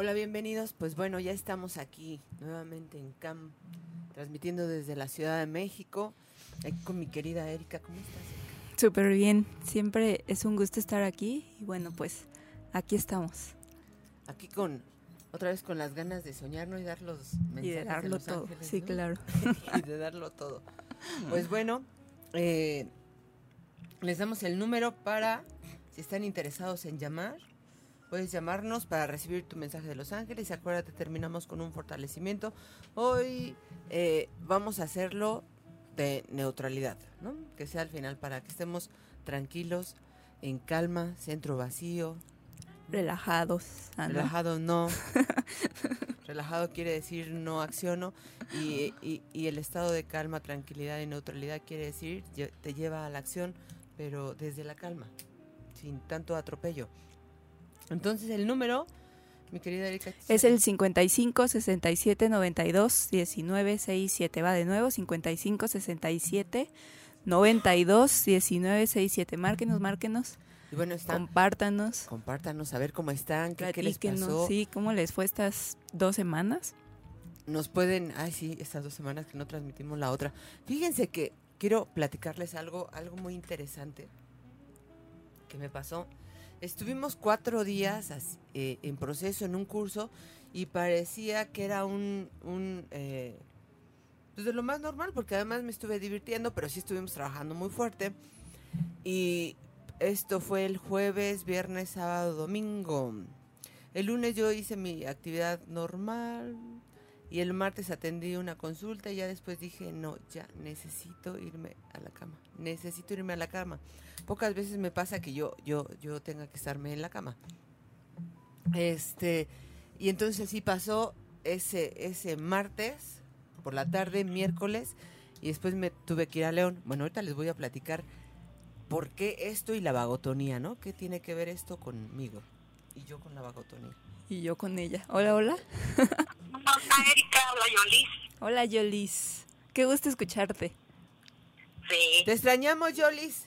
Hola, bienvenidos. Pues bueno, ya estamos aquí nuevamente en CAM, transmitiendo desde la Ciudad de México. Aquí con mi querida Erika. ¿Cómo estás? Súper bien. Siempre es un gusto estar aquí. Y bueno, pues aquí estamos. Aquí con, otra vez con las ganas de soñar, ¿no? Y dar los mensajes. Y de darlo los todo. ángeles, sí, ¿no? claro. y de darlo todo. Pues bueno, eh, les damos el número para, si están interesados en llamar, puedes llamarnos para recibir tu mensaje de Los Ángeles. Y acuérdate, terminamos con un fortalecimiento. Hoy eh, vamos a hacerlo de neutralidad, ¿no? Que sea al final para que estemos tranquilos, en calma, centro vacío. Relajados. ¿no? Relajado no. Relajado quiere decir no acciono. Y, y- y el estado de calma, tranquilidad y neutralidad quiere decir te lleva a la acción, pero desde la calma, sin tanto atropello. Entonces el número, mi querida Erika. Es el 55 67 92 19 67. Va de nuevo, 55 67 92 19 67. Márquenos, márquenos. Y bueno, está. Compártanos. Compártanos, a ver cómo están, qué, qué les pasó. Sí, ¿cómo les fue estas dos semanas? Nos pueden, ay sí, estas dos semanas que no transmitimos la otra. Fíjense que quiero platicarles algo, algo muy interesante que me pasó. Estuvimos cuatro días as- eh, en proceso en un curso y parecía que era un, un eh, pues de lo más normal porque además me estuve divirtiendo, pero sí estuvimos trabajando muy fuerte y esto fue el jueves, viernes, sábado, domingo. El lunes yo hice mi actividad normal y el martes atendí una consulta y ya después dije, no, ya necesito irme a la cama. Necesito irme a la cama. Pocas veces me pasa que yo yo yo tenga que estarme en la cama. Este, y entonces así pasó ese ese martes por la tarde, miércoles y después me tuve que ir a León. Bueno, ahorita les voy a platicar por qué esto y la vagotonía, ¿no? ¿Qué tiene que ver esto conmigo? Y yo con la vagotonía. Y yo con ella. Hola, hola. Hola Erika, hola Yolis. Hola, Yolis. Qué gusto escucharte. Sí. Te extrañamos, Yolis.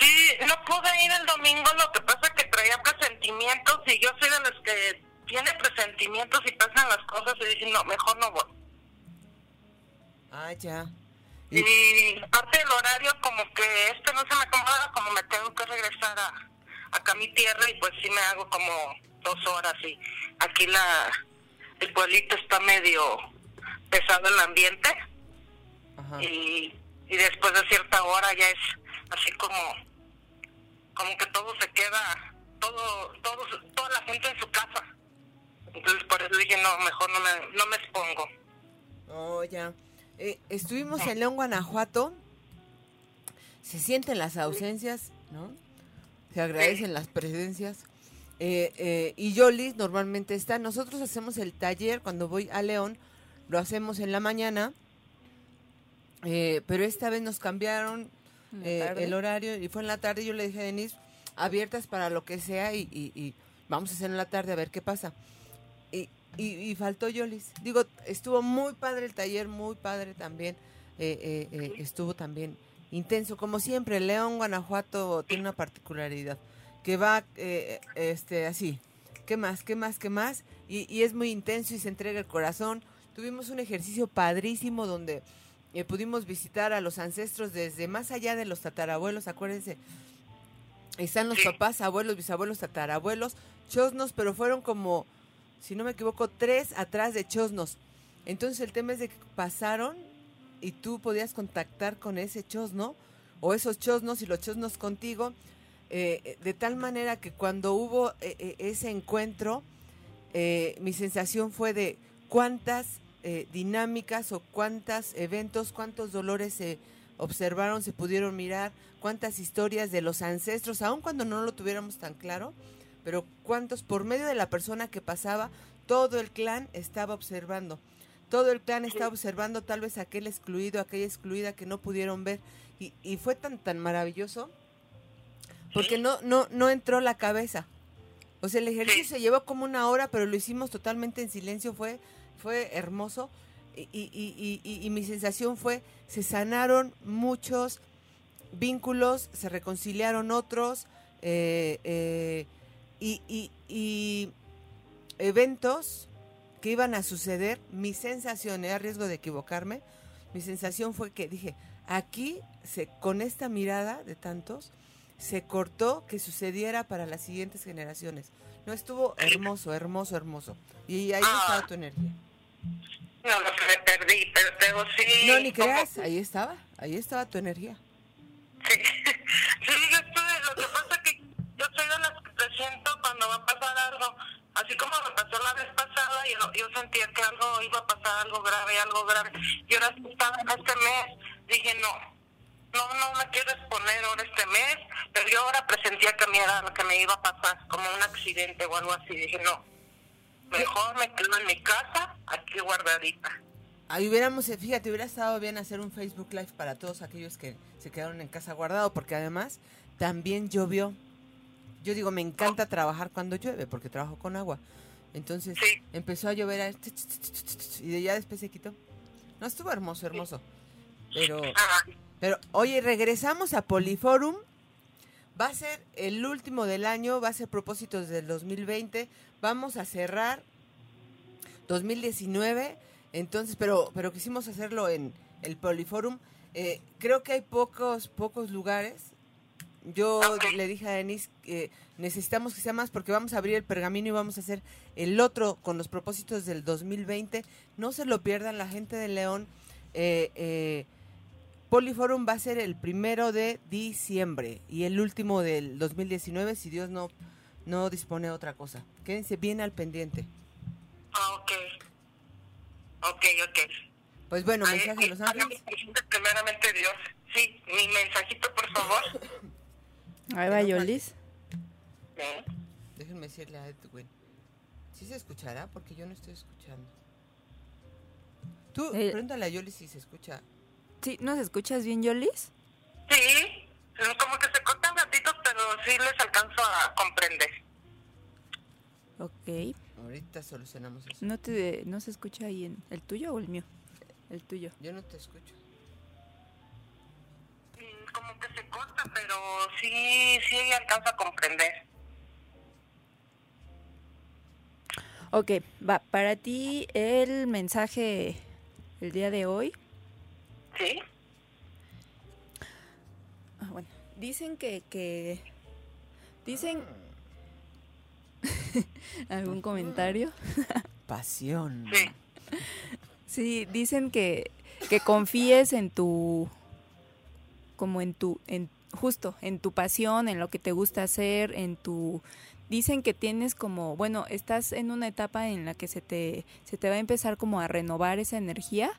Sí, no pude ir el domingo, lo que pasa es que traía presentimientos y yo soy de los que tiene presentimientos y pasan las cosas y dicen, no, mejor no voy. Ah, ya. Y- Y parte del horario como que este no se me acomoda, como me tengo que regresar a acá a mi tierra y pues sí me hago como dos horas y aquí la el pueblito está medio pesado el ambiente. Ajá. y, y después de cierta hora ya es así como como que todo se queda todo todo toda la gente en su casa entonces por eso dije no mejor no me no me expongo Oh, ya. Eh, estuvimos en León, Guanajuato. Se sienten las ausencias, ¿no? Se agradecen las presencias. Eh, eh, y Yolis normalmente está. Nosotros hacemos el taller cuando voy a León. Lo hacemos en la mañana. eh, pero esta vez nos cambiaron eh, el horario y fue en la tarde. Yo le dije a Denise, abiertas para lo que sea y, y- y vamos a hacer en la tarde a ver qué pasa. Y, y, faltó Yolis. Digo, estuvo muy padre el taller, muy padre también. eh, eh, estuvo también intenso, como siempre. León, Guanajuato tiene una particularidad que va eh, este así. ¿Qué más? ¿Qué más? ¿Qué más? Y, y es muy intenso y se entrega el corazón. Tuvimos un ejercicio padrísimo donde eh, pudimos visitar a los ancestros desde más allá de los tatarabuelos, acuérdense. Están los papás, abuelos, bisabuelos, tatarabuelos, chosnos, pero fueron como, si no me equivoco, tres atrás de chosnos. Entonces el tema es de que pasaron y tú podías contactar con ese chosno o esos chosnos y los chosnos contigo, eh, de tal manera que cuando hubo eh, eh, ese encuentro, eh, mi sensación fue de cuántas eh, dinámicas o cuántos eventos, cuántos dolores se observaron, se pudieron mirar, cuántas historias de los ancestros, aun cuando no lo tuviéramos tan claro, pero cuántos por medio de la persona que pasaba, todo el clan estaba observando. Todo el clan estaba observando tal vez aquel excluido, aquella excluida que no pudieron ver. Y, y fue tan, tan maravilloso porque no, no, no entró la cabeza. O sea, el ejercicio se llevó como una hora, pero lo hicimos totalmente en silencio, fue, fue hermoso. Y, y- y- y- y mi sensación fue, se sanaron muchos vínculos, se reconciliaron otros, eh, eh, y, y- y eventos que iban a suceder, mi sensación, eh, a riesgo de equivocarme, mi sensación fue que dije, aquí se, con esta mirada de tantos, se cortó que sucediera para las siguientes generaciones. No estuvo hermoso, hermoso, hermoso. Y ahí Ah. estaba tu energía. No, lo que me perdí, pero, pero sí. No, ni creas, ahí estaba, ahí estaba tu energía. Sí, sí, yo estoy, lo que pasa es que yo soy de las que presiento cuando va a pasar algo, así como me pasó la vez pasada, yo, yo sentía que algo iba a pasar, algo grave, algo grave, y ahora estaba en este mes, dije no, no, no me quiero exponer ahora este mes, pero yo ahora presentía que mí era lo que me iba a pasar, como un accidente o algo así, dije no, mejor me quedo en mi casa, aquí guardadita. Ahí hubiéramos, fíjate, hubiera estado bien hacer un Facebook Live para todos aquellos que se quedaron en casa guardado, porque además también llovió. Yo digo, me encanta trabajar cuando llueve, porque trabajo con agua. Entonces Sí. empezó a llover a- y de ya después se quitó. No estuvo hermoso, hermoso. Pero, pero, oye, regresamos a Poliforum. Va a ser el último del año, va a ser propósitos del 2020. Vamos a cerrar 2019. Entonces, pero, pero quisimos hacerlo en el Poliforum. Eh, creo que hay pocos, pocos lugares. Yo le dije a Denise que necesitamos que sea más porque vamos a abrir el pergamino y vamos a hacer el otro con los propósitos del 2020. No se lo pierdan la gente de León. Eh, eh, Poliforum va a ser el primero de diciembre y el último del 2019 si Dios no, no dispone de otra cosa. Quédense bien al pendiente. ah, ok. Ok, ok. Pues bueno, Ay, mensaje de Los Ángeles. Primeramente Dios. Sí, mi mensajito, por favor. Ahí va Yolis. ¿Eh? Déjenme decirle a Edwin. ¿Sí se escuchará? Porque yo no estoy escuchando. Tú, Eh. pregúntale a Yoli si se escucha. Sí, ¿nos escuchas bien, Yolis? Sí, como que se cortan ratitos, pero sí les alcanzo a comprender. Ok. Ahorita solucionamos eso. ¿No, te, ¿No se escucha ahí en el tuyo o el mío? El tuyo. Yo no te escucho. Mm, Como que se corta, pero sí, sí alcanzo a comprender. Ok, va. Para ti el mensaje el día de hoy. ¿Sí? Ah, bueno, dicen que, que dicen algún comentario. Pasión. Sí. Sí, dicen que que confíes en tu como en tu en justo en tu pasión, en lo que te gusta hacer, en tu dicen que tienes como, bueno, estás en una etapa en la que se te se te va a empezar como a renovar esa energía.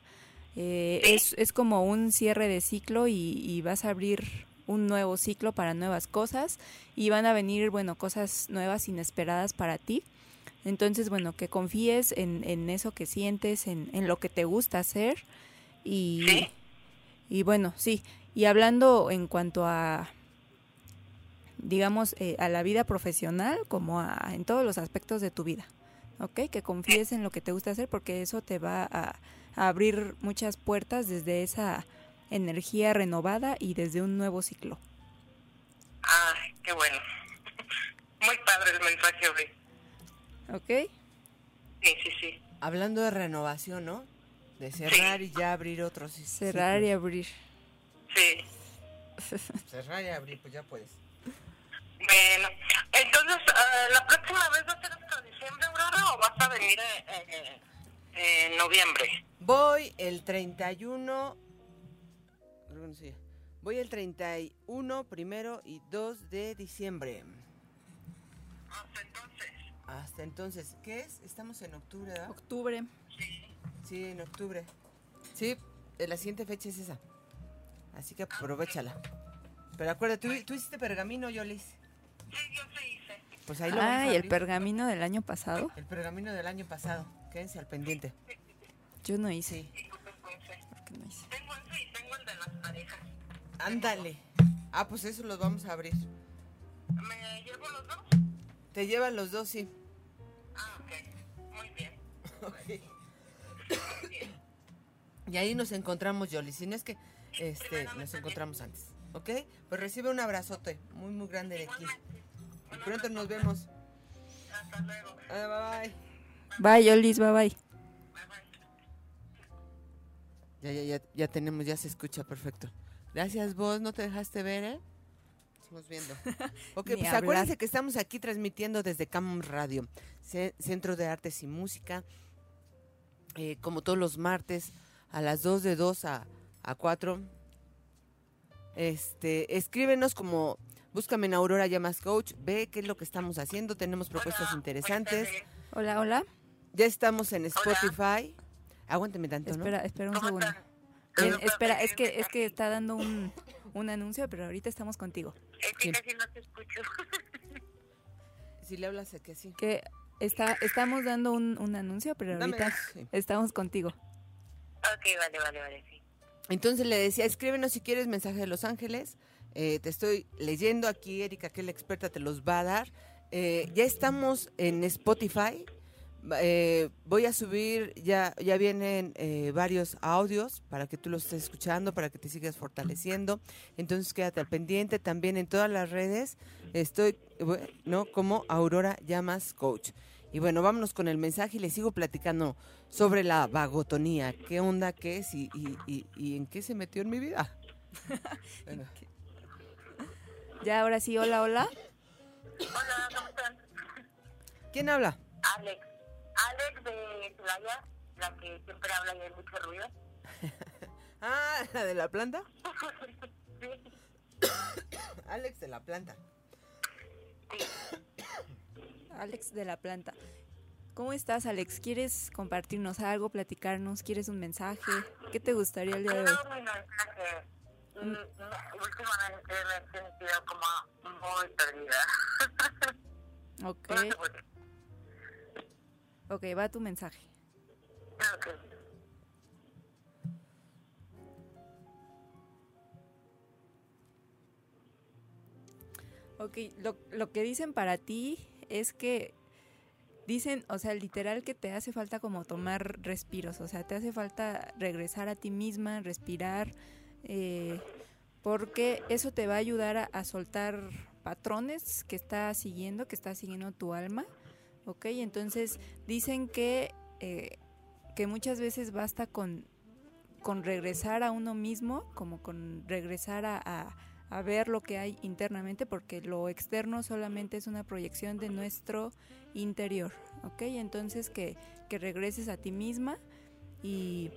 Eh, Sí. es, es como un cierre de ciclo y, y vas a abrir un nuevo ciclo para nuevas cosas y van a venir, bueno, cosas nuevas, inesperadas para ti. Entonces, bueno, que confíes en, en eso que sientes, en, en lo que te gusta hacer y, Sí. y bueno, sí. Y hablando en cuanto a, digamos, eh, a la vida profesional, como a, en todos los aspectos de tu vida, ¿ok? Que confíes en lo que te gusta hacer porque eso te va a, a abrir muchas puertas desde esa energía renovada y desde un nuevo ciclo, Ay, qué bueno. Muy padre el mensaje hoy. ¿ok? Sí, sí, sí. Hablando de renovación, ¿no? De cerrar y ya abrir otros. Cerrar y abrir. Sí. Cerrar y abrir, pues ya puedes. Bueno, entonces, eh, ¿la próxima vez va a ser hasta diciembre, Aurora, o vas a venir eh, eh, eh, en noviembre? Voy el 31. creo que no sé. Voy el 31, primero y 2 de diciembre. Hasta entonces. Hasta entonces, ¿qué es? Estamos en octubre, ¿verdad? Octubre. Sí, en octubre. Sí, eh, la siguiente fecha es esa. Así que aprovechala. Pero acuérdate, ¿tú, tú hiciste pergamino, Yolis. Sí, yo sí hice. Pues ahí lo Ah, y el pergamino del año pasado. El pergamino del año pasado. Quédense al pendiente. Yo no hice. Sí. ¿Por qué no hice? tengo ese y tengo el de las parejas. Ándale. Ah, pues eso los vamos a abrir. ¿Me llevo los dos? Te llevan los dos, sí. Ah, ok. Muy bien. Y ahí nos encontramos, Yoli. Si no es que este, nos encontramos antes. ¿Ok? Pues recibe un abrazote muy, muy grande de aquí. Y pronto nos vemos. Hasta luego. Ah, bye bye. Bye, Olis, bye bye. Ya, ya, ya, ya tenemos, ya se escucha perfecto. Gracias vos, no te dejaste ver, ¿eh? Estamos viendo. Ok, pues hablar. acuérdense que estamos aquí transmitiendo desde Camon Radio, Ce- Centro de Artes y Música, eh, como todos los martes, a las 2 de 2 a, a 4. Este, escríbenos como, búscame en Aurora Llamas Coach, ve qué es lo que estamos haciendo, tenemos propuestas interesantes. Hola, hola. Ya estamos en Spotify. Aguántame tanto, ¿no? Espera, espera un ¿Cómo segundo. Hola, espera, es que es que está dando un, un anuncio, pero ahorita estamos contigo. Es Sí. que casi no te escucho. Si le hablas aquí así. Que está estamos dando un, un anuncio, pero ahorita sí. estamos contigo. ok, vale, vale, vale, sí. Entonces le decía, escríbenos si quieres mensaje de Los Ángeles. Eh, te estoy leyendo aquí, Erika, que es la experta, te los va a dar. Eh, ya estamos en Spotify. Eh, voy a subir, ya, ya vienen eh, varios audios para que tú los estés escuchando, para que te sigas fortaleciendo. Entonces quédate al pendiente. También en todas las redes estoy, ¿no? Como Aurora Llamas Coach. Y bueno, vámonos con el mensaje y les sigo platicando sobre la vagotonía. ¿Qué onda? ¿Qué es? ¿Y, y, y, y en qué se metió en mi vida? Bueno, Ya, ahora sí, hola, hola. Hola, ¿cómo están? ¿Quién habla? Alex. Alex de Celaya, la que siempre habla y hay mucho ruido. Ah, la de la planta. sí. Alex de la planta. Alex de la planta. ¿Cómo estás, Alex? ¿Quieres compartirnos algo, platicarnos? ¿Quieres un mensaje? ¿Qué te gustaría el día de hoy? Mi mensaje. Y, y últimamente me he sentido como muy perdida. Ok, ok, va tu mensaje. Ok. Ok, lo, lo que dicen para ti es que dicen, o sea, literal que te hace falta como tomar respiros, o sea, te hace falta regresar a ti misma, respirar, eh, porque eso te va a ayudar a, a soltar patrones que está siguiendo, que está siguiendo tu alma, ¿ok? Entonces dicen que, eh, que muchas veces basta con, con regresar a uno mismo, como con regresar a, a- a ver lo que hay internamente, porque lo externo solamente es una proyección de nuestro interior, ¿ok? Entonces que, que regreses a ti misma y,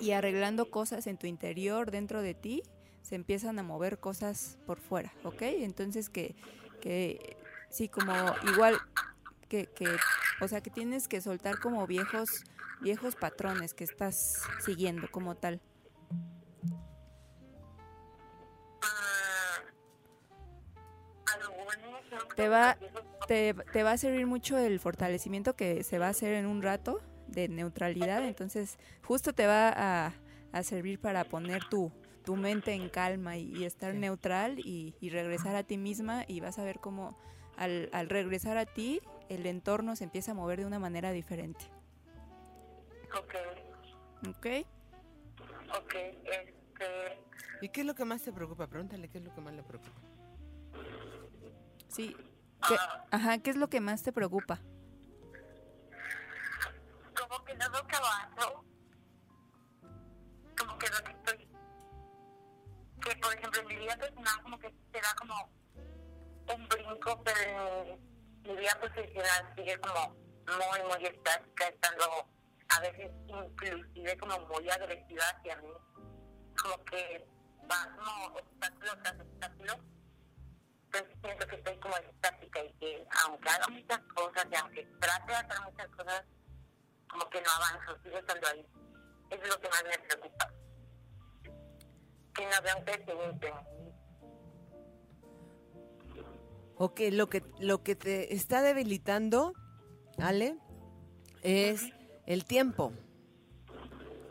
y arreglando cosas en tu interior, dentro de ti, se empiezan a mover cosas por fuera, ¿ok? Entonces que, que sí, como igual que, que, o sea, que tienes que soltar como viejos, viejos patrones que estás siguiendo como tal. Te va, te, te va a servir mucho el fortalecimiento que se va a hacer en un rato de neutralidad, entonces justo te va a, a servir para poner tu, tu mente en calma y, y estar Sí. neutral y, y regresar a ti misma y vas a ver cómo al, al regresar a ti el entorno se empieza a mover de una manera diferente. Ok, ¿Ok? ok, este, ¿Y qué es lo que más te preocupa? Pregúntale qué es lo que más le preocupa. Sí. ¿Qué, ajá, ¿qué es lo que más te preocupa? como que no veo que avanzo, como que lo que estoy, que por ejemplo en mi vida personal como que se da como un brinco, pero mi vida profesional sigue como muy, muy estática, estando a veces inclusive como muy agresiva hacia mí, como que va como obstáculo tras obstáculo. Entonces siento que estoy como estática y que aunque haga muchas cosas y aunque trate de hacer muchas cosas, como que no avanzo, sigo estando ahí. Eso es lo que más me preocupa. Que no veo un crecimiento Ok, lo que, lo que te está debilitando, Ale, es el tiempo.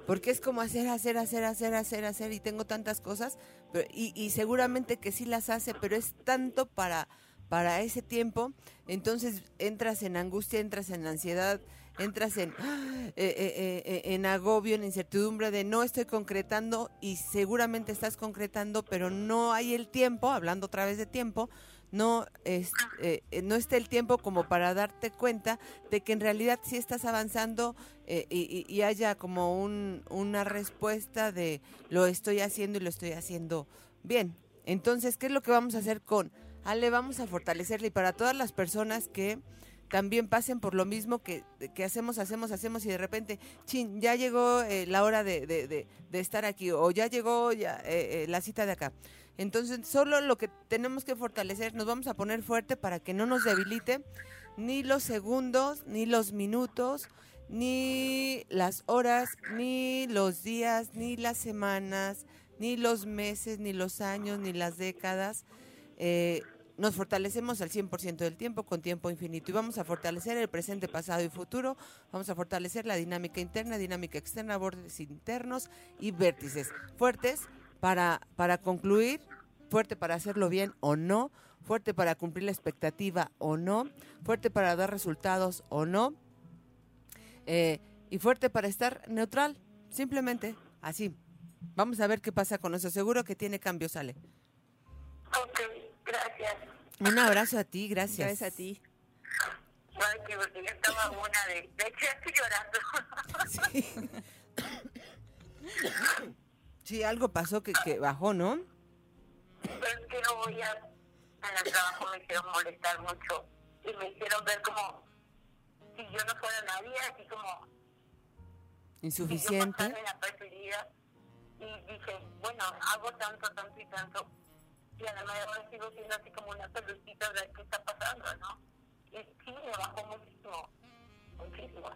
Porque es como hacer, hacer, hacer, hacer, hacer, hacer, y tengo tantas cosas, pero, y, y seguramente que sí las hace, pero es tanto para, para ese tiempo, entonces entras en angustia, entras en ansiedad, entras en, eh, eh, eh, eh, en agobio, en incertidumbre de no estoy concretando y seguramente estás concretando, pero no hay el tiempo, hablando otra vez de tiempo, no, es, eh, eh, no esté el tiempo como para darte cuenta de que en realidad sí estás avanzando eh, y, haya como un, una respuesta de lo estoy haciendo y lo estoy haciendo bien. Entonces, ¿qué es lo que vamos a hacer con Ale? Vamos a fortalecerle y para todas las personas que también pasen por lo mismo que, que hacemos, hacemos, hacemos y de repente, chin, ya llegó eh, la hora de, de- de- estar aquí o ya llegó ya, eh, la cita de acá. Entonces, solo lo que tenemos que fortalecer, nos vamos a poner fuerte para que no nos debilite ni los segundos, ni los minutos, ni las horas, ni los días, ni las semanas, ni los meses, ni los años, ni las décadas. Eh, nos fortalecemos al 100% del tiempo con tiempo infinito y vamos a fortalecer el presente, pasado y futuro. Vamos a fortalecer la dinámica interna, dinámica externa, bordes internos y vértices fuertes para, para concluir, fuerte para hacerlo bien o no, fuerte para cumplir la expectativa o no, fuerte para dar resultados o no, eh, y fuerte para estar neutral, simplemente así. Vamos a ver qué pasa con eso. Seguro que tiene cambio, sale. Ok, gracias. Un abrazo a ti, gracias. Gracias a ti. Ay, que porque yo estaba una de... De hecho, estoy llorando. Sí. Sí, algo pasó que, que bajó, ¿no? Pero es que luego ya en el trabajo me hicieron molestar mucho y me hicieron ver como si yo no fuera nadie, así como si yo Insuficiente. pasara inapercibida. Y dije, bueno, hago tanto, tanto y tanto. Y a la mejor sigo siendo así como una pelucita de qué está pasando, ¿no? Y sí, me bajó muchísimo, muchísimo.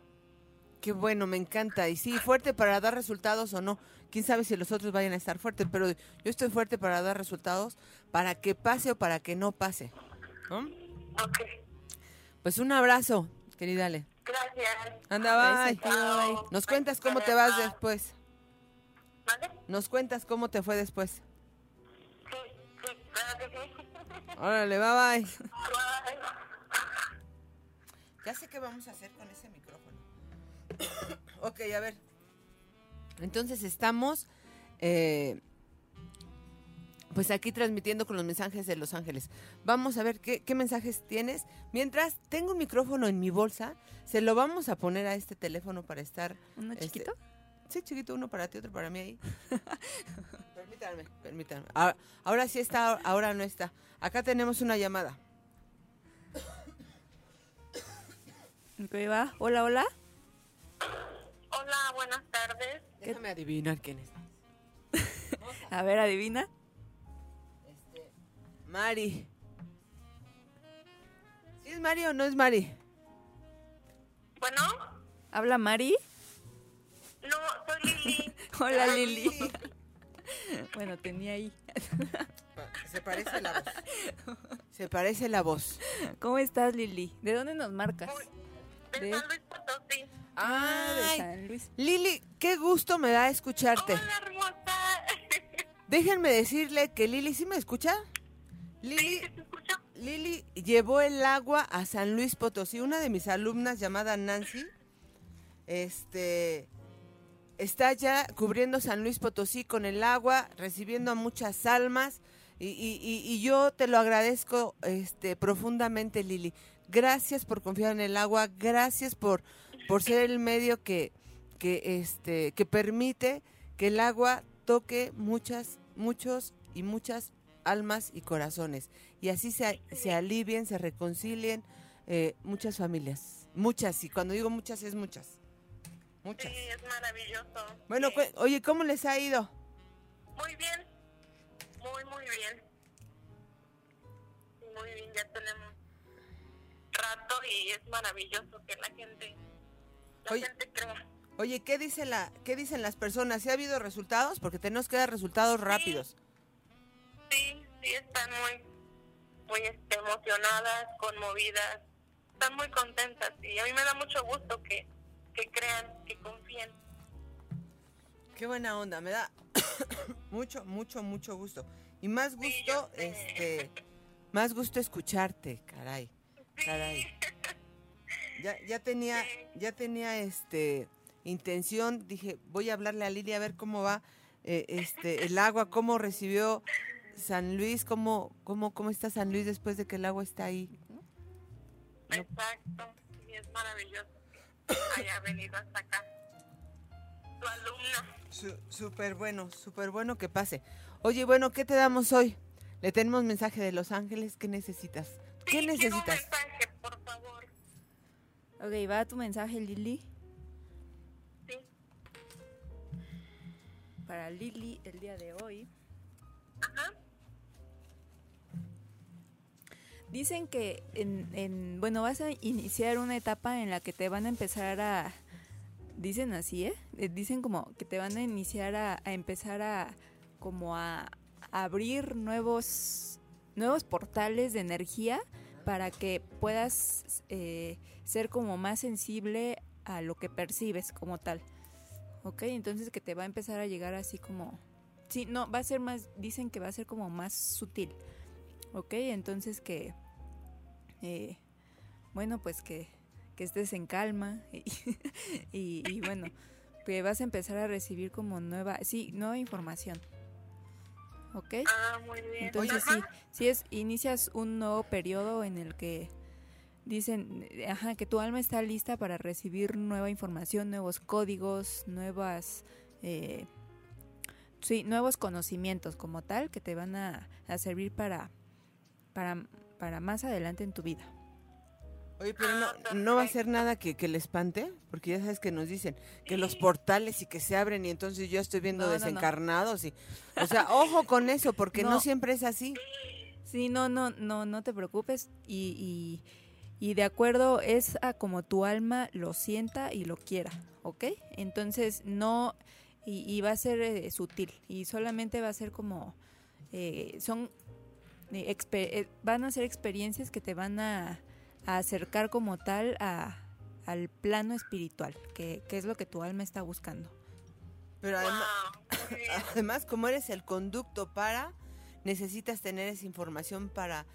Qué bueno, me encanta. Y sí, fuerte para dar resultados o no. Quién sabe si los otros vayan a estar fuertes, pero yo estoy fuerte para dar resultados, para que pase o para que no pase. ¿no? Ok, Pues un abrazo, querida Ale. gracias. Anda, bye. Nos cuentas cómo te vas después. ¿Mande? Nos cuentas cómo te fue después. Sí, sí, claro que sí. Órale, bye bye. Bye. Ya sé qué vamos a hacer con ese micrófono. ok, a ver. Entonces estamos, eh, pues aquí transmitiendo con los mensajes de Los Ángeles. Vamos a ver qué, qué mensajes tienes. Mientras tengo un micrófono en mi bolsa, se lo vamos a poner a este teléfono para estar. ¿Uno este, chiquito? Sí, chiquito, uno para ti, otro para mí ahí. permítanme, permítanme. Ahora, ahora sí está, ahora no está. Acá tenemos una llamada. Va. Hola, hola. Buenas tardes. Déjame adivinar quién es. A ver, adivina. Este, Mari. ¿Sí es Mari o no es Mari? Bueno, ¿Habla Mari? no, soy Lili. Hola, Ah, Lili. Bueno, tenía ahí. Se parece la voz. Se parece la voz. ¿Cómo estás, Lili? ¿De dónde nos marcas? De De- San Luis Potosí. Ah, de San Luis. Lili, qué gusto me da escucharte. Hola, hermosa. Déjenme decirle que Lili, ¿sí me escucha? Lili, ¿Sí te escucho? Lili llevó el agua a San Luis Potosí. Una de mis alumnas llamada Nancy, este, está ya cubriendo San Luis Potosí con el agua, recibiendo a muchas almas. Y, y- y- y yo te lo agradezco este, profundamente, Lili. Gracias por confiar en el agua, gracias por, por ser el medio que, que, este, que permite que el agua toque muchas, muchos y muchas almas y corazones. Y así se, se alivien, se reconcilien eh, muchas familias. Muchas, y cuando digo muchas es muchas. Muchas. Sí, es maravilloso. Bueno, Sí. oye, ¿cómo les ha ido? Muy bien. Muy, muy bien. Muy bien, ya tenemos rato y es maravilloso que la gente, la Oye. gente crea. Oye, ¿qué, dice la, ¿qué dicen las personas? ¿Sí ha habido resultados? Porque tenemos que dar resultados rápidos. Sí, sí, están muy, muy este, emocionadas, conmovidas, están muy contentas y a mí me da mucho gusto que, que crean, que confíen. Qué buena onda, me da mucho, mucho, mucho gusto. Y más Sí, gusto, este, más gusto escucharte, caray. Caray. Ya, ya tenía, Sí. ya tenía este intención, dije, voy a hablarle a Lili a ver cómo va eh, este el agua, cómo recibió San Luis, ¿cómo, cómo, ¿cómo está San Luis después de que el agua está ahí? Exacto, y es maravilloso que haya venido hasta acá. Tu alumna. Su- Súper bueno, súper bueno que pase. Oye, bueno, ¿qué te damos hoy? Le tenemos mensaje de Los Ángeles, ¿qué necesitas? ¿Qué Sí, necesitas? Ok, va tu mensaje, Lili. Sí. Para Lili el día de hoy. Ajá. Dicen que en, en- bueno, vas a iniciar una etapa en la que te van a empezar a dicen así, ¿eh? Eh, Dicen como que te van a iniciar a, a empezar a como a, abrir nuevos nuevos portales de energía para que puedas eh, ser como más sensible a lo que percibes como tal. ¿Ok? Entonces que te va a empezar a llegar así como... Sí, no, va a ser más, dicen que va a ser como más sutil. ¿Ok? Entonces que... eh, bueno, pues que, que estés en calma y, y, y bueno, que vas a empezar a recibir como nueva, sí, nueva información. ¿Ok? Ah, muy bien. Entonces sí, si es, inicias un nuevo periodo en el que dicen, ajá, que tu alma está lista para recibir nueva información, nuevos códigos, nuevas, eh, sí, nuevos conocimientos como tal que te van a, a servir para, para, para más adelante en tu vida. Oye, pero Ah, no, no va a ser nada que, que le espante, porque ya sabes que nos dicen que los portales y que se abren y entonces yo estoy viendo No, no, no. desencarnados y, o sea, ojo con eso, porque no, No. siempre es así. Sí, no, no, no, no te preocupes y, y, y de acuerdo es a como tu alma lo sienta y lo quiera, ¿ok? Entonces no, y, y va a ser eh, sutil y solamente va a ser como, eh, son, eh, expe- eh, van a ser experiencias que te van a, a acercar como tal a, al plano espiritual, que, que es lo que tu alma está buscando. Pero además, Wow, además, como eres el conducto para, necesitas tener esa información para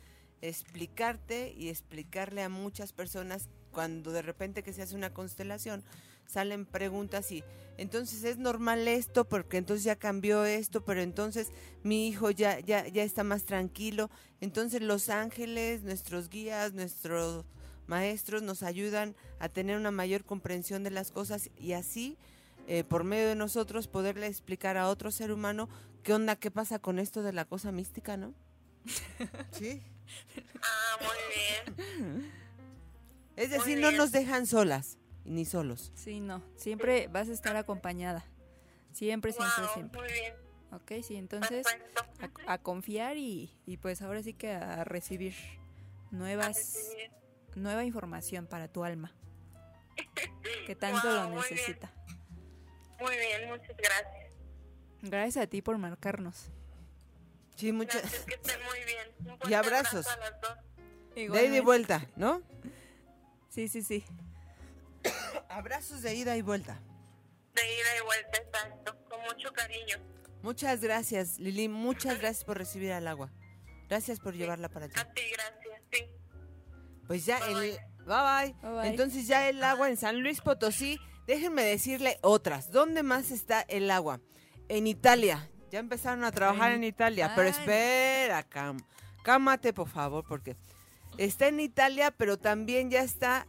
explicarte y explicarle a muchas personas cuando de repente que se hace una constelación salen preguntas y entonces es normal esto porque entonces ya cambió esto pero entonces mi hijo ya ya ya está más tranquilo entonces los ángeles nuestros guías nuestros maestros nos ayudan a tener una mayor comprensión de las cosas y así eh, por medio de nosotros poderle explicar a otro ser humano qué onda, qué pasa con esto de la cosa mística, ¿no? Sí. Ah, muy bien. Es decir, no nos dejan solas ni solos. Sí, no, siempre vas a estar acompañada. Siempre, siempre, Wow, siempre. muy bien. Ok, sí, entonces a, a confiar y, y pues ahora sí que a recibir nuevas, nueva información para tu alma. Que tanto Wow, lo muy bien. necesita. Muy bien, muchas gracias. Gracias a ti por marcarnos. Sí, muchas. Gracias, que estén muy bien. Un Y abrazos. abrazo a las dos. De ida y vuelta, ¿no? Sí, sí, sí. Abrazos de ida y vuelta. De ida y vuelta, exacto. Con mucho cariño. Muchas gracias, Lili. Muchas gracias por recibir al agua. Gracias por llevarla para allá. A ti, gracias. Sí. Pues ya Bye, el bye. bye, bye. Bye, bye. Entonces ya el agua en San Luis Potosí, déjenme decirle otras. ¿Dónde más está el agua? En Italia. Ya empezaron a trabajar en, En- Italia, pero espera, cam, cámate por favor, porque está en Italia, pero también ya está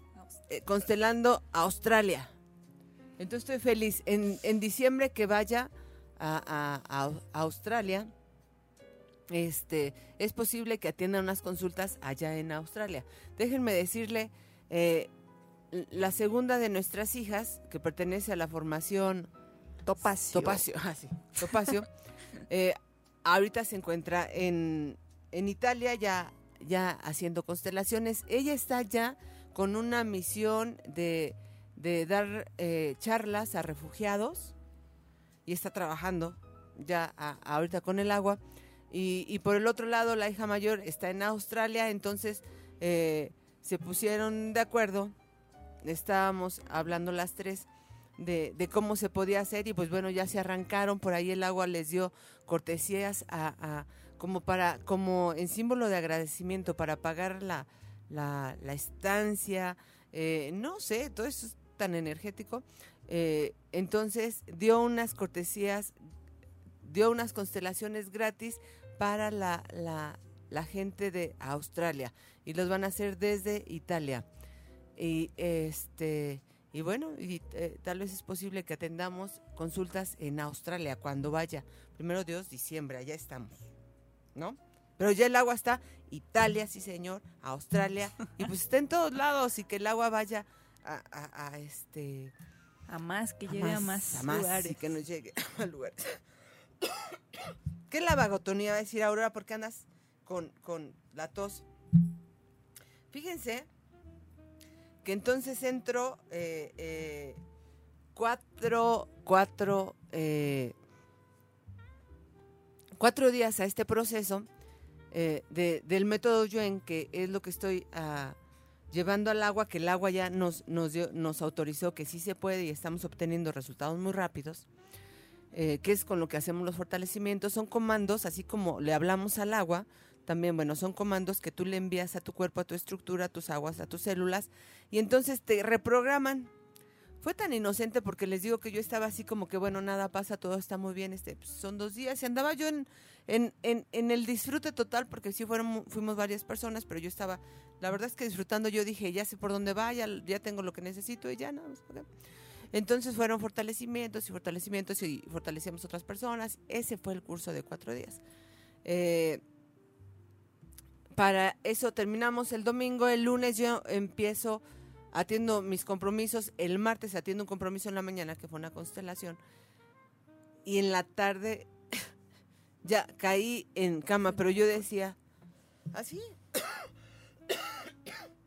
eh, constelando Australia. Entonces estoy feliz. En, en diciembre que vaya a, a- a- a Australia, este, es posible que atienda unas consultas allá en Australia. Déjenme decirle, eh, la segunda de nuestras hijas, que pertenece a la formación Topacio. Topacio, ah, sí, Topacio, eh, ahorita se encuentra en, en Italia ya, ya haciendo constelaciones. Ella está ya con una misión de, de dar eh, charlas a refugiados y está trabajando ya a- ahorita con el agua. Y, y por el otro lado, la hija mayor está en Australia, entonces eh, se pusieron de acuerdo, estábamos hablando las tres de, de cómo se podía hacer y pues bueno, ya se arrancaron, por ahí el agua les dio cortesías a, a- como para, como en símbolo de agradecimiento para pagar la, la, estancia, eh, no sé, todo eso es tan energético. Eh, entonces dio unas cortesías, dio unas constelaciones gratis para la, la, la gente de Australia y los van a hacer desde Italia. Y este y bueno, y, eh, tal vez es posible que atendamos consultas en Australia cuando vaya. Primero Dios, diciembre, allá estamos. ¿No? Pero ya el agua está, Italia, sí señor, Australia, y pues está en todos lados y que el agua vaya a, a, a este... A más, que llegue a más, a más lugares. y que nos llegue a lugares. ¿Qué es la vagotonía? Va a decir Aurora, ¿por qué andas con, con la tos? Fíjense que entonces entro eh, eh, cuatro, cuatro, eh, cuatro días a este proceso eh, de- del método Yuen, que es lo que estoy ah, llevando al agua, que el agua ya nos, nos, dio- nos autorizó que sí se puede y estamos obteniendo resultados muy rápidos, eh, que es con lo que hacemos los fortalecimientos. Son comandos, así como le hablamos al agua, también, bueno, son comandos que tú le envías a tu cuerpo, a tu estructura, a tus aguas, a tus células, y entonces te reprograman. Fue tan inocente porque les digo que yo estaba así como que, bueno, nada pasa, todo está muy bien, este, pues, son dos días, y andaba yo en, en, en, el disfrute total, porque sí fueron, fuimos varias personas, pero yo estaba, la verdad es que disfrutando, yo dije, ya sé por dónde va, ya, ya tengo lo que necesito, y ya no. Entonces fueron fortalecimientos y fortalecimientos y fortalecíamos otras personas. Ese fue el curso de cuatro días. Eh, para eso terminamos el domingo, el lunes yo empiezo, atiendo mis compromisos, el martes atiendo un compromiso en la mañana que fue una constelación y en la tarde ya caí en cama, pero yo decía, así.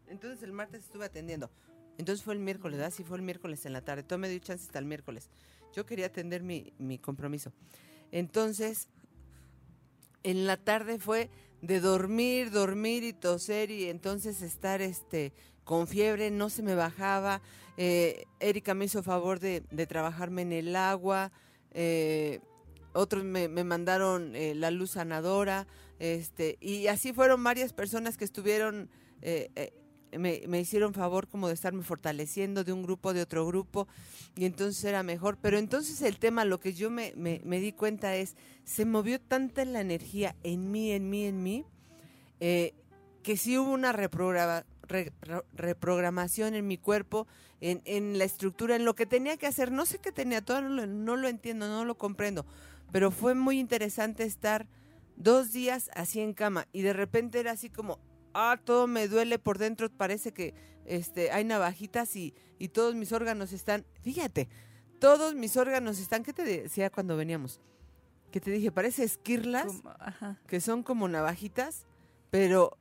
Entonces el martes estuve atendiendo. Entonces fue el miércoles, ¿verdad? Sí, fue el miércoles en la tarde. Todo me dio chance hasta el miércoles. Yo quería atender mi, mi compromiso. Entonces, en la tarde fue de dormir, dormir y toser y entonces estar este con fiebre, no se me bajaba. Eh, Erika me hizo favor de, de trabajarme en el agua. eh, otros me, me mandaron eh, la luz sanadora. Este, y así fueron varias personas que estuvieron, eh, eh, me, me hicieron favor como de estarme fortaleciendo de un grupo, de otro grupo, y entonces era mejor. Pero entonces el tema, lo que yo me, me, di cuenta es, se movió tanta la energía en mí, en mí, en mí, eh, que sí hubo una reprograma- re- re- reprogramación en mi cuerpo, en, en la estructura, en lo que tenía que hacer. No sé qué tenía, todavía no no lo entiendo, no lo comprendo, pero fue muy interesante estar dos días así en cama y de repente era así como, ah, todo me duele por dentro, parece que este, hay navajitas y, y todos mis órganos están, fíjate, todos mis órganos están, ¿qué te decía cuando veníamos? Que te dije, parece esquirlas Como- que son como navajitas, pero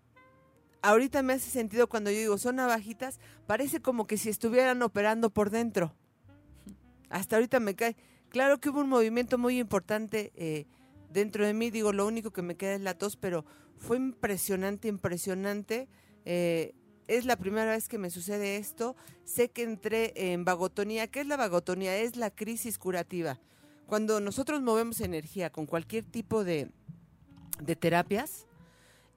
ahorita me hace sentido cuando yo digo son navajitas, parece como que si estuvieran operando por dentro. Hasta ahorita me cae. Claro que hubo un movimiento muy importante eh, dentro de mí, digo, lo único que me queda es la tos, pero fue impresionante, impresionante. Eh, es la primera vez que me sucede esto. Sé que entré en vagotonía. ¿Qué es la vagotonía? Es la crisis curativa. Cuando nosotros movemos energía con cualquier tipo de, terapias,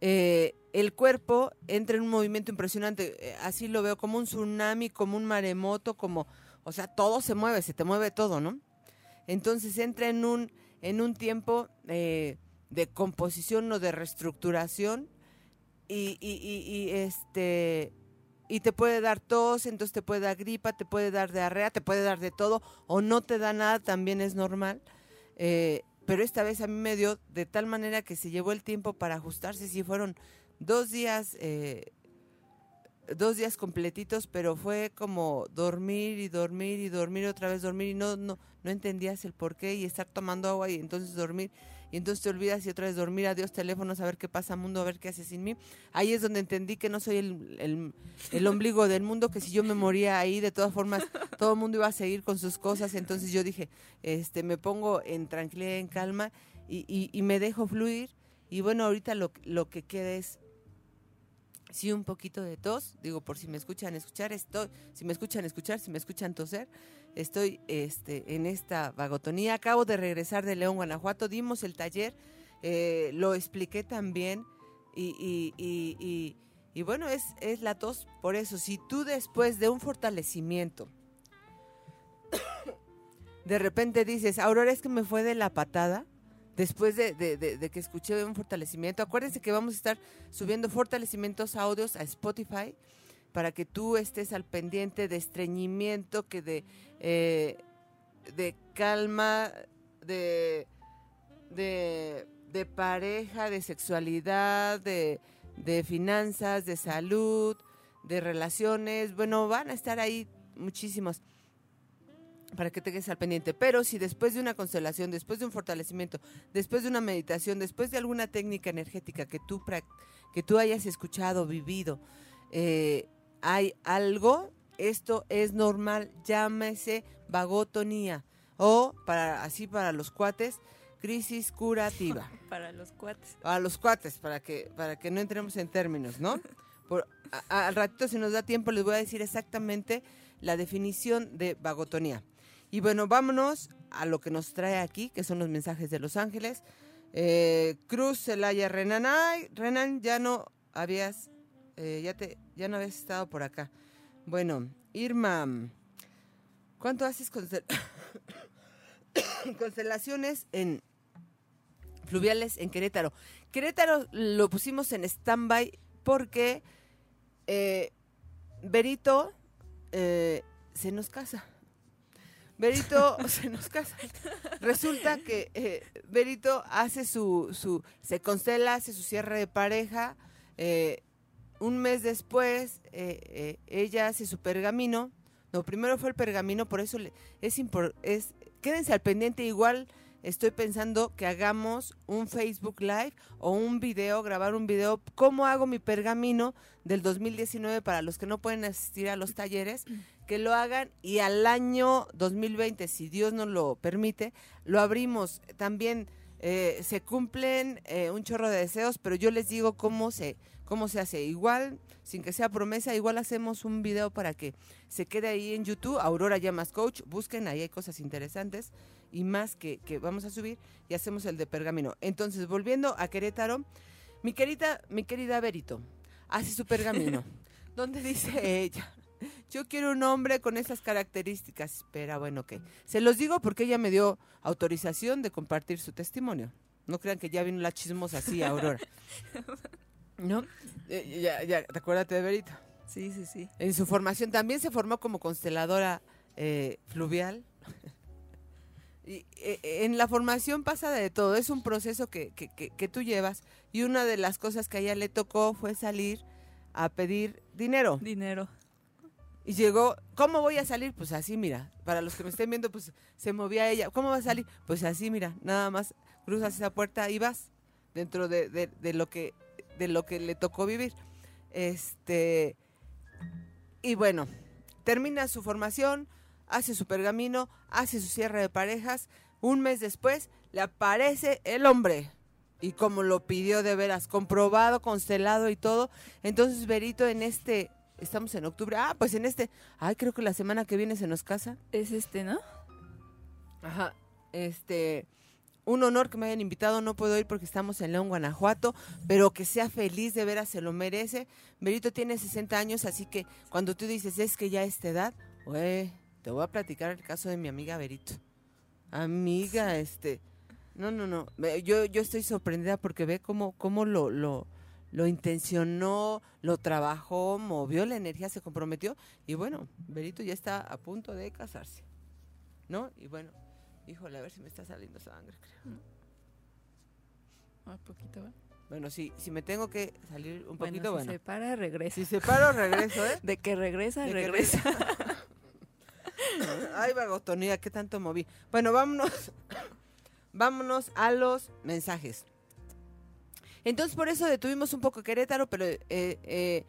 eh, el cuerpo entra en un movimiento impresionante. Así lo veo como un tsunami, como un maremoto, como, o sea, todo se mueve, se te mueve todo, ¿no? Entonces entra en un, en un tiempo eh, de composición o de reestructuración y, y- este y te puede dar tos, entonces te puede dar gripa, te puede dar diarrea, te puede dar de todo, o no te da nada, también es normal. Eh, pero esta vez a mí me dio de tal manera que se llevó el tiempo para ajustarse, sí fueron dos días, eh, dos días completitos, pero fue como dormir y dormir y dormir otra vez dormir y no, no, no entendías el por qué y estar tomando agua y entonces dormir y entonces te olvidas y otra vez dormir, adiós teléfono, a ver qué pasa mundo, a ver qué hace sin mí. Ahí es donde entendí que no soy el, el, el ombligo del mundo, que si yo me moría ahí, de todas formas, todo el mundo iba a seguir con sus cosas. Entonces yo dije, este, me pongo en tranquilidad, en calma y, y, y me dejo fluir. Y bueno, ahorita lo, lo que queda es sí un poquito de tos, digo por si me escuchan escuchar, estoy, si me escuchan escuchar, si me escuchan toser, estoy este en esta vagotonía, acabo de regresar de León, Guanajuato, dimos el taller, eh, lo expliqué también y, y, y, y- bueno, es, es la tos, por eso, si tú después de un fortalecimiento, de repente dices, Aurora, es que me fue de la patada, después de, que escuché un fortalecimiento. Acuérdense que vamos a estar subiendo fortalecimientos audios a Spotify para que tú estés al pendiente de estreñimiento, que de, eh, de calma, de, de, de pareja, de sexualidad, de, de finanzas, de salud, de relaciones. Bueno, van a estar ahí muchísimos para que te quedes al pendiente. Pero si después de una constelación, después de un fortalecimiento, después de una meditación, después de alguna técnica energética que tú, que tú hayas escuchado, vivido, eh, hay algo, esto es normal, llámese vagotonía o para así para los cuates, crisis curativa. Para los cuates. A los cuates, para que, para que no entremos en términos, ¿no? Por, a- a- al ratito, si nos da tiempo, les voy a decir exactamente la definición de vagotonía. Y bueno, vámonos a lo que nos trae aquí, que son los mensajes de Los Ángeles. Eh, Cruz, Celaya, Renan. Ay, Renan, ya no habías, eh, ya te, ya no habías estado por acá. Bueno, Irma, ¿cuánto haces constel- constelaciones en fluviales en Querétaro? Querétaro lo pusimos en stand-by porque eh, Berito eh, se nos casa. Berito se nos casa. Resulta que eh, Berito hace su, su, se constela, hace su cierre de pareja. eh, un mes después, eh, eh, ella hace su pergamino. No, primero fue el pergamino, por eso le- es, impor- es quédense al pendiente. Igual estoy pensando que hagamos un Facebook Live o un video, grabar un video. ¿Cómo hago mi pergamino del 2019 para los que no pueden asistir a los talleres? Que lo hagan y al año 2020, si Dios nos lo permite, lo abrimos. También eh, se cumplen eh, un chorro de deseos, pero yo les digo cómo se, cómo se hace. Igual, sin que sea promesa, igual hacemos un video para que se quede ahí en YouTube, Aurora Llamas Coach, busquen, ahí hay cosas interesantes y más que, que vamos a subir y hacemos el de pergamino. Entonces, volviendo a Querétaro, mi querida, mi querida Berito, hace su pergamino, donde dice ella, yo quiero un hombre con esas características. Espera, bueno, ok. Se los digo porque ella me dio autorización de compartir su testimonio. No crean que ya vino la chismosa así, Aurora. ¿No? Eh, ya, ya, acuérdate de Berito. Sí, sí, sí. En su formación también se formó como consteladora eh, fluvial. Y, eh, en la formación pasa de todo, es un proceso que, que, que- que tú llevas y una de las cosas que a ella le tocó fue salir a pedir dinero. Dinero. Y llegó, ¿cómo voy a salir? Pues así, mira, para los que me estén viendo, pues se movía ella. ¿Cómo va a salir? Pues así, mira, nada más cruzas esa puerta y vas dentro de, de- lo que de lo que le tocó vivir. Este y bueno, termina su formación, hace su pergamino, hace su cierre de parejas. Un mes después le aparece el hombre. Y como lo pidió de veras, comprobado, constelado y todo. Entonces, Berito, en este, estamos en octubre. Ah, pues en este, ay, creo que la semana que viene se nos casa. Es este, ¿no? Ajá. Este, un honor que me hayan invitado, no puedo ir porque estamos en León, Guanajuato, pero que sea feliz, de veras se lo merece. Berito tiene 60 años, así que cuando tú dices, es que ya a esta edad, güey, te voy a platicar el caso de mi amiga Berito. Amiga, este, no, no, no, yo, yo estoy sorprendida porque ve cómo, cómo lo, lo, lo intencionó, lo trabajó, movió la energía, se comprometió, y bueno, Berito ya está a punto de casarse, ¿no? Y bueno, Híjole, a ver si me está saliendo sangre, creo. Un poquito, ¿va? Bueno, sí, si me tengo que salir un Bueno, poquito, si bueno. se para, regresa. Si se paro, regreso, ¿eh? De que regresa, De que regresa. Ay, vagotonía, qué tanto moví. Bueno, vámonos. vámonos a los mensajes. Entonces, por eso detuvimos un poco Querétaro, pero eh, eh,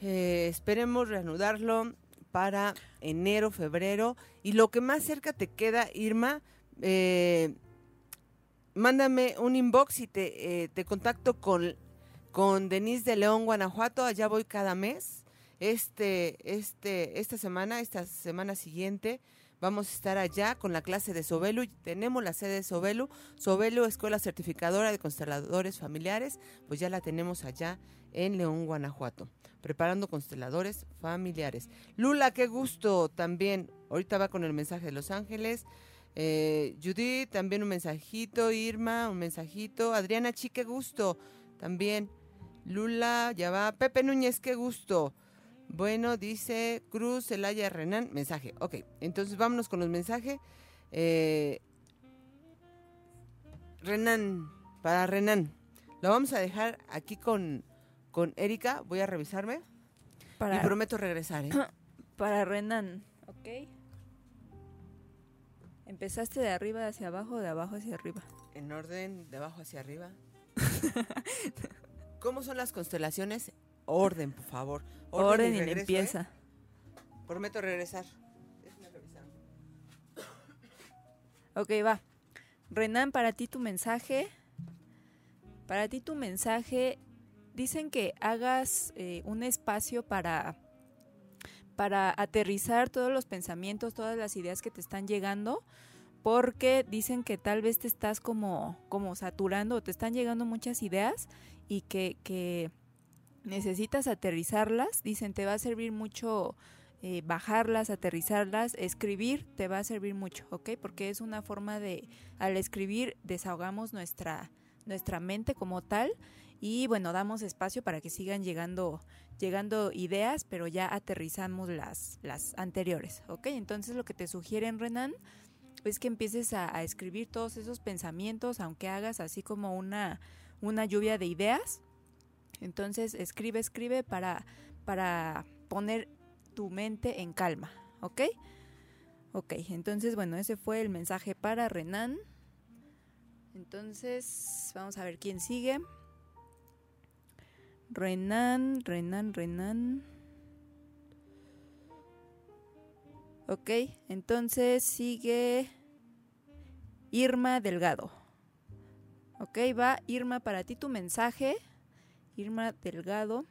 eh, esperemos reanudarlo para enero, febrero. Y lo que más cerca te queda, Irma, eh, mándame un inbox y te, eh, te contacto con, con Denise de León, Guanajuato. Allá voy cada mes. Este, este, esta semana, esta semana siguiente, vamos a estar allá con la clase de Sobelu. Tenemos la sede de Sobelu. Sobelu, Escuela Certificadora de Consteladores Familiares, pues ya la tenemos allá en León, Guanajuato, preparando consteladores familiares. Lula, qué gusto también. Ahorita va con el mensaje de Los Ángeles. Eh, Judith, también un mensajito. Irma, un mensajito. Adriana Chi, qué gusto. También. Lula, ya va. Pepe Núñez, qué gusto. Bueno, dice Cruz, Celaya, Renan, mensaje. Ok, entonces vámonos con los mensajes. Eh, Renan, para Renan. Lo vamos a dejar aquí con, con Erika. Voy a revisarme. Para, Y prometo regresar, ¿eh? para Renan, ¿ok? ¿Empezaste de arriba hacia abajo o de abajo hacia arriba? En orden, de abajo hacia arriba. ¿Cómo son las constelaciones? Orden, por favor. Orden, y, regreso, limpieza. ¿eh? Prometo regresar. Déjame revisar. Ok, va. Renan, para ti tu mensaje. Para ti tu mensaje. Dicen que hagas eh, un espacio para, para aterrizar todos los pensamientos, todas las ideas que te están llegando. Porque dicen que tal vez te estás como, como saturando te están llegando muchas ideas y que, que necesitas aterrizarlas. Dicen, te va a servir mucho eh, bajarlas, aterrizarlas, escribir te va a servir mucho, ¿ok? Porque es una forma de, al escribir, desahogamos nuestra, nuestra mente como tal y bueno, damos espacio para que sigan llegando, llegando ideas, pero ya aterrizamos las, las anteriores, ¿ok? Entonces lo que te sugieren, Renan, es que empieces a, a escribir todos esos pensamientos, aunque hagas así como una, una lluvia de ideas. Entonces escribe, escribe para, para poner tu mente en calma, ¿ok? Ok, entonces bueno, ese fue el mensaje para Renan. Entonces, vamos a ver quién sigue. Renan, Renan, Renan. Ok, entonces sigue Irma Delgado. Ok, va Irma para ti tu mensaje. Irma Delgado.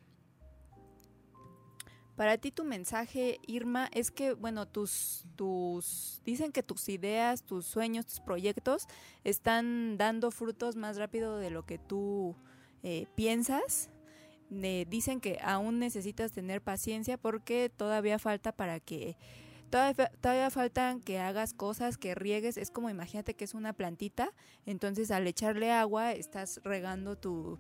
Para ti tu mensaje, Irma, es que, bueno, tus, tus, dicen que tus ideas, tus sueños, tus proyectos están dando frutos más rápido de lo que tú eh, piensas. Dicen que aún necesitas tener paciencia porque todavía falta para que, todavía, todavía faltan que hagas cosas, que riegues. Es como imagínate que es una plantita, entonces al echarle agua estás regando tu,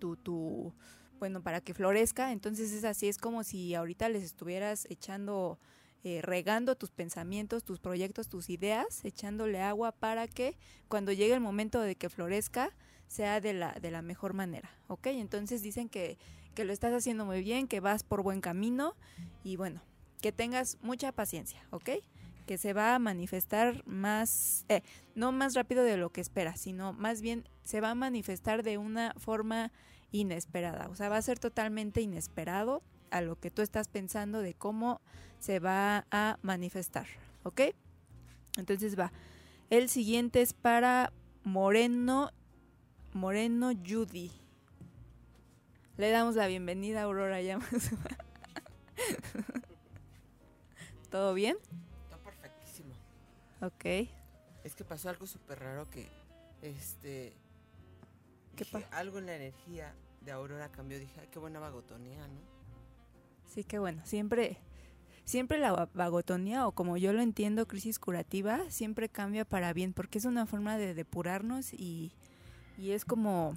tu, tu, bueno, para que florezca. Entonces es así, es como si ahorita les estuvieras echando, eh, regando tus pensamientos, tus proyectos, tus ideas, echándole agua para que cuando llegue el momento de que florezca sea de la, de la mejor manera, ¿ok? Entonces dicen que, que lo estás haciendo muy bien, que vas por buen camino y bueno, que tengas mucha paciencia, ¿ok? Que se va a manifestar más, eh, no más rápido de lo que esperas, sino más bien se va a manifestar de una forma inesperada. O sea, va a ser totalmente inesperado a lo que tú estás pensando de cómo se va a manifestar. ¿Ok? Entonces va. El siguiente es para Moreno. Moreno Judy. Le damos la bienvenida a Aurora Llamas. ¿Todo bien? Ok. Es que pasó algo súper raro que, este... ¿Qué dije, Algo en la energía de Aurora cambió. Dije, ay, qué buena vagotonía, ¿no? Sí, que bueno, siempre, siempre la va- vagotonía, o como yo lo entiendo, crisis curativa, siempre cambia para bien, porque es una forma de depurarnos y, y es como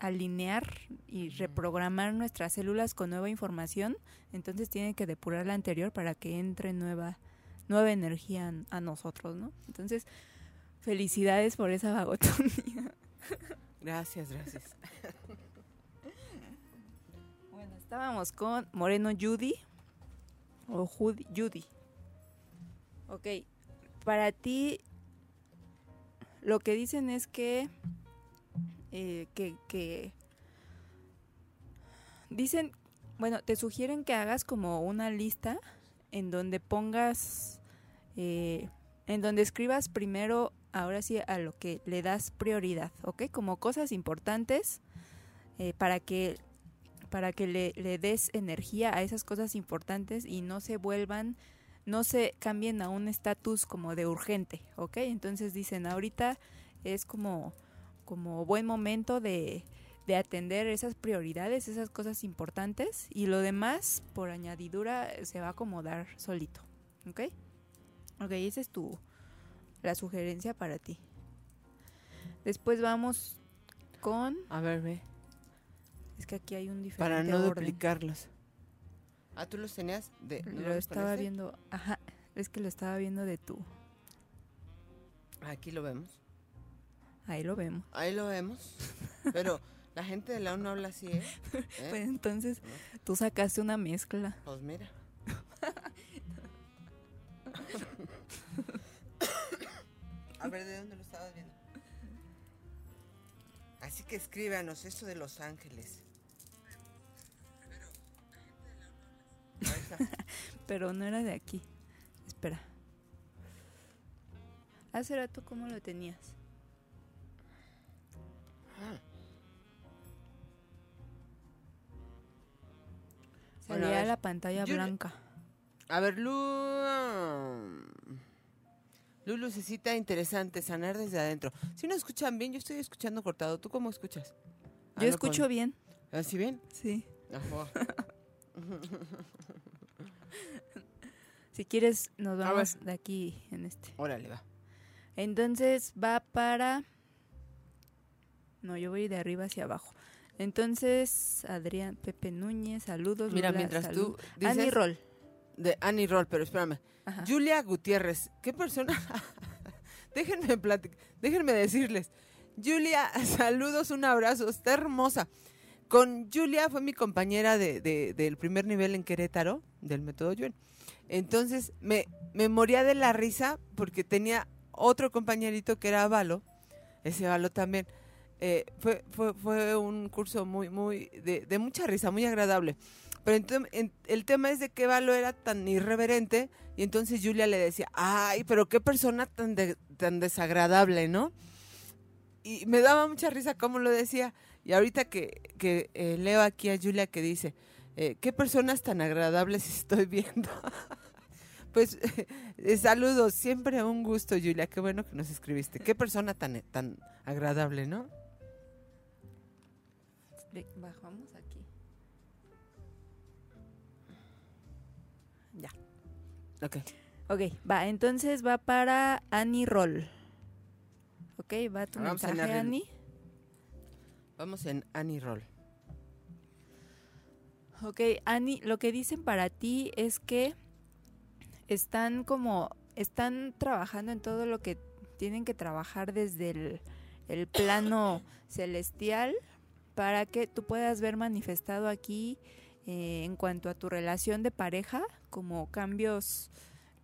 realinear y reprogramar nuestras células con nueva información, entonces tiene que depurar la anterior para que entre nueva, nueva energía en- a nosotros, ¿no? Entonces, felicidades por esa vagotonía. Gracias, gracias. Bueno, estábamos con Moreno Judy o Judy. Judy. Ok, para ti lo que dicen es que, eh, que, que dicen, bueno, te sugieren que hagas como una lista en donde pongas, eh, en donde escribas primero, ahora sí, a lo que le das prioridad, ¿ok? Como cosas importantes eh, para que para que le, le des energía a esas cosas importantes y no se vuelvan, no se cambien a un estatus como de urgente, ¿ok? Entonces dicen, ahorita es como, como buen momento de, de atender esas prioridades, esas cosas importantes y lo demás, por añadidura, se va a acomodar solito, ¿ok? Ok, esa es tu la sugerencia para ti. Después vamos con A ver, ve. es que aquí hay un diferente Para no orden. duplicarlos. Ah, tú los tenías de. ¿nos Lo estaba viendo, ajá, es que lo estaba viendo de tú. Aquí lo vemos. Ahí lo vemos. Ahí lo vemos. Pero la gente de la ONU habla así, ¿eh? ¿Eh? Pues entonces tú sacaste una mezcla. Pues mira. A ver, ¿de dónde lo estabas viendo? Así que escríbanos eso de Los Ángeles. Pero no era de aquí. Espera. Hace rato, ¿cómo lo tenías? Bueno, Salía la pantalla yo blanca. A ver, Lu... Lu Lucecita interesante, sanar desde adentro. Si no escuchan bien, yo estoy escuchando cortado. ¿Tú cómo escuchas? Ah, Yo escucho bien. ¿Así bien? Sí. Ajá. Si quieres, nos vamos de aquí en este. Órale, va. Entonces va para. No, yo voy de arriba hacia abajo. Entonces, Adrián Pepe Núñez, saludos. Mira, Lula, mientras salud. tú dices... Annie Roll. De Annie Roll, pero espérame. Ajá. Julia Gutiérrez, ¿qué persona? déjenme platicar, déjenme decirles. Julia, saludos, un abrazo, está hermosa. Con Julia fue mi compañera de, de- del primer nivel en Querétaro, del método Yuen. Entonces me, me moría de la risa porque tenía otro compañerito que era Valo, ese Valo también. Eh, fue, fue, fue un curso muy, muy, de, mucha risa, muy agradable. Pero entonces, en- el tema es de que Valo era tan irreverente y entonces Julia le decía, ay, pero qué persona tan, de- tan desagradable, ¿no? Y me daba mucha risa cómo lo decía. Y ahorita que, que eh, leo aquí a Julia que dice, eh, qué personas tan agradables estoy viendo. pues eh, saludos, siempre un gusto Julia, qué bueno que nos escribiste. Qué persona tan, tan agradable, ¿no? Bajamos aquí. Ya. Ok. Ok, va. Entonces va para Annie Roll. Ok, va tu Vamos mensaje, narrar- Annie. Vamos en Annie Roll. Ok, Annie, lo que dicen para ti es que están como, están trabajando en todo lo que tienen que trabajar desde el, el plano celestial para que tú puedas ver manifestado aquí eh, en cuanto a tu relación de pareja, como cambios,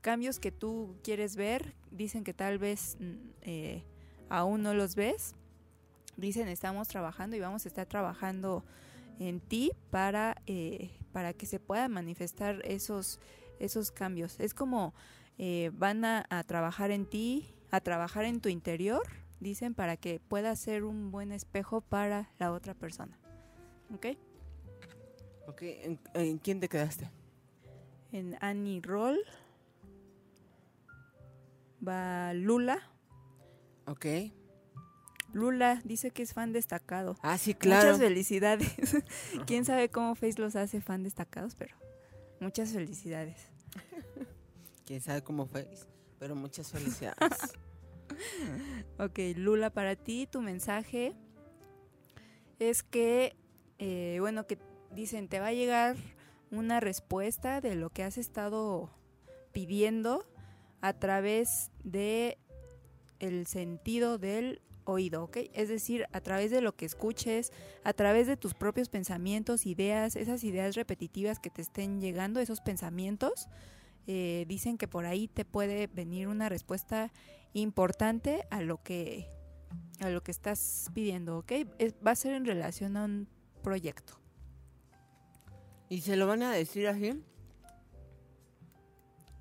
cambios que tú quieres ver. Dicen que tal vez mm, eh, aún no los ves. Dicen estamos trabajando y vamos a estar trabajando en ti para, eh, para que se puedan manifestar esos, esos cambios. Es como van a trabajar en ti, a trabajar en tu interior, dicen, para que pueda ser un buen espejo para la otra persona. ¿Ok? Ok, ¿en, en quién te quedaste? En Annie Roll va Lula. Ok. Lula dice que es fan destacado. Ah, sí, claro. Muchas felicidades. Quién sabe cómo Face los hace fan destacados, pero muchas felicidades. Quién sabe cómo fue, pero muchas felicidades. Ok, Lula, para ti tu mensaje es que, eh, bueno, que dicen, te va a llegar una respuesta de lo que has estado pidiendo a través de el sentido del oído, ¿ok? Es decir, a través de lo que escuches, a través de tus propios pensamientos, ideas, esas ideas repetitivas que te estén llegando, esos pensamientos, eh, dicen que por ahí te puede venir una respuesta importante a lo que a lo que estás pidiendo, ¿ok? Es- va a ser en relación a un proyecto. ¿Y se lo van a decir así?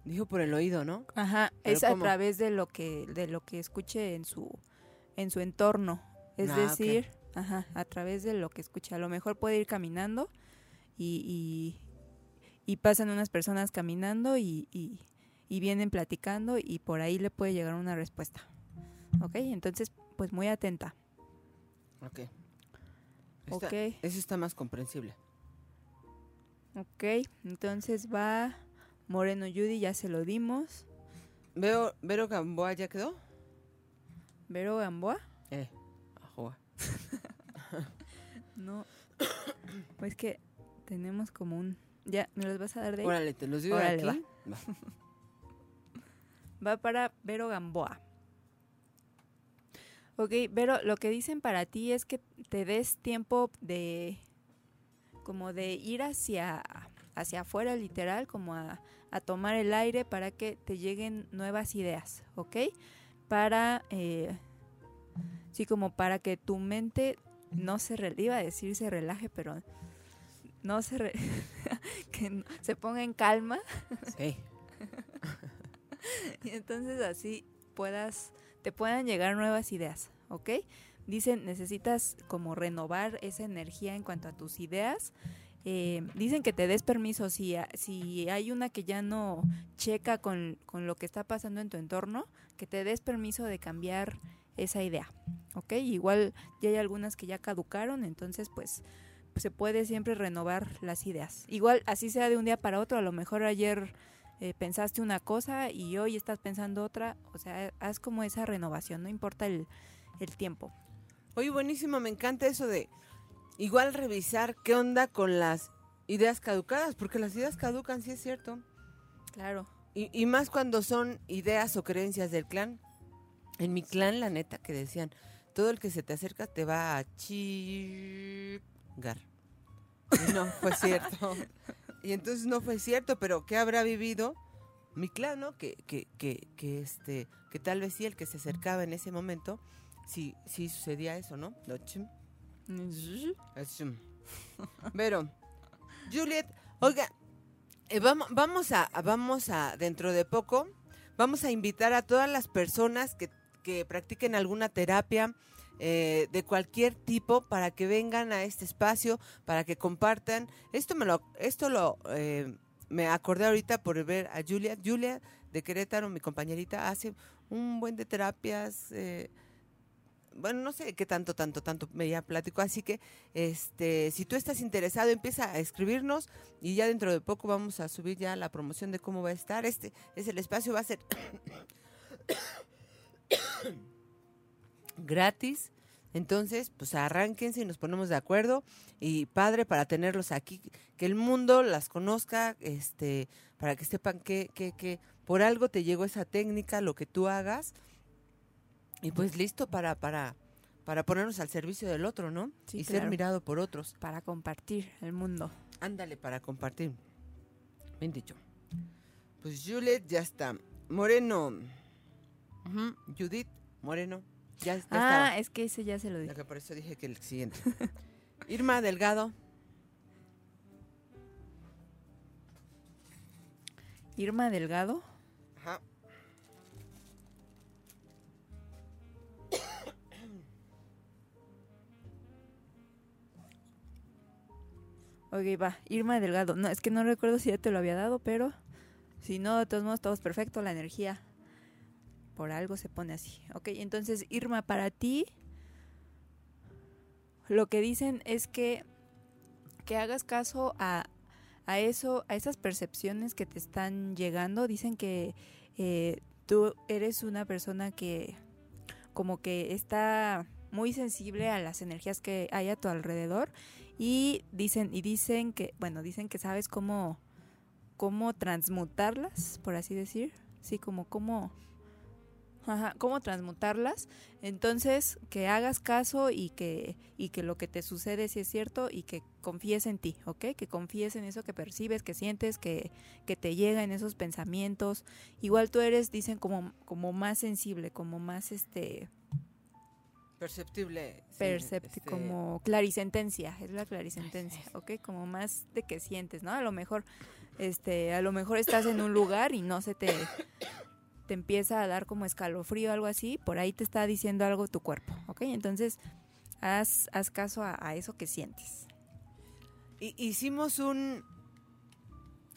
Dijo por el oído, ¿no? Ajá, ¿Pero es a través de lo que de lo que escuche en su en su entorno, es Ah, decir, ajá, a través de lo que escuche. A lo mejor puede ir caminando y, y, y pasan unas personas caminando y, y, y vienen platicando y por ahí le puede llegar una respuesta. ¿Ok? Entonces, pues muy atenta. Ok. Está- Ok. Eso está más comprensible. Ok, entonces va Moreno Judy, ya se lo dimos. Veo, Vero Gamboa ya quedó. ¿Vero Gamboa? Eh, ajua. No. Pues que tenemos como un... Ya, ¿me los vas a dar de ahí? Órale, te los digo Órale, aquí. Va. Va para Vero Gamboa. Ok, Vero, lo que dicen para ti es que te des tiempo de como de ir hacia hacia afuera literal, como a, a tomar el aire para que te lleguen nuevas ideas, ¿ok? Para, eh, sí, como para que tu mente no se, re- iba a decir se relaje, pero no se, re- que no- se ponga en calma Sí. y entonces así puedas, te puedan llegar nuevas ideas, ¿ok? Dicen, necesitas como renovar esa energía en cuanto a tus ideas. Eh, dicen que te des permiso si, si hay una que ya no checa con, con lo que está pasando en tu entorno, que te des permiso de cambiar esa idea, ¿ok? Igual ya hay algunas que ya caducaron, entonces pues se puede siempre renovar las ideas. Igual así sea de un día para otro, a lo mejor ayer eh, pensaste una cosa y hoy estás pensando otra, o sea, haz como esa renovación, no importa el, el tiempo. Oye, buenísimo, me encanta eso de igual revisar qué onda con las ideas caducadas, porque las ideas caducan, sí es cierto. Claro. Y, y más cuando son ideas o creencias del clan. En mi clan, la neta, que decían, todo el que se te acerca te va a chingar. No fue cierto. y entonces no fue cierto, pero ¿qué habrá vivido mi clan, no? Que, que, que, que, este, que tal vez sí el que se acercaba en ese momento, sí, sí sucedía eso, ¿no? Pero, Juliet, oiga, eh, vamos, vamos a- vamos a, dentro de poco, vamos a invitar a todas las personas que, que practiquen alguna terapia eh, de cualquier tipo para que vengan a este espacio, para que compartan. Esto me lo, esto lo, eh, me acordé ahorita por ver a Julia, Julia de Querétaro, mi compañerita, hace un buen de terapias. eh, bueno, no sé qué tanto, tanto, tanto me ya platico, así que este, si tú estás interesado, empieza a escribirnos y ya dentro de poco vamos a subir ya la promoción de cómo va a estar. Este es el espacio, va a ser gratis. Entonces, pues arránquense y nos ponemos de acuerdo y padre para tenerlos aquí, que el mundo las conozca, este, para que sepan que, que, que por algo te llegó esa técnica, lo que tú hagas, y pues listo para, para, para ponernos al servicio del otro, ¿no? Sí, y ser mirado por otros. Para compartir el mundo. Ándale para compartir. Bien dicho. Pues Juliet ya está. Moreno. Judith Moreno. Ya, ya Ah, estaba. es que ese ya se lo dije. por eso dije que el siguiente. Irma Delgado. Irma Delgado. Ajá. Ok, va. Irma Delgado. No, es que no recuerdo si ya te lo había dado, pero si no, de todos modos, todo es perfecto. La energía por algo se pone así. Ok, entonces, Irma, para ti, lo que dicen es que, que hagas caso a, a eso, a esas percepciones que te están llegando. Dicen que eh, tú eres una persona que como que está muy sensible a las energías que hay a tu alrededor y dicen y dicen que bueno dicen que sabes cómo cómo transmutarlas por así decir sí como cómo ajá, cómo transmutarlas entonces que hagas caso y que y que lo que te sucede sí es cierto y que confíes en ti ¿ok? que confíes en eso que percibes que sientes que que te llega en esos pensamientos igual tú eres dicen como como más sensible como más este Perceptible. sí, percepti este, como clarisentencia, es la clarisentencia, ¿ok? Como más de que sientes, ¿no? A lo mejor, este, a lo mejor estás en un lugar y no se te, te empieza a dar como escalofrío o algo así, por ahí te está diciendo algo tu cuerpo, ¿ok? Entonces, haz, haz caso a, eso que sientes. hi- hicimos un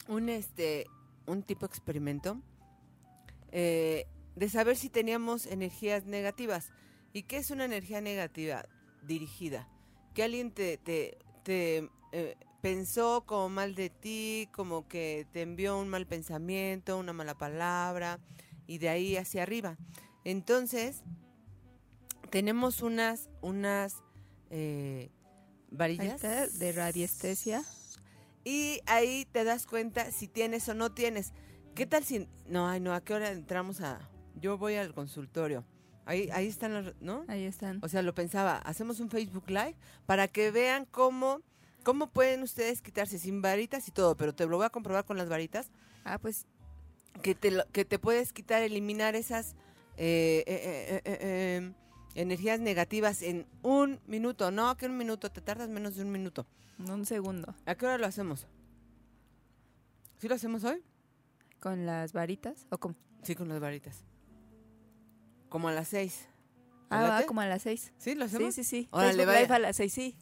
un este un tipo experimento eh, de saber si teníamos energías negativas y qué es una energía negativa dirigida que alguien te te, te, eh, pensó como mal de ti como que te envió un mal pensamiento una mala palabra y de ahí hacia arriba. Entonces, tenemos unas, unas eh, varillas. de radiestesia. Y ahí te das cuenta si tienes o no tienes. ¿Qué tal si... No, ay, no, ¿a qué hora entramos a...? Yo voy al consultorio. Ahí, ahí están los... ¿No? Ahí están. O sea, lo pensaba, hacemos un Facebook Live para que vean cómo, cómo pueden ustedes quitarse sin varitas y todo, pero te lo voy a comprobar con las varitas, Ah, pues que te, lo- que te puedes quitar, eliminar esas eh, eh, eh, eh, energías negativas en un minuto. No, que un minuto, te tardas menos de un minuto. un segundo. ¿A qué hora lo hacemos? ¿Sí lo hacemos hoy? ¿Con las varitas? ¿O cómo? Sí, con las varitas. Como a las seis. ¿Te Ah, va como a las seis. ¿Sí lo Sí, hacemos? sí, sí. Órale, Facebook vaya. Live a las seis, sí.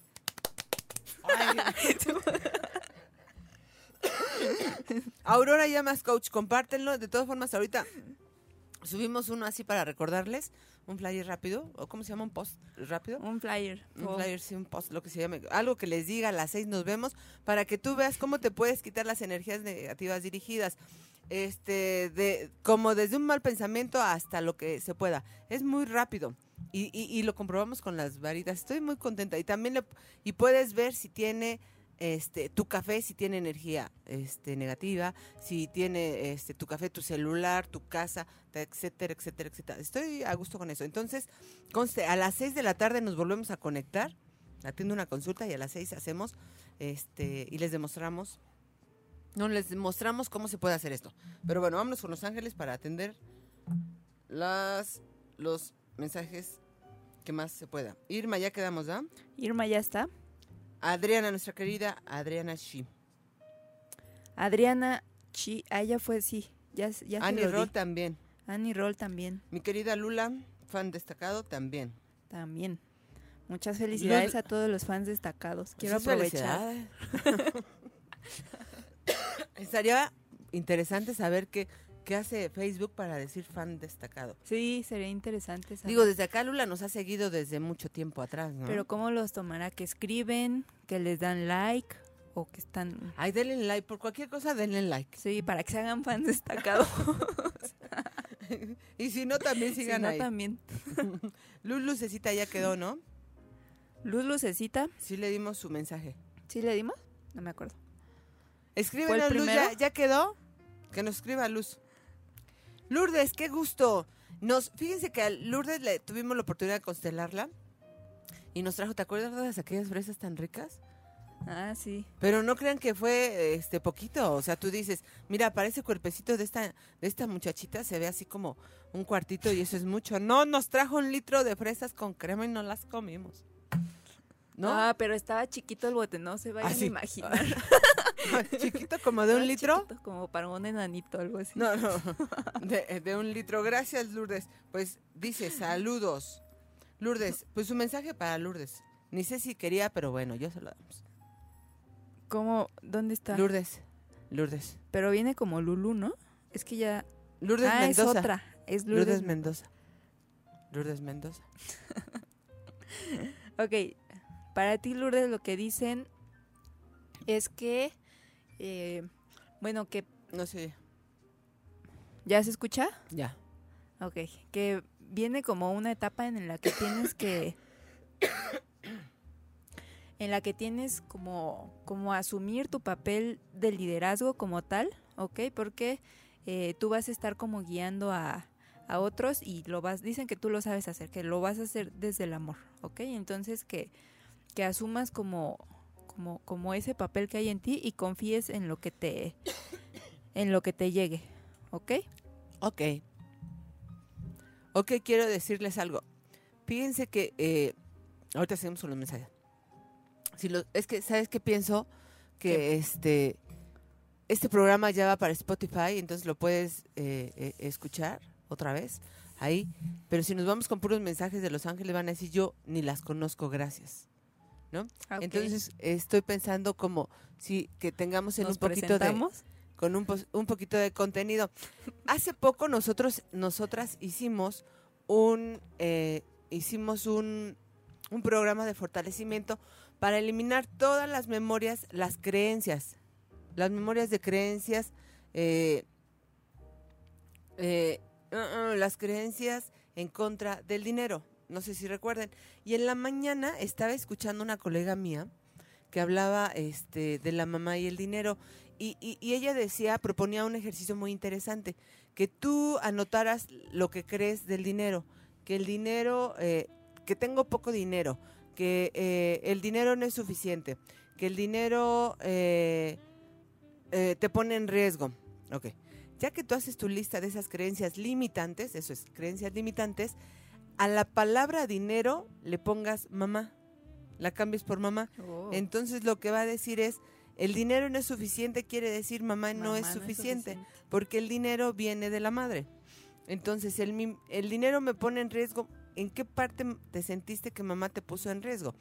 Aurora Llamas Coach, compártenlo. De todas formas, ahorita subimos uno así para recordarles. Un flyer rápido. ¿O cómo se llama? Un post rápido. Un flyer. Un Oh, flyer, sí, un post, lo que se llame. Algo que les diga a las seis nos vemos para que tú veas cómo te puedes quitar las energías negativas dirigidas. Este, de, como desde un mal pensamiento hasta lo que se pueda. Es muy rápido. Y, y, y lo comprobamos con las varitas. Estoy muy contenta. Y también le, y puedes ver si tiene este tu café, si tiene energía este, negativa, si tiene este tu café, tu celular, tu casa, etcétera, etcétera, etcétera. Estoy a gusto con eso. Entonces, conste, a las 6 de la tarde nos volvemos a conectar, atiendo una consulta y a las 6 hacemos este y les demostramos no les demostramos cómo se puede hacer esto. Pero bueno, vámonos con Los Ángeles para atender las los mensajes que más se pueda. Irma, ya quedamos, ¿da? Irma ya está. Adriana, nuestra querida Adriana Shi. Adriana Chi, ah, ya fue, sí. Ya, ya se Annie lo di. Roll también. Annie Roll también. Mi querida Lula, fan destacado también. También. Muchas felicidades a todos los fans destacados. Quiero Pues aprovechar. felicidades. Estaría interesante saber qué, qué hace Facebook para decir fan destacado. Sí, sería interesante saber. Digo, desde acá Lula nos ha seguido desde mucho tiempo atrás, ¿no? Pero ¿cómo los tomará? ¿Que escriben? ¿Que les dan like? ¿O que están...? Ay, denle like, por cualquier cosa denle like. Sí, para que se hagan fans destacados. Y si no, también si sigan no, ahí. también. Luz Lucecita ya quedó, ¿no? Luz Lucecita, Sí le dimos su mensaje. ¿sí le dimos? No me acuerdo. Escriben ¿Fue el a Luz? ¿ya, ya quedó? Que nos escriba Luz. Lourdes, qué gusto. Nos, fíjense que a Lourdes le tuvimos la oportunidad de constelarla y nos trajo, ¿te acuerdas de aquellas fresas tan ricas? Ah, sí. Pero no crean que fue este poquito, o sea, tú dices, mira, parece cuerpecito de esta de esta muchachita, se ve así como un cuartito y eso es mucho. No, nos trajo un litro de fresas con crema y no las comimos. ¿No? Ah, pero estaba chiquito el bote, no se vayan Ah, sí. a imaginar. Chiquito como de un litro. chiquito, como para un enanito, algo así. No, no, de, de un litro. Gracias, Lourdes. Pues dice, saludos. Lourdes, pues su mensaje para Lourdes. Ni sé si quería, pero bueno, yo se lo damos. ¿Cómo? ¿Dónde está? Lourdes, Lourdes. Pero viene como Lulu, ¿no? Es que ya... Lourdes ah, Mendoza. es otra. Es Lourdes, Lourdes. Mendoza. Lourdes Mendoza. ok, para ti, Lourdes, lo que dicen es que... eh, bueno, que... No sé, ¿Ya se escucha? ya. Ok, que viene como una etapa en la que tienes que... en la que tienes como, como asumir tu papel de liderazgo como tal, ¿ok? Porque eh, tú vas a estar como guiando a, a otros y lo vas, dicen que tú lo sabes hacer, que lo vas a hacer desde el amor, ¿ok? Entonces que, que asumas como, como, como ese papel que hay en ti y confíes en lo que te, en lo que te llegue, ¿ok? Ok. Ok, quiero decirles algo. Fíjense que eh, ahorita seguimos con los mensajes. Si lo- es que, ¿sabes qué pienso? Que este este programa ya va para Spotify, entonces lo puedes eh, eh, escuchar otra vez ahí. Pero si nos vamos con puros mensajes de Los Ángeles, van a decir yo ni las conozco, gracias. ¿No? Ok. Entonces estoy pensando como si que tengamos en ¿Nos un poquito de con un, un poquito de contenido. Hace poco nosotros, nosotras hicimos un, eh, hicimos un, un programa de fortalecimiento para eliminar todas las memorias, las creencias, las memorias de creencias eh, eh, uh, uh, las creencias en contra del dinero. No sé si recuerden. Y en la mañana estaba escuchando una colega mía que hablaba este, de la mamá y el dinero. Y, y- y ella decía, proponía un ejercicio muy interesante, que tú anotaras lo que crees del dinero, que el dinero, eh, que tengo poco dinero, que eh, el dinero no es suficiente, que el dinero eh, te pone en riesgo. Ok. Ya que tú haces tu lista de esas creencias limitantes, eso es, creencias limitantes, a la palabra dinero le pongas mamá, la cambies por mamá. Oh. Entonces lo que va a decir es, el dinero no es suficiente, quiere decir mamá, no, es suficiente, porque el dinero viene de la madre. Entonces el, mi- el dinero me pone en riesgo. ¿En qué parte te sentiste que mamá te puso en riesgo?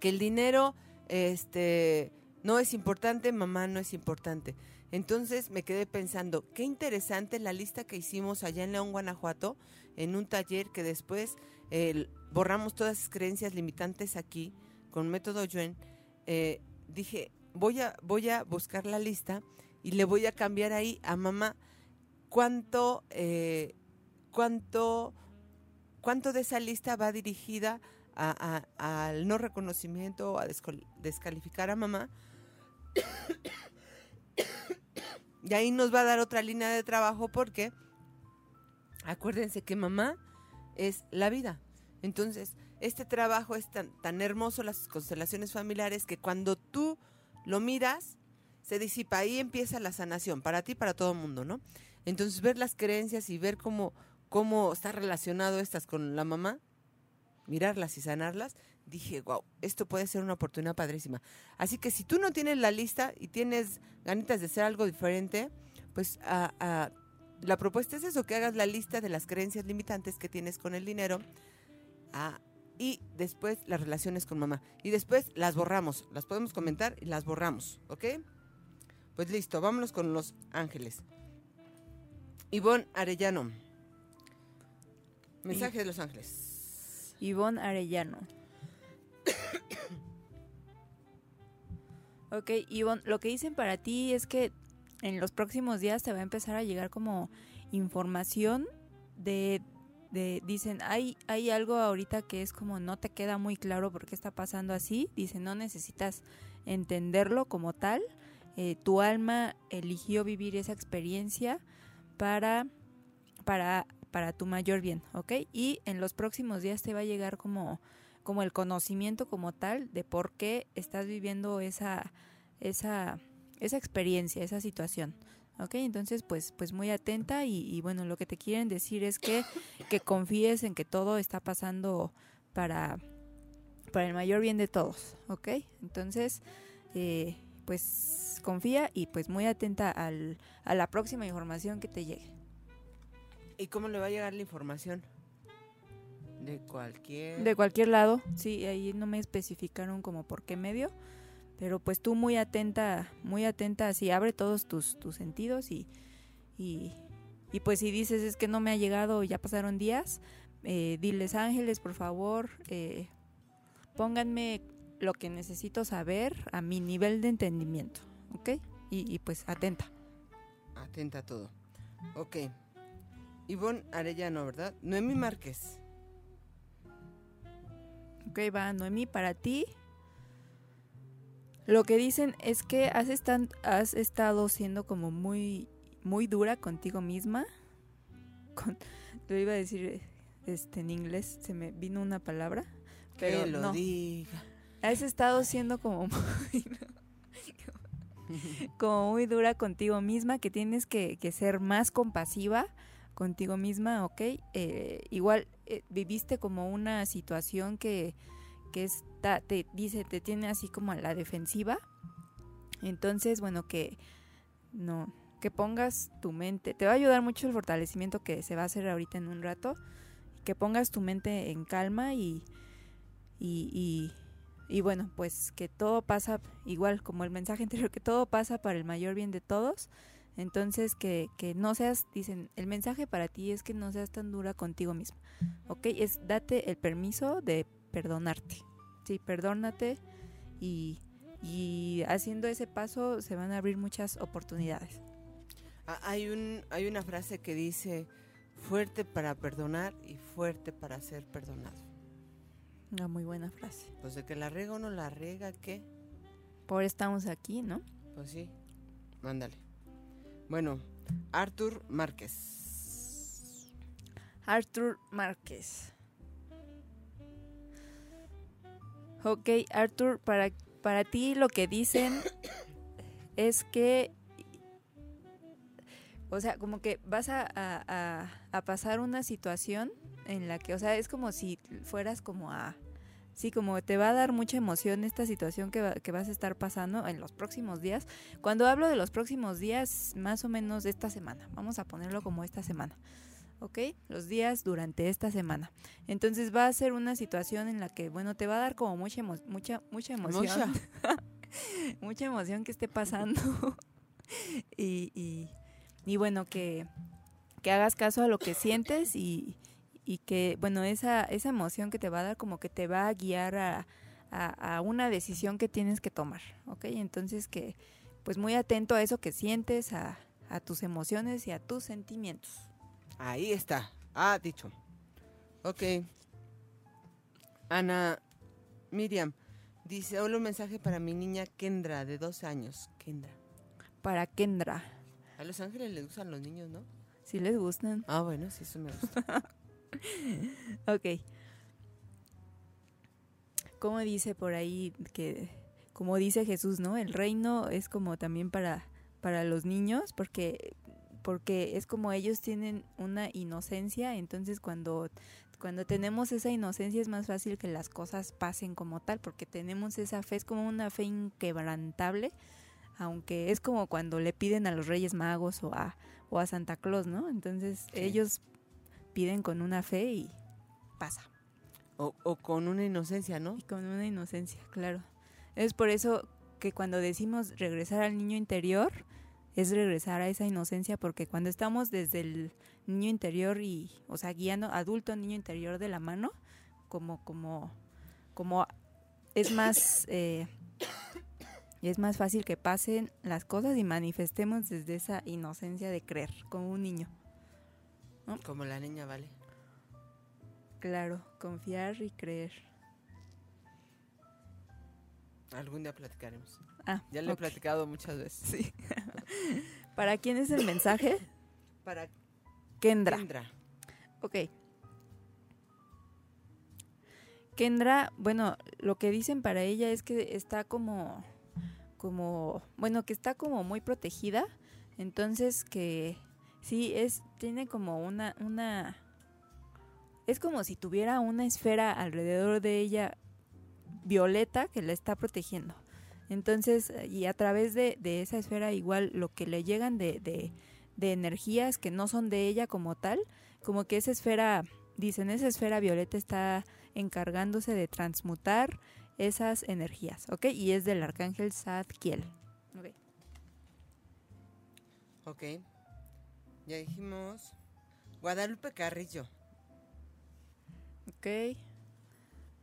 Que el dinero este, no es importante, mamá no es importante. Entonces me quedé pensando, qué interesante la lista que hicimos allá en León, Guanajuato, en un taller que después borramos todas las creencias limitantes aquí con método Yuen. Eh, dije, voy a, voy a buscar la lista y le voy a cambiar ahí a mamá cuánto, eh, cuánto, cuánto de esa lista va dirigida al no reconocimiento a descalificar a mamá. Y ahí nos va a dar otra línea de trabajo porque acuérdense que mamá es la vida. Entonces, este trabajo es tan, tan hermoso, las constelaciones familiares, que cuando tú lo miras, se disipa. Ahí empieza la sanación, para ti, para todo el mundo, ¿no? Entonces, ver las creencias y ver cómo, cómo está relacionado estas con la mamá, mirarlas y sanarlas, dije, wow, esto puede ser una oportunidad padrísima. Así que si tú no tienes la lista y tienes ganitas de hacer algo diferente, pues a- a- la propuesta es eso, que hagas la lista de las creencias limitantes que tienes con el dinero y después las relaciones con mamá. Y después las borramos, las podemos comentar y las borramos, ¿ok? Pues listo, vámonos con los ángeles. Ivonne Arellano. Mensaje de los ángeles. Ivonne Arellano. Ok, Ivonne, lo que dicen para ti es que en los próximos días te va a empezar a llegar como información de, de dicen, hay, hay algo ahorita que es como no te queda muy claro por qué está pasando así. Dicen, no necesitas entenderlo como tal. Eh, tu alma eligió vivir esa experiencia para, para, para tu mayor bien, ¿ok? Y en los próximos días te va a llegar como, como el conocimiento como tal de por qué estás viviendo esa, esa, esa experiencia, esa situación. ¿Ok? Entonces, pues, pues muy atenta y, bueno, lo que te quieren decir es que, que confíes en que todo está pasando para, para el mayor bien de todos, ¿ok? Entonces, eh, pues confía y pues muy atenta al, a la próxima información que te llegue. ¿Y cómo le va a llegar la información? De cualquier... De cualquier lado, sí, ahí no me especificaron como por qué medio, pero pues tú muy atenta, muy atenta, así abre todos tus, tus sentidos y, y, y pues si dices es que no me ha llegado, ya pasaron días, eh, diles ángeles, por favor, eh, pónganme lo que necesito saber a mi nivel de entendimiento, ¿ok? Y, y pues atenta. Atenta a todo. Ok. Ivonne Arellano, ¿verdad? Noemí Márquez. Ok, va, Noemí, para ti. Lo que dicen es que has, has estado siendo como muy, muy dura contigo misma. Con, lo iba a decir este, en inglés, se me vino una palabra. Pero que lo no. diga. Has estado siendo como muy, como muy dura contigo misma, que tienes que, que ser más compasiva contigo misma, ¿ok? Eh, igual eh, viviste como una situación que, que está, te dice, te tiene así como a la defensiva. Entonces, bueno, que no, que pongas tu mente, te va a ayudar mucho el fortalecimiento que se va a hacer ahorita en un rato, que pongas tu mente en calma y, y, y, y bueno, pues que todo pasa igual como el mensaje anterior, que todo pasa para el mayor bien de todos. Entonces que, que no seas, dicen, el mensaje para ti es que no seas tan dura contigo misma. ¿Ok? Es date el permiso de perdonarte. Sí, perdónate y, y haciendo ese paso se van a abrir muchas oportunidades. Ah, hay, un, hay una frase que dice, fuerte para perdonar y fuerte para ser perdonado. Una muy buena frase. Pues de que la rega uno la rega, ¿qué? Por estamos aquí, ¿no? Pues sí, mándale. Bueno, Arthur Márquez. Arthur Márquez. Ok, Arthur, para, para ti lo que dicen es que, o sea, como que vas a, a- a- a pasar una situación en la que, o sea, es como si fueras como a, sí, como te va a dar mucha emoción esta situación que, va- que vas a estar pasando en los próximos días. Cuando hablo de los próximos días, más o menos esta semana, vamos a ponerlo como esta semana. ¿ok? Los días durante esta semana. Entonces va a ser una situación en la que, bueno, te va a dar como mucha, emo- mucha, mucha emoción. mucha emoción que esté pasando. y, y, y bueno, que, que hagas caso a lo que sientes y, y que, bueno, esa, esa emoción que te va a dar como que te va a guiar a, a, a una decisión que tienes que tomar, ¿ok? Entonces que, pues muy atento a eso que sientes, a, a tus emociones y a tus sentimientos. Ahí está. Ah, dicho. Ok. Ana Miriam dice, hola, un mensaje para mi niña Kendra, de 12 años. Kendra. Para Kendra, A Los Ángeles les gustan los niños, ¿no? si les gustan. Ah, bueno, sí, eso me gusta. Ok. Como dice por ahí que, como dice Jesús, ¿no? El reino es como también para, para los niños, porque, porque es como ellos tienen una inocencia, entonces cuando, cuando tenemos esa inocencia es más fácil que las cosas pasen como tal, porque tenemos esa fe, es como una fe inquebrantable, aunque es como cuando le piden a los Reyes Magos o a, o a Santa Claus, ¿no? Entonces Sí. ellos piden con una fe y pasa. O, o con una inocencia, ¿no? Y con una inocencia, claro. Es por eso que cuando decimos regresar al niño interior, es regresar a esa inocencia, porque cuando estamos desde el niño interior y, o sea, guiando adulto, niño interior de la mano, como, como, como es más, eh, es más fácil que pasen las cosas y manifestemos desde esa inocencia de creer, como un niño. Como la niña, ¿vale? Claro, confiar y creer. Algún día platicaremos. Ah, Ya le he ok. platicado muchas veces. Sí. ¿Para quién es el mensaje? Para Kendra. Kendra. Ok. Kendra, bueno, lo que dicen para ella es que está como, como, bueno, que está como muy protegida, entonces que sí es, tiene como una, una, es como si tuviera una esfera alrededor de ella violeta que la está protegiendo. Entonces, y a través de, de esa esfera igual lo que le llegan de, de, de energías que no son de ella como tal, como que esa esfera, dicen, esa esfera violeta está encargándose de transmutar esas energías, ¿ok? Y es del arcángel Zadkiel. Ok. Ok. Ya dijimos. Guadalupe Carrillo. Ok.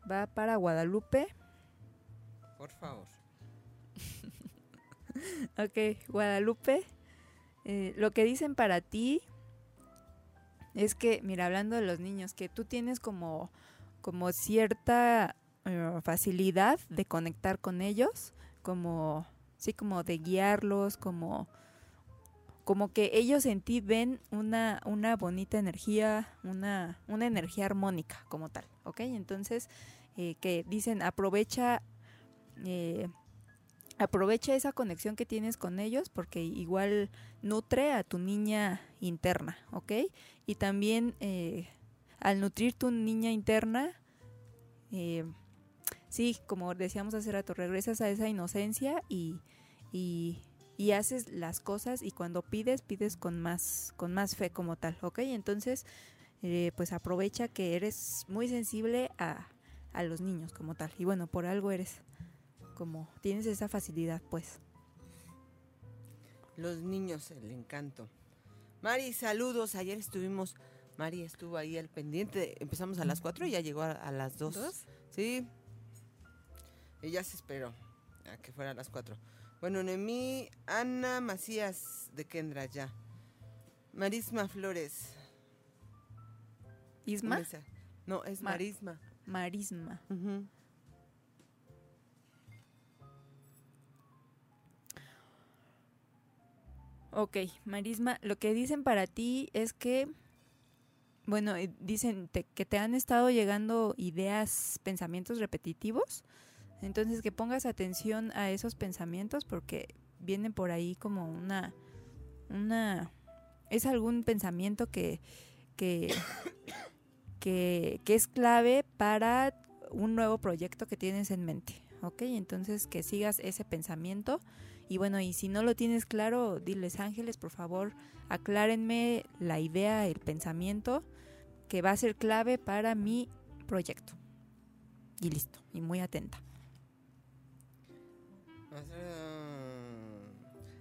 Va para Guadalupe. Por favor. Ok, Guadalupe. eh, lo que dicen para ti es que, mira, hablando de los niños, que tú tienes como, como cierta eh, facilidad de conectar con ellos, como, sí, como de guiarlos, como, como que ellos en ti ven una, una bonita energía, una, una energía armónica como tal, ¿ok? Entonces, eh, que dicen, aprovecha... eh, aprovecha esa conexión que tienes con ellos porque igual nutre a tu niña interna, ¿ok? Y también eh, al nutrir tu niña interna, sí, como decíamos hace rato, regresas a esa inocencia y, y haces las cosas y cuando pides, pides con más, con más fe como tal, ¿ok? Entonces, eh, pues aprovecha que eres muy sensible a, a los niños como tal. Y bueno, por algo eres como tienes esa facilidad, pues. Los niños, el encanto. Mari, saludos. Ayer estuvimos. Mari estuvo ahí al pendiente. Empezamos a las 4 y ya llegó a, a las 2. ¿Dos? Sí. Ella se esperó a que fuera a las 4. Bueno, Noemí, Ana Macías de Kendra ya. Marisma Flores. ¿Isma? No, es Ma- Marisma. Marisma. Ujú. Ok, Marisma, lo que dicen para ti es que, bueno, eh, dicen te- que te han estado llegando ideas, pensamientos repetitivos, entonces que pongas atención a esos pensamientos porque viene por ahí como una, una, es algún pensamiento que, que, que, que es clave para un nuevo proyecto que tienes en mente, ¿ok? Entonces que sigas ese pensamiento y bueno, y si no lo tienes claro, diles ángeles, por favor, aclárenme la idea, el pensamiento que va a ser clave para mi proyecto. Y listo, y muy atenta.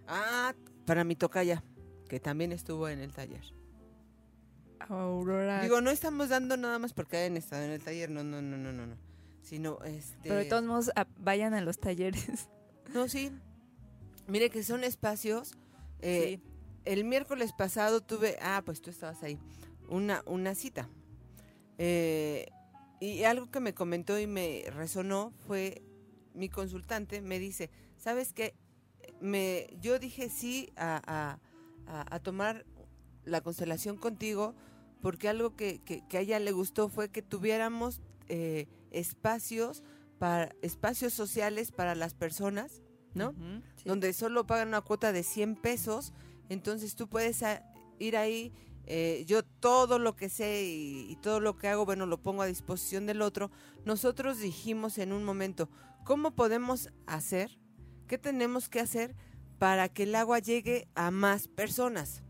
Ah, para mi tocaya, que también estuvo en el taller. Aurora. Digo, no estamos dando nada más porque hayan estado en el taller, no, no, no, no, no, no. Sino, este... pero de todos modos, a- vayan a los talleres. No, sí. Mire que son espacios. eh, El miércoles pasado tuve, ah, pues tú estabas ahí, una, una cita. Eh, y algo que me comentó y me resonó fue mi consultante, me dice, ¿sabes qué? Me, yo dije sí a, a- tomar la constelación contigo porque algo que, que- que a ella le gustó fue que tuviéramos eh, espacios para espacios sociales para las personas, ¿no? Sí. donde solo pagan una cuota de 100 pesos, entonces tú puedes a- ir ahí, eh, yo todo lo que sé y, y todo lo que hago, bueno, lo pongo a disposición del otro. Nosotros dijimos en un momento, ¿cómo podemos hacer? ¿Qué tenemos que hacer para que el agua llegue a más personas?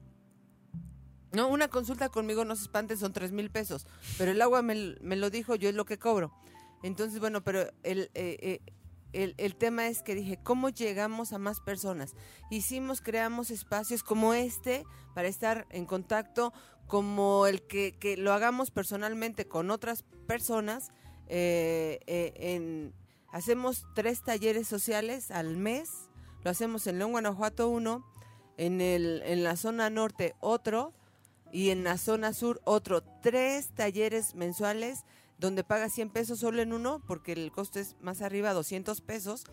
No, una consulta conmigo, no se espanten, son tres mil pesos, pero el agua me, me lo dijo, yo es lo que cobro. Entonces, bueno, pero el, eh, eh, el, el tema es que dije, ¿cómo llegamos a más personas? Hicimos, creamos espacios como este para estar en contacto, como el que, que lo hagamos personalmente con otras personas. eh, en, hacemos tres talleres sociales al mes, lo hacemos en León, Guanajuato uno, en, el, en la zona norte otro y en la zona sur otro. Tres talleres mensuales donde pagas 100 pesos solo en uno porque el costo es más arriba, 200 pesos.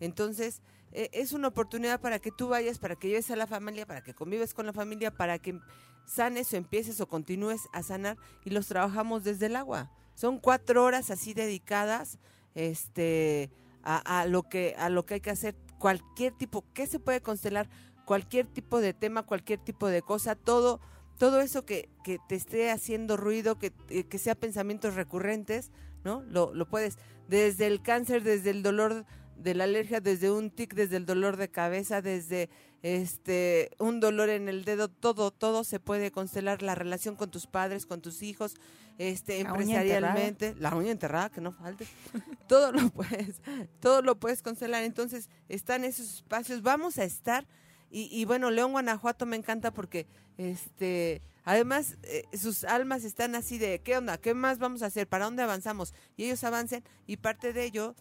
Entonces, eh, es una oportunidad para que tú vayas, para que lleves a la familia, para que convives con la familia, para que sanes o empieces o continúes a sanar y los trabajamos desde el agua. Son cuatro horas así dedicadas este, a, a lo que, a lo que hay que hacer. Cualquier tipo, ¿qué se puede constelar? Cualquier tipo de tema, cualquier tipo de cosa, todo todo eso que, que te esté haciendo ruido, que, eh, que sea pensamientos recurrentes, ¿no? Lo, lo puedes, desde el cáncer, desde el dolor de la alergia, desde un tic, desde el dolor de cabeza, desde este un dolor en el dedo, todo, todo se puede constelar, la relación con tus padres, con tus hijos, este, La uña empresarialmente, la uña enterrada, que no falte, todo lo puedes, todo lo puedes constelar, entonces están esos espacios, vamos a estar y, y bueno, León, Guanajuato me encanta porque, este, además, eh, sus almas están así de, ¿qué onda? ¿Qué más vamos a hacer? ¿Para dónde avanzamos? Y ellos avancen y parte de ello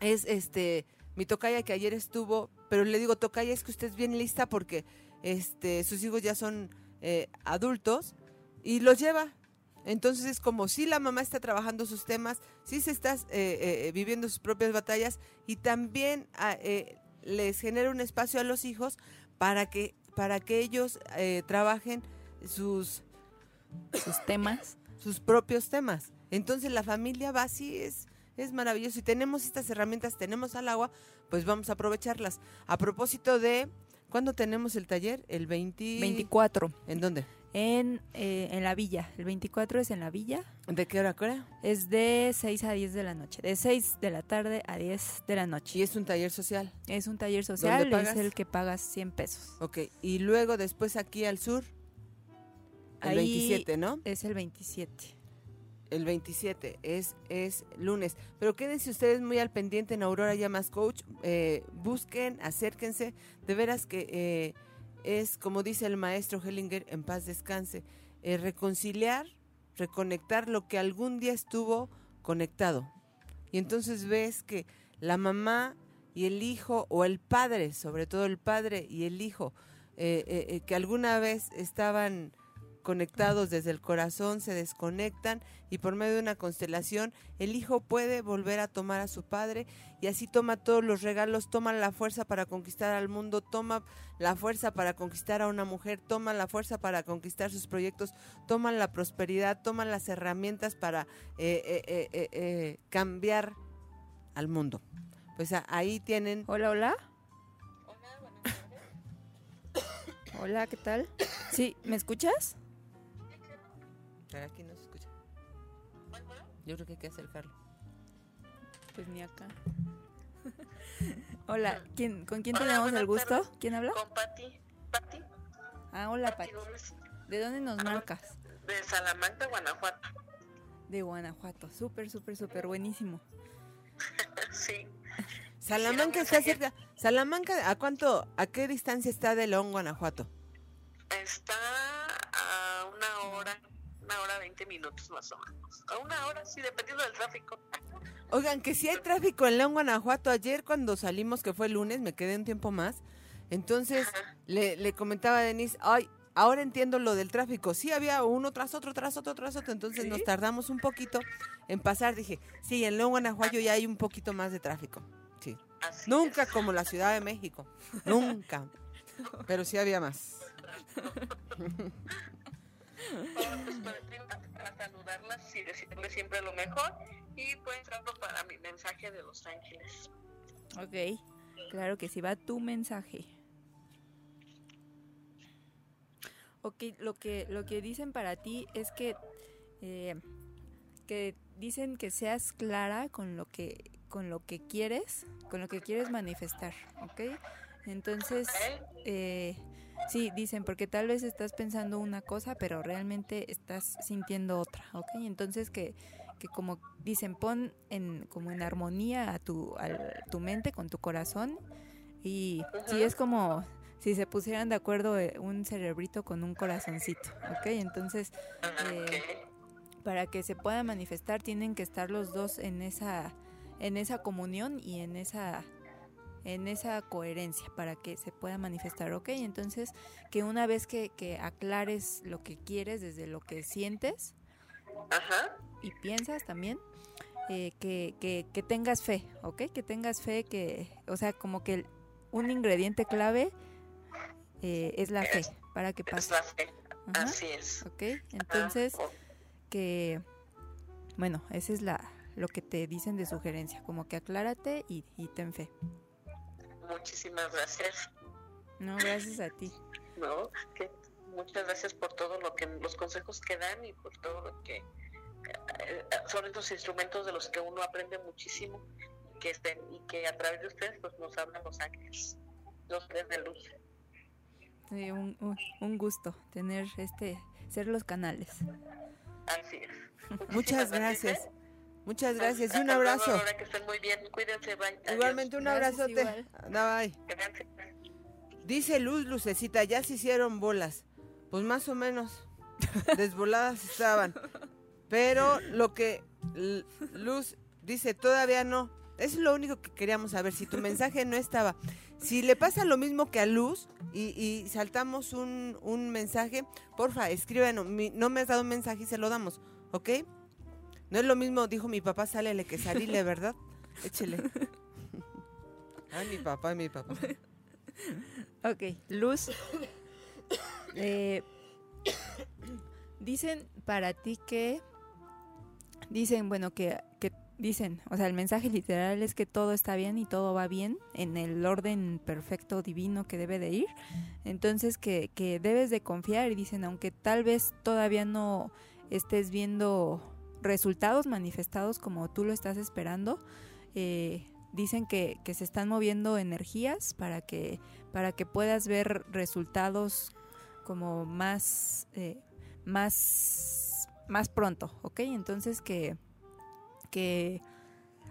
es, este, mi tocaya que ayer estuvo, pero le digo, tocaya, es que usted es bien lista porque, este, sus hijos ya son eh, adultos y los lleva. Entonces es como si la mamá está trabajando sus temas, si se está eh, eh, viviendo sus propias batallas y también ah, eh, les genera un espacio a los hijos para que para que ellos eh, trabajen sus Sus temas. sus propios temas. Entonces la familia va así, es, es maravilloso. Y tenemos estas herramientas, tenemos al agua, pues vamos a aprovecharlas. A propósito de, ¿cuándo tenemos el taller? El 20... 24. ¿En dónde? En, eh, en la villa. El 24 es en la villa. ¿De qué hora, a qué hora? Es de 6 a 10 de la noche. De 6 de la tarde a 10 de la noche. Y es un taller social. Es un taller social, es pagas? el que pagas 100 pesos. Ok, y luego después aquí al sur, el Ahí 27, ¿no? Es el 27. El 27 es, es lunes. Pero quédense ustedes muy al pendiente en Aurora Llamas Coach. eh, busquen, acérquense. De veras que eh, es, como dice el maestro Hellinger, en paz descanse, eh, reconciliar, reconectar lo que algún día estuvo conectado. Y entonces ves que la mamá y el hijo, o el padre, sobre todo el padre y el hijo, que alguna vez estaban conectados desde el corazón, se desconectan y por medio de una constelación el hijo puede volver a tomar a su padre y así toma todos los regalos, toma la fuerza para conquistar al mundo, toma la fuerza para conquistar a una mujer, toma la fuerza para conquistar sus proyectos, toma la prosperidad, toma las herramientas para eh, eh, eh, cambiar al mundo. Pues ahí tienen... Hola, hola. Hola, ¿qué tal? Sí, ¿me escuchas? Pero aquí no se escucha. Yo creo que hay que acercarlo. Pues ni acá. hola, ¿quién, ¿con quién Hola, tenemos el gusto? tardes. ¿Quién habla? Con Pati. Pati. Ah, hola, Pati ¿De dónde nos Ah. marcas? De Salamanca, Guanajuato. De Guanajuato. Súper, súper, súper buenísimo. Sí. Salamanca está cerca. Salamanca, ¿a cuánto, a qué distancia está de León, Guanajuato? Está a una hora, una hora veinte minutos más o menos. A una hora, sí, dependiendo del tráfico. Oigan, que si hay tráfico en León, Guanajuato. Ayer cuando salimos, que fue el lunes, me quedé un tiempo más. Entonces le, le comentaba a Denise, ay, ahora entiendo lo del tráfico. Sí, había uno tras otro, tras otro, tras otro. Entonces ¿Sí? nos tardamos un poquito en pasar. Dije, sí, en León, Guanajuato ya hay un poquito más de tráfico. Sí. Así Nunca es. como la Ciudad de México. Nunca. Pero sí había más. Pues, para, para saludarlas y decirles siempre lo mejor. Y pues trato para mi mensaje de Los Ángeles. Ok, claro que sí, va tu mensaje. Ok, lo que, lo que dicen para ti es que, eh, que dicen que seas clara con lo que, con lo que quieres, con lo que quieres manifestar, ¿ok? Entonces, ¿Eh? Sí, dicen, porque tal vez estás pensando una cosa, pero realmente estás sintiendo otra, ¿ok? Entonces que, que como dicen, pon en, como en armonía a tu, a tu mente con tu corazón y sí es como si se pusieran de acuerdo eh, un cerebrito con un corazoncito, ¿ok? Entonces, eh, para que se pueda manifestar tienen que estar los dos en esa en esa comunión y en esa en esa coherencia para que se pueda manifestar, ¿ok? Entonces, que una vez que, que aclares lo que quieres desde lo que sientes Ajá. y piensas también, eh, que, que, que tengas fe, ¿ok? Que tengas fe, que, o sea, como que un ingrediente clave eh, es la fe para que Es pase, la fe. Ajá. Así es. ¿ok? Entonces, Ah, que bueno, esa es la lo que te dicen de sugerencia, como que aclárate y, y ten fe. Muchísimas gracias. No, gracias a ti. ¿no? Que muchas gracias por todo lo que los consejos que dan y por todo lo que eh, son estos instrumentos de los que uno aprende muchísimo y que estén y que a través de ustedes pues nos hablan los ángeles, los tres de luz. Sí, un, un- un gusto tener este ser los canales. Así es. Muchas gracias. Muchas Gracias. y un Hasta luego, abrazo. Aurora, que estén muy bien. Cuídense. Bye. Adiós. Igualmente un Gracias, abrazote. bye. Gracias. Dice Luz Lucecita, ya se hicieron bolas. Pues más o menos. Desvoladas estaban. Pero lo que Luz dice, todavía no. Eso es lo único que queríamos saber. Si tu mensaje no estaba. Si le pasa lo mismo que a Luz y, y saltamos un, un mensaje, porfa, escríbenos. Mi- no me has dado un mensaje y se lo damos, ¿ok? No es lo mismo, dijo mi papá, sálele que salile, ¿verdad? Échele. Ay, mi papá, mi papá. Ok, Luz. eh, dicen para ti que. Dicen, bueno, que, que dicen, o sea, el mensaje literal es que todo está bien y todo va bien en el orden perfecto divino que debe de ir. Entonces que, que debes de confiar y dicen, aunque tal vez todavía no estés viendo resultados manifestados como tú lo estás esperando, eh, dicen que, que se están moviendo energías para que, para que puedas ver resultados como más, eh, más, más pronto, ¿ok? Entonces que, que,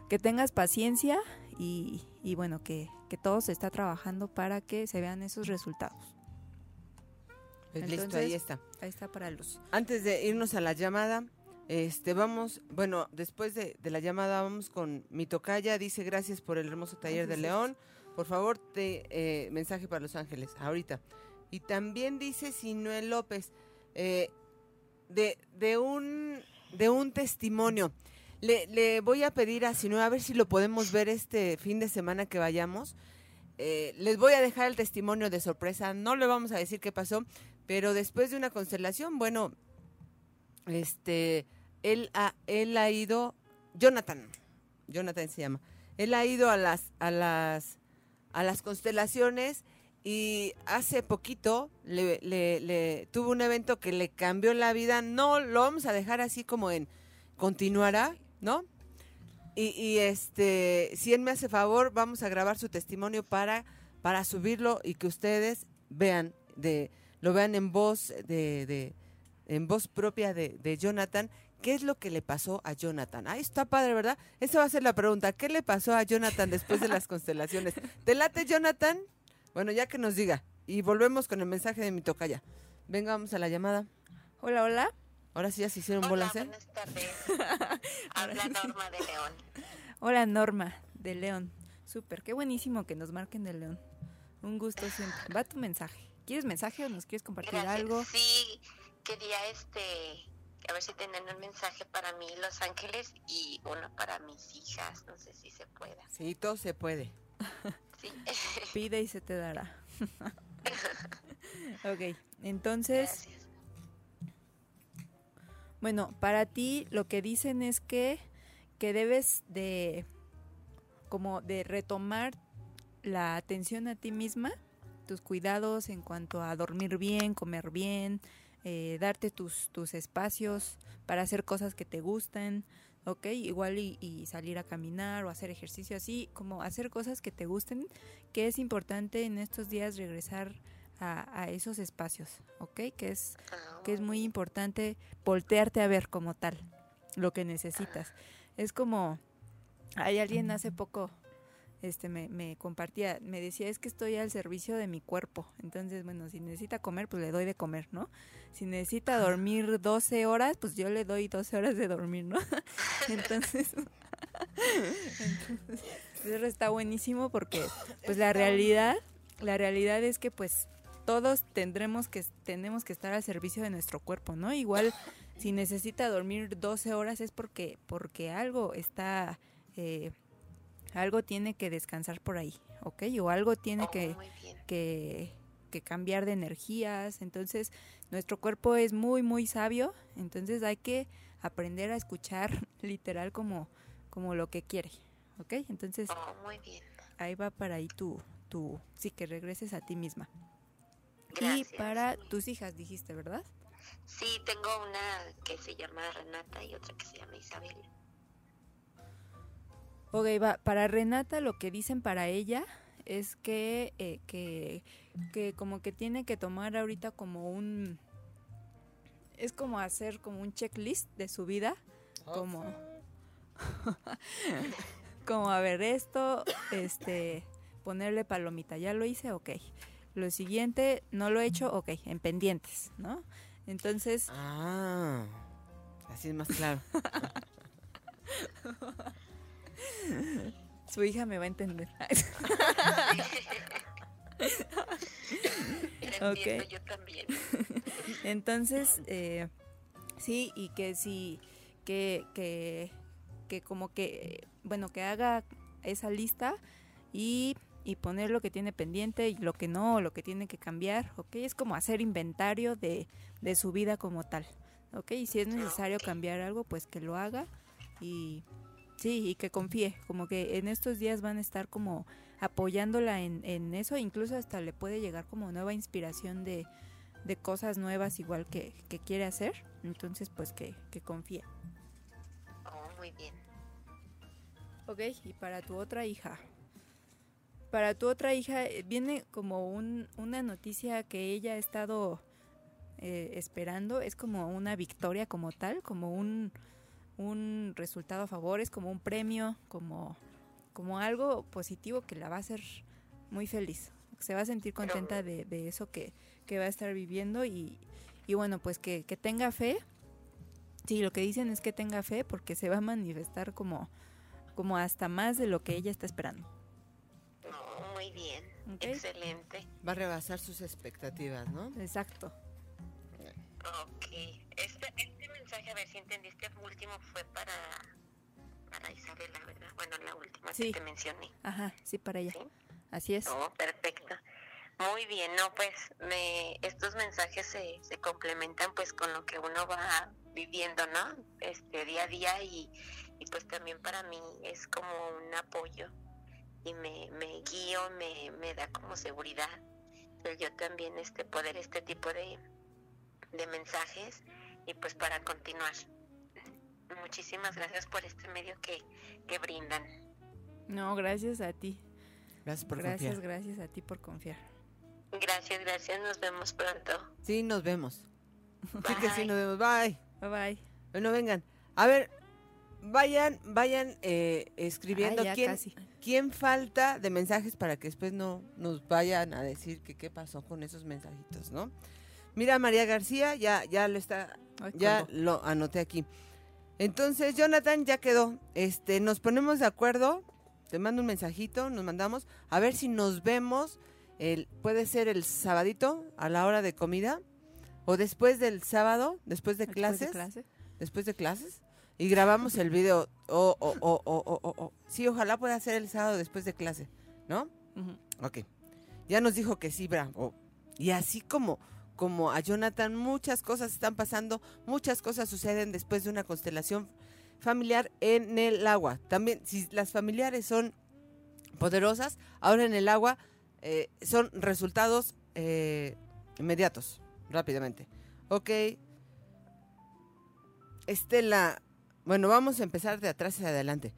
que tengas paciencia y, y bueno, que, que todo se está trabajando para que se vean esos resultados. Pues listo, ahí está. Ahí está para Luz. Antes de irnos a la llamada, este vamos, bueno, después de, de la llamada vamos con mi tocaya, dice gracias por el hermoso taller de. León. Por favor, te, eh, mensaje para Los Ángeles, ahorita. Y también dice Sinuel López, eh, de, de, un, de un testimonio. Le, le voy a pedir a Sinuel a ver si lo podemos ver este fin de semana que vayamos. Eh, les voy a dejar el testimonio de sorpresa, no le vamos a decir qué pasó, pero después de una constelación, bueno, este, él ha, él ha ido, Jonathan, Jonathan se llama, él ha ido a las, a las, a las constelaciones y hace poquito le, tuvo un evento que le cambió la vida. No lo vamos a dejar así como en continuará, ¿no? Y, y, este, si él me hace favor, vamos a grabar su testimonio para, para subirlo y que ustedes vean, de, lo vean en voz de, de en voz propia de, Jonathan, qué es lo que le pasó a Jonathan. Ahí está padre, ¿verdad? Esa va a ser la pregunta. ¿Qué le pasó a Jonathan después de las constelaciones? ¿Te late, Jonathan? Bueno, ya que nos diga. Y volvemos con el mensaje de mi tocaya. Venga, vamos a la llamada. Hola, hola. Ahora sí ya se hicieron Hola, bolas, ¿eh? buenas tardes. Habla Norma de León. Hola, Norma de León. Súper, qué buenísimo que nos marquen de León. Un gusto siempre. Va tu mensaje. ¿Quieres mensaje o nos quieres compartir Gracias. algo? Sí, quería este a ver si tienen un mensaje para mí, Los Ángeles, y uno para mis hijas. No sé si se pueda. Sí, todo se puede. Sí. Pide y se te dará. ok, entonces, Gracias. bueno, para ti lo que dicen es que, que debes de, como de retomar la atención a ti misma, tus cuidados en cuanto a dormir bien, comer bien, eh, darte tus, tus espacios para hacer cosas que te gustan, ¿ok? Igual y, y, salir a caminar o hacer ejercicio así, como hacer cosas que te gusten, que es importante en estos días regresar a, a esos espacios, ¿ok? Que es, Ah, que es muy importante voltearte a ver como tal lo que necesitas. Es como, hay alguien hace poco este me, me, compartía, me decía, es que estoy al servicio de mi cuerpo. Entonces, bueno, si necesita comer, pues le doy de comer, ¿no? Si necesita dormir 12 horas, pues yo le doy 12 horas de dormir, ¿no? entonces, entonces, eso está buenísimo porque, pues la realidad, la realidad es que, pues, todos tendremos que, tenemos que estar al servicio de nuestro cuerpo, ¿no? Igual, si necesita dormir 12 horas es porque, porque algo está... Eh, algo tiene que descansar por ahí, ¿ok? O algo tiene oh, que, que, que, cambiar de energías. Entonces, nuestro cuerpo es muy, muy sabio. Entonces, hay que aprender a escuchar literal como, como lo que quiere, ¿ok? Entonces, oh, muy bien. ahí va para ahí tu, tu, sí, que regreses a ti misma. Gracias. Y para tus hijas, dijiste, ¿verdad? Sí, tengo una que se llama Renata y otra que se llama Isabel. Ok, va. Para Renata lo que dicen para ella es que, eh, que, que como que tiene que tomar ahorita como un... Es como hacer como un checklist de su vida. Como... como a ver esto, este, ponerle palomita. Ya lo hice, ok. Lo siguiente, no lo he hecho, ok, en pendientes, ¿no? Entonces... Ah, así es más claro. Su hija me va a entender. okay. yo también. Entonces, eh, sí, y que sí, que, que, que como que, bueno, que haga esa lista y, y poner lo que tiene pendiente y lo que no, lo que tiene que cambiar, ¿ok? Es como hacer inventario de, de su vida como tal, ¿ok? Y si es necesario okay. cambiar algo, pues que lo haga y Sí, y que confíe, como que en estos días van a estar como apoyándola en, en eso, incluso hasta le puede llegar como nueva inspiración de, de cosas nuevas igual que, que, quiere hacer, entonces pues que, que confíe. Oh, muy bien. Ok, y para tu otra hija. Para tu otra hija viene como un, una noticia que ella ha estado eh, esperando, es como una victoria como tal, como un un resultado a favor, es como un premio, como, como algo positivo que la va a hacer muy feliz. Se va a sentir contenta de, de eso que, que, va a estar viviendo y, y bueno, pues que, que, tenga fe. Sí, lo que dicen es que tenga fe porque se va a manifestar como, como hasta más de lo que ella está esperando. Muy bien. Excelente. Va a rebasar sus expectativas, ¿no? Exacto. Ok. Este mensaje, a ver si entendí, este último fue para, para Isabela, ¿verdad? Bueno, la última Sí. que te mencioné. Ajá, sí, para ella. ¿Sí? Así es. Oh, perfecto. Muy bien, no, pues me, estos mensajes se, se complementan pues con lo que uno va viviendo, ¿no? Este día a día y, y pues también para mí es como un apoyo y me, me guío, me, me da como seguridad el yo también este poder este tipo de, de mensajes y pues para continuar. Muchísimas gracias por este medio que, que brindan. No, gracias a ti. Gracias por Gracias, confiar. gracias a ti por confiar. Gracias, gracias, nos vemos pronto. Sí, nos vemos. Sí que sí, Bye. nos vemos. Bye. Bye bye. Bueno, vengan. A ver, vayan, vayan eh, escribiendo Ah, quién, casi. quién falta de mensajes para que después no nos vayan a decir que qué pasó con esos mensajitos, ¿no? Mira, María García, ya, ya lo está, Ay, ya colgó. lo anoté aquí. Entonces, Jonathan, ya quedó. Este, nos ponemos de acuerdo. Te mando un mensajito, nos mandamos. A ver si nos vemos. El, puede ser el sabadito a la hora de comida. O después del sábado, después de Después clases de clase. después de clases y grabamos el video. O, o, o, o, o, o, o. Sí, ojalá pueda ser el sábado después de clase, ¿no? Ujú. Ok. Ya nos dijo que sí, bravo. Y así como, como a Jonathan, muchas cosas están pasando, muchas cosas suceden después de una constelación familiar en el agua. También, si las familiares son poderosas, ahora en el agua eh, son resultados eh, inmediatos, rápidamente. Ok. Estela, bueno, vamos a empezar de atrás hacia adelante.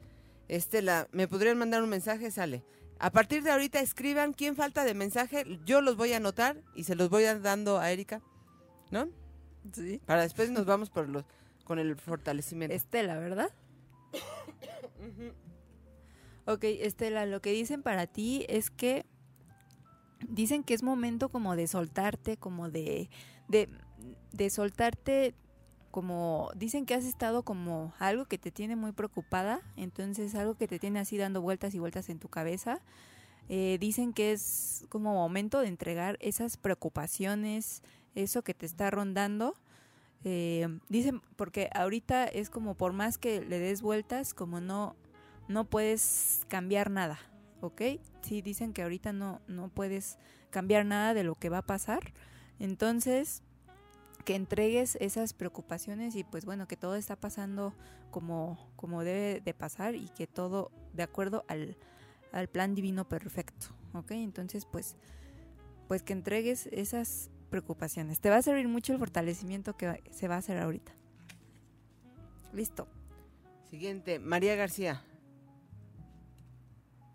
Estela, ¿me podrían mandar un mensaje? Sale. A partir de ahorita escriban quién falta de mensaje, yo los voy a anotar y se los voy a dando a Erika, ¿no? Sí. Para después nos vamos por los con el fortalecimiento. Estela, ¿verdad? Ok, Estela, lo que dicen para ti es que dicen que es momento como de soltarte, como de, de, de soltarte, como dicen que has estado como algo que te tiene muy preocupada, entonces algo que te tiene así dando vueltas y vueltas en tu cabeza. Eh, dicen que es como momento de entregar esas preocupaciones, eso que te está rondando. Eh, dicen, porque ahorita es como por más que le des vueltas, como no, no puedes cambiar nada, ¿ok? Sí, dicen que ahorita no, no puedes cambiar nada de lo que va a pasar. Entonces, que entregues esas preocupaciones y pues bueno, que todo está pasando como, como debe de pasar y que todo de acuerdo al, al plan divino perfecto, ¿ok? Entonces, pues, pues que entregues esas preocupaciones. Te va a servir mucho el fortalecimiento que se va a hacer ahorita. Listo. Siguiente, María García.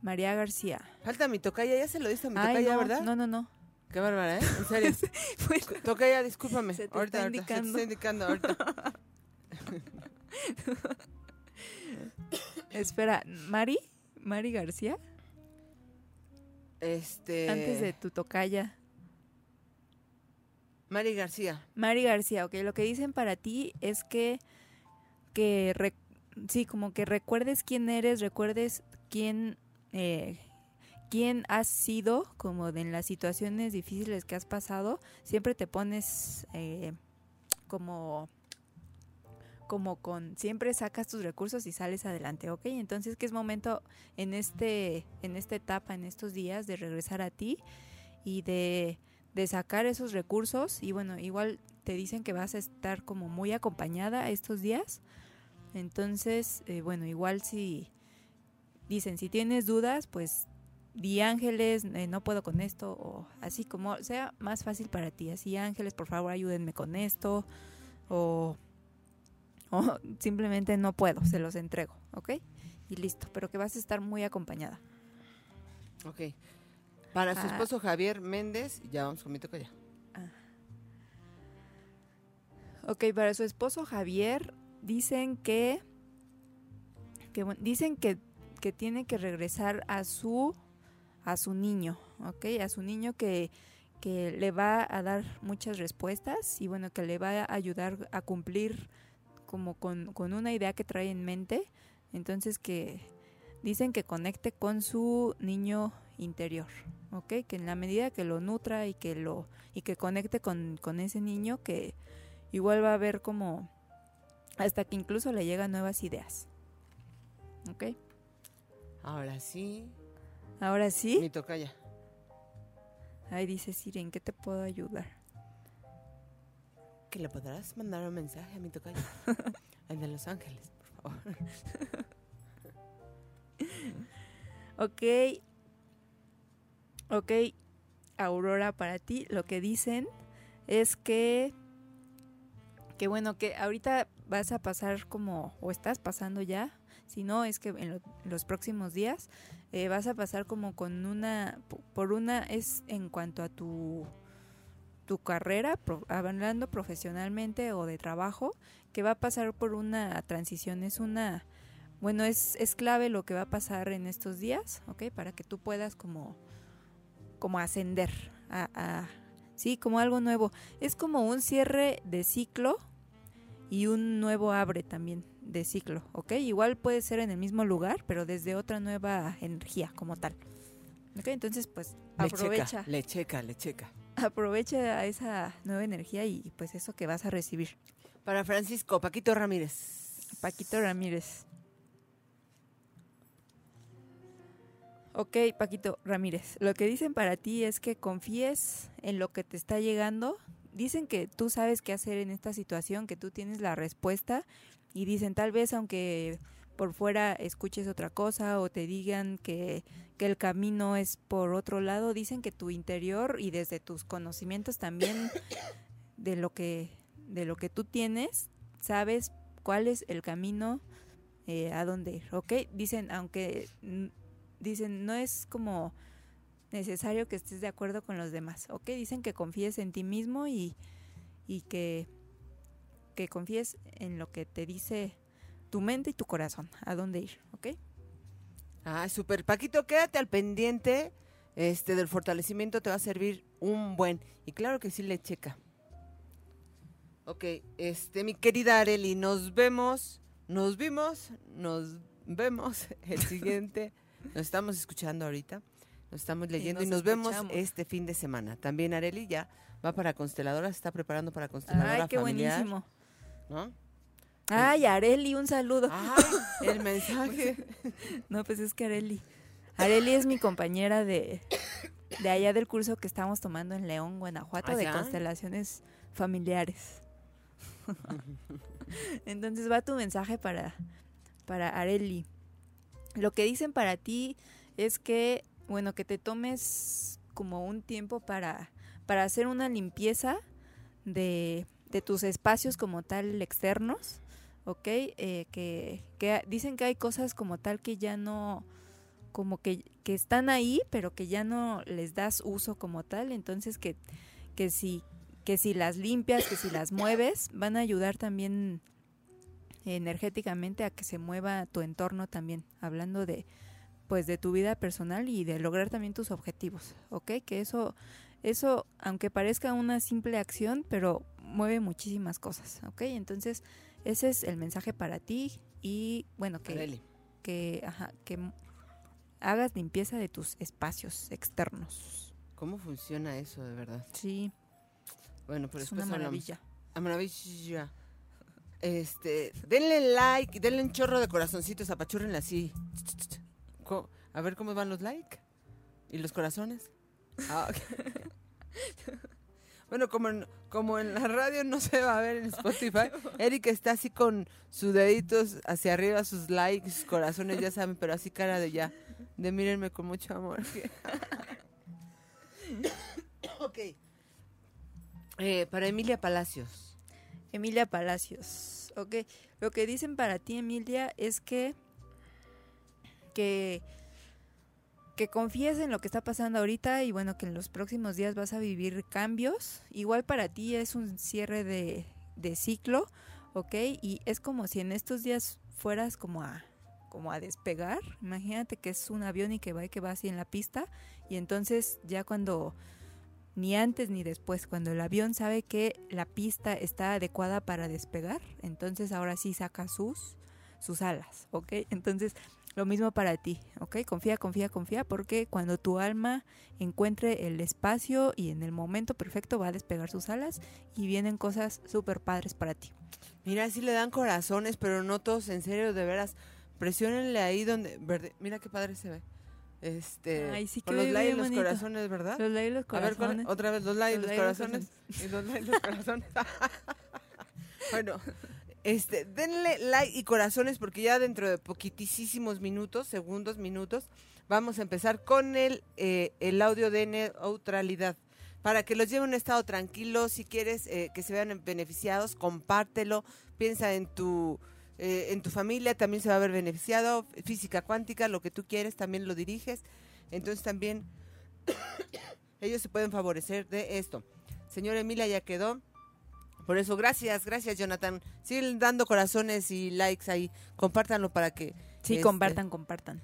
María García. Falta mi tocaya, ya se lo diste a mi Ay, tocaya, no, ¿verdad? no, no, no. Qué bárbara, ¿eh? En serio. Bueno, Tocaya, discúlpame. Se te ahorita, está ahorita, se te indicando. está indicando ahorita. espera, ¿Mari? ¿Mari García? Este. Antes de tu tocaya. Mari García. Mari García, ok, lo que dicen para ti es que, que re- sí, como que recuerdes quién eres, recuerdes quién, eh, quién has sido, como de en las situaciones difíciles que has pasado, siempre te pones eh, como como con siempre sacas tus recursos y sales adelante, ¿ok? Entonces que es momento en este en esta etapa, en estos días de regresar a ti y de de sacar esos recursos y bueno, igual te dicen que vas a estar como muy acompañada estos días. Entonces, eh, bueno, igual si dicen, si tienes dudas, pues di ángeles, eh, no puedo con esto, o así como sea más fácil para ti. Así, ángeles, por favor, ayúdenme con esto, o, o simplemente no puedo, se los entrego, ¿ok? Y listo, pero que vas a estar muy acompañada. Ok. Para su Ah. esposo Javier Méndez, ya vamos con mi tocaya. Ok, para su esposo Javier dicen que, que dicen que, que tiene que regresar a su a su niño, ok, a su niño que, que le va a dar muchas respuestas y bueno, que le va a ayudar a cumplir como con, con una idea que trae en mente. Entonces que dicen que conecte con su niño interior, ¿ok? Que en la medida que lo nutra y que lo y que conecte con, con ese niño, que igual va a ver como hasta que incluso le llegan nuevas ideas, ¿ok? Ahora sí. Ahora sí. Mi tocaya. Ahí dice Siri, ¿en qué te puedo ayudar? Que le podrás mandar un mensaje a mi tocaya. Al de Los Ángeles, por favor. Ok. Ok, Aurora, para ti lo que dicen es que que bueno, que ahorita vas a pasar como, o estás pasando ya, si no es que en lo- los próximos días eh, vas a pasar como con una, po- por una es en cuanto a tu tu carrera, pro- hablando profesionalmente o de trabajo, que va a pasar por una transición, es una, bueno, es, es clave lo que va a pasar en estos días, ¿ok? Para que tú puedas como, como ascender a, a- sí, como algo nuevo. Es como un cierre de ciclo y un nuevo abre también de ciclo, ¿ok? Igual puede ser en el mismo lugar, pero desde otra nueva energía como tal. ¿Ok? Entonces, pues Le aprovecha, checa, le checa, le checa. aprovecha esa nueva energía y pues eso que vas a recibir. Para Francisco, Paquito Ramírez. Paquito Ramírez. Ok, Paquito Ramírez. Lo que dicen para ti es que confíes en lo que te está llegando. Dicen que tú sabes qué hacer en esta situación, que tú tienes la respuesta. Y dicen, tal vez aunque por fuera escuches otra cosa o te digan que, que el camino es por otro lado, dicen que tu interior y desde tus conocimientos también de lo que, de lo que tú tienes, sabes cuál es el camino eh, a dónde ir, ¿ok? Dicen, aunque dicen, no es como necesario que estés de acuerdo con los demás, ¿ok? Dicen que confíes en ti mismo y, y que, que confíes en lo que te dice tu mente y tu corazón, a dónde ir, ¿ok? Ah, super. Paquito, quédate al pendiente. Este del fortalecimiento te va a servir un buen. Y claro que sí le checa. Ok, este, mi querida Areli, nos vemos, nos vimos, nos vemos el siguiente. Nos estamos escuchando ahorita, nos estamos leyendo y nos nos, vemos este fin de semana. También Areli ya va para Consteladora, se está preparando para Consteladora Ay, qué familiar, buenísimo. ¿No? Ay, Areli, un saludo. Ay, el mensaje. No, pues es que Areli. Areli es mi compañera de, de allá del curso que estamos tomando en León, Guanajuato, de constelaciones familiares. Entonces va tu mensaje para, para Areli. Lo que dicen para ti es que, bueno, que te tomes como un tiempo para, para hacer una limpieza de, de tus espacios como tal externos, ¿ok? Eh, que, dicen que hay cosas como tal que ya no, como que, que están ahí, pero que ya no les das uso como tal, entonces que, que si que si las limpias, que si las mueves, van a ayudar también energéticamente a que se mueva tu entorno también, hablando de pues de tu vida personal y de lograr también tus objetivos, ¿ok? Que eso, eso, aunque parezca una simple acción, pero mueve muchísimas cosas, ¿ok? Entonces, ese es el mensaje para ti y bueno, que, Areli. que, ajá, que hagas limpieza de tus espacios externos. ¿Cómo funciona eso de verdad? Sí, Bueno, pero es una maravilla. A maravilla. Este, denle like, denle un chorro de corazoncitos, apachúrenle así. A ver cómo van los like y los corazones. Ah, ok. bueno, como en, como en la radio no se va a ver en Spotify, Eric está así con sus deditos hacia arriba, sus likes, sus corazones, ya saben, pero así cara de ya, de mírenme con mucho amor. ok. Eh, para Emilia Palacios. Emilia Palacios. Ok, lo que dicen para ti, Emilia, es que que que confíes en lo que está pasando ahorita y bueno, que en los próximos días vas a vivir cambios. Igual para ti es un cierre de, ciclo, ¿ok? Y es como si en estos días fueras como a como a despegar. Imagínate que es un avión y que va y que va así en la pista y entonces ya cuando ni antes ni después, cuando el avión sabe que la pista está adecuada para despegar, entonces ahora sí saca sus sus alas, ¿ok? Entonces lo mismo para ti, ¿ok? Confía, confía, confía, porque cuando tu alma encuentre el espacio y en el momento perfecto va a despegar sus alas y vienen cosas súper padres para ti. Mira, sí le dan corazones, pero no todos en serio, de veras. Presiónenle ahí donde... Verde, mira qué padre se ve. Este, Ay, sí, con los likes y los corazones, ¿verdad? Los likes y los A ver, ¿cuál- corazones. otra vez los likes y Los los corazones. Y los likes y los corazones. bueno, este, denle like y corazones porque ya dentro de poquitísimos minutos, segundos, minutos, vamos a empezar con el, eh, el audio de neutralidad. Para que los lleve a un estado tranquilo, si quieres eh, que se vean beneficiados, compártelo, piensa en tu, eh, en tu familia, también se va a ver beneficiado, física cuántica, lo que tú quieres, también lo diriges. Entonces también ellos se pueden favorecer de esto. Señora Emilia ya quedó. Por eso, gracias, gracias Jonathan. Siguen dando corazones y likes ahí. Compártanlo para que Sí, este, compartan, compartan.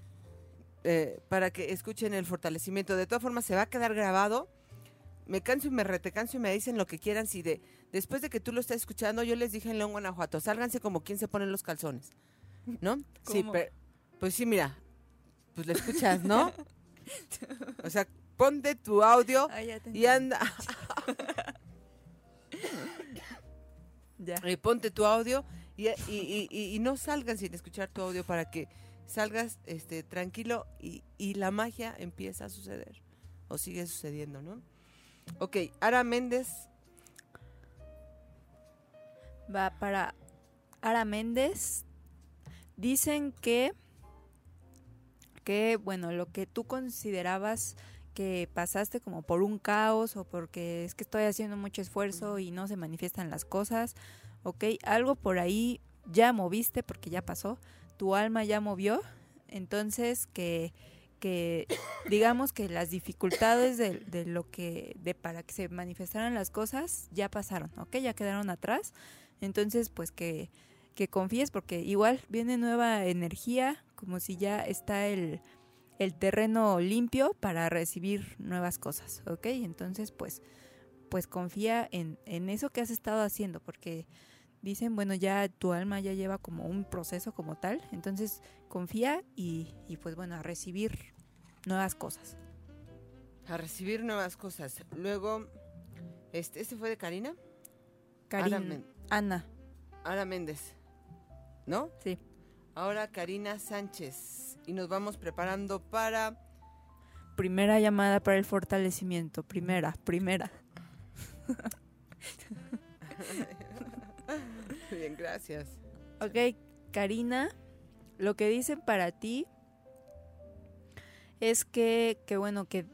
eh, para que escuchen el fortalecimiento. De todas formas, se va a quedar grabado. Me canso y me retecanso y me dicen lo que quieran. Si de después de que tú lo estés escuchando, yo les dije en León, Guanajuato, sálganse como quien se pone los calzones. ¿No? Sí, pero, pues sí, mira, pues lo escuchas, ¿no? o sea, ponte tu audio y anda, Ya. eh, ponte tu audio y, y- y- y- y no salgan sin escuchar tu audio para que salgas este tranquilo y, y la magia empieza a suceder o sigue sucediendo, ¿no? Ok, Ara Méndez, Va para Ara Méndez. Dicen que, que, bueno, lo que tú considerabas que pasaste como por un caos o porque es que estoy haciendo mucho esfuerzo y no se manifiestan las cosas, ok, algo por ahí ya moviste porque ya pasó, tu alma ya movió, entonces que, que digamos que las dificultades de, de lo que, de para que se manifestaran las cosas ya pasaron, ok, ya quedaron atrás, entonces pues que, que confíes porque igual viene nueva energía, como si ya está el, el terreno limpio para recibir nuevas cosas, ¿ok? Entonces, pues, pues confía en, en eso que has estado haciendo, porque dicen, bueno, ya tu alma ya lleva como un proceso como tal, entonces confía y, y pues bueno, a recibir nuevas cosas. a recibir nuevas cosas. Luego, este, este fue de Karina, Karin, Ara Men- Ana, Ara Méndez, ¿no? sí. Ahora Karina Sánchez y nos vamos preparando para Primera llamada para el fortalecimiento, primera, primera. Bien, gracias. Ok, Karina, lo que dicen para ti es que, que bueno, que,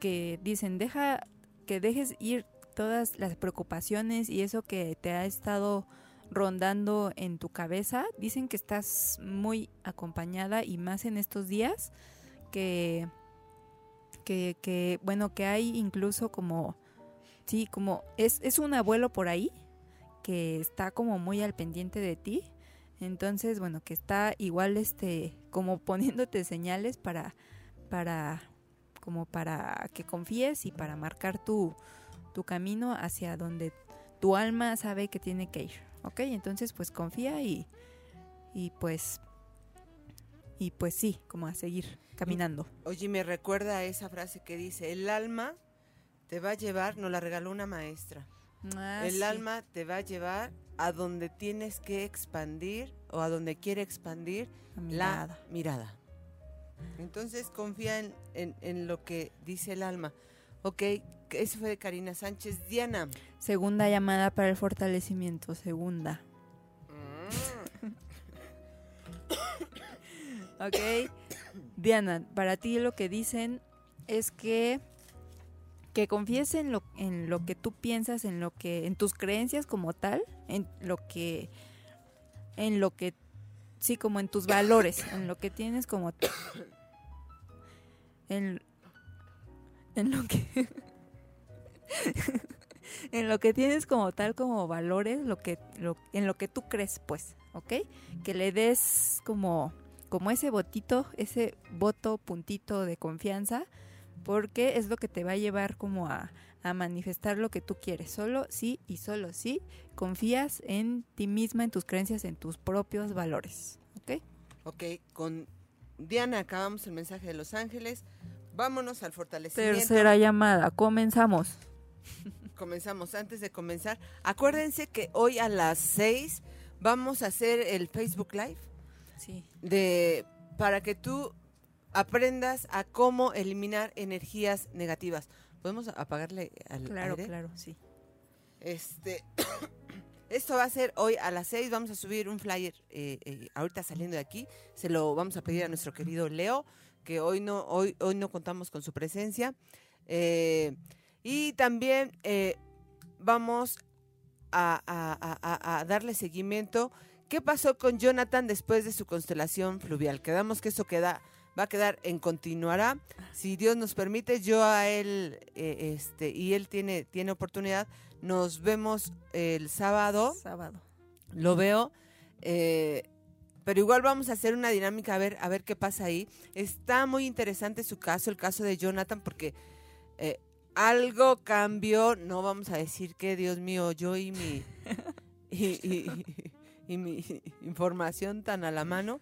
que dicen, deja, que dejes ir todas las preocupaciones y eso que te ha estado rondando en tu cabeza. Dicen que estás muy acompañada y más en estos días que, que, bueno, que hay incluso como, sí, como, es, es un abuelo por ahí que está como muy al pendiente de ti. Entonces, bueno, que está igual este como poniéndote señales para para como para que confíes y para marcar tu tu camino hacia donde tu alma sabe que tiene que ir. ¿Ok? Entonces, pues confía y y pues y pues sí, como a seguir caminando. Oye, me recuerda a esa frase que dice, el alma te va a llevar, nos la regaló una maestra. Ah, el sí. alma te va a llevar a donde tienes que expandir o a donde quiere expandir La mirada. la mirada. Entonces confía en, en- en lo que dice el alma. Ok, ese fue de Karina Sánchez. Diana. Segunda llamada para el fortalecimiento, segunda. Ok. Diana, para ti lo que dicen es que que confíes en lo, en lo que tú piensas, en lo que, en tus creencias como tal, en lo que, en lo que, sí, como en tus valores, en lo que tienes como, en, en lo que, en lo que tienes como tal como valores, lo que, lo, en lo que tú crees, pues, ¿ok? Que le des como, como ese votito, ese voto puntito de confianza, porque es lo que te va a llevar como a, a manifestar lo que tú quieres. Solo sí y solo sí confías en ti misma, en tus creencias, en tus propios valores, ¿ok? Ok, con Diana, acabamos el mensaje de Los Ángeles. Vámonos al fortalecimiento. Tercera llamada, comenzamos. Comenzamos. Antes de comenzar, acuérdense que hoy a las 6 vamos a hacer el Facebook Live. Sí. De, para que tú aprendas a cómo eliminar energías negativas. ¿Podemos apagarle al Claro, aire? claro, sí. Este, esto va a ser hoy a las 6. Vamos a subir un flyer eh, eh, ahorita saliendo de aquí. Se lo vamos a pedir a nuestro querido Leo, que hoy no, hoy, hoy no contamos con su presencia. Eh, y también eh, vamos a, a- a- a- a darle seguimiento. ¿Qué pasó con Jonathan después de su constelación fluvial? Quedamos que eso queda, va a quedar en continuará. Si Dios nos permite, yo a él, eh, este, y él tiene, tiene oportunidad, nos vemos el sábado, Sábado. lo veo. eh, pero igual vamos a hacer una dinámica a ver, a ver qué pasa ahí. Está muy interesante su caso, el caso de Jonathan, porque eh, algo cambió. No vamos a decir que, Dios mío, yo y mi, y, y- y mi información tan a la mano.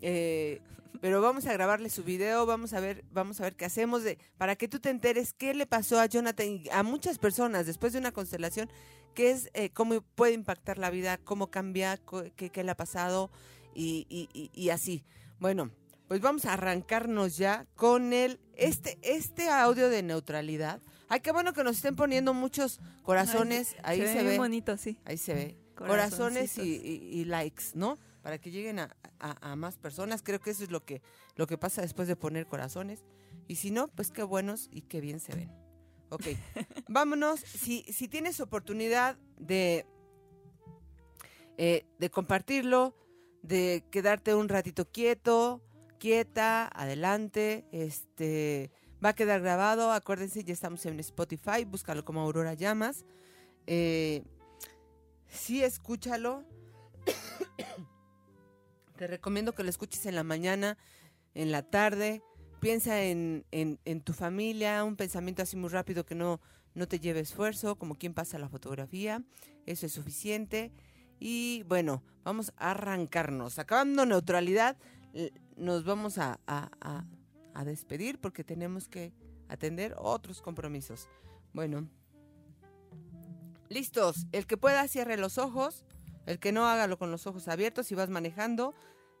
eh, pero vamos a grabarle su video, vamos a ver, vamos a ver qué hacemos de, para que tú te enteres qué le pasó a Jonathan y a muchas personas después de una constelación, qué es, eh, cómo puede impactar la vida, cómo cambia, qué, qué le ha pasado y, y- y- y así. Bueno, pues vamos a arrancarnos ya con el este este audio de neutralidad. Ay, qué bueno que nos estén poniendo muchos corazones, ahí se, bien ve. bonito, sí. Ahí se ve. Corazones y, Corazoncitos. y- y likes, ¿no? Para que lleguen a, a- a más personas. Creo que eso es lo que, lo que pasa después de poner corazones. Y si no, pues qué buenos y qué bien se ven. Ok, vámonos. Si, si tienes oportunidad de, eh, de compartirlo, de quedarte un ratito quieto, quieta, adelante, este va a quedar grabado. Acuérdense, ya estamos en Spotify, búscalo como Aurora Llamas. Eh, sí, escúchalo. Te recomiendo que lo escuches en la mañana, en la tarde. Piensa en, en- tu familia, un pensamiento así muy rápido que no, no te lleve esfuerzo, como quien pasa la fotografía. Eso es suficiente. Y bueno, vamos a arrancarnos. Acabando neutralidad, nos vamos a, a- a- despedir porque tenemos que atender otros compromisos. Bueno, listos. El que pueda cierre los ojos. El que no hágalo con los ojos abiertos. Si vas manejando,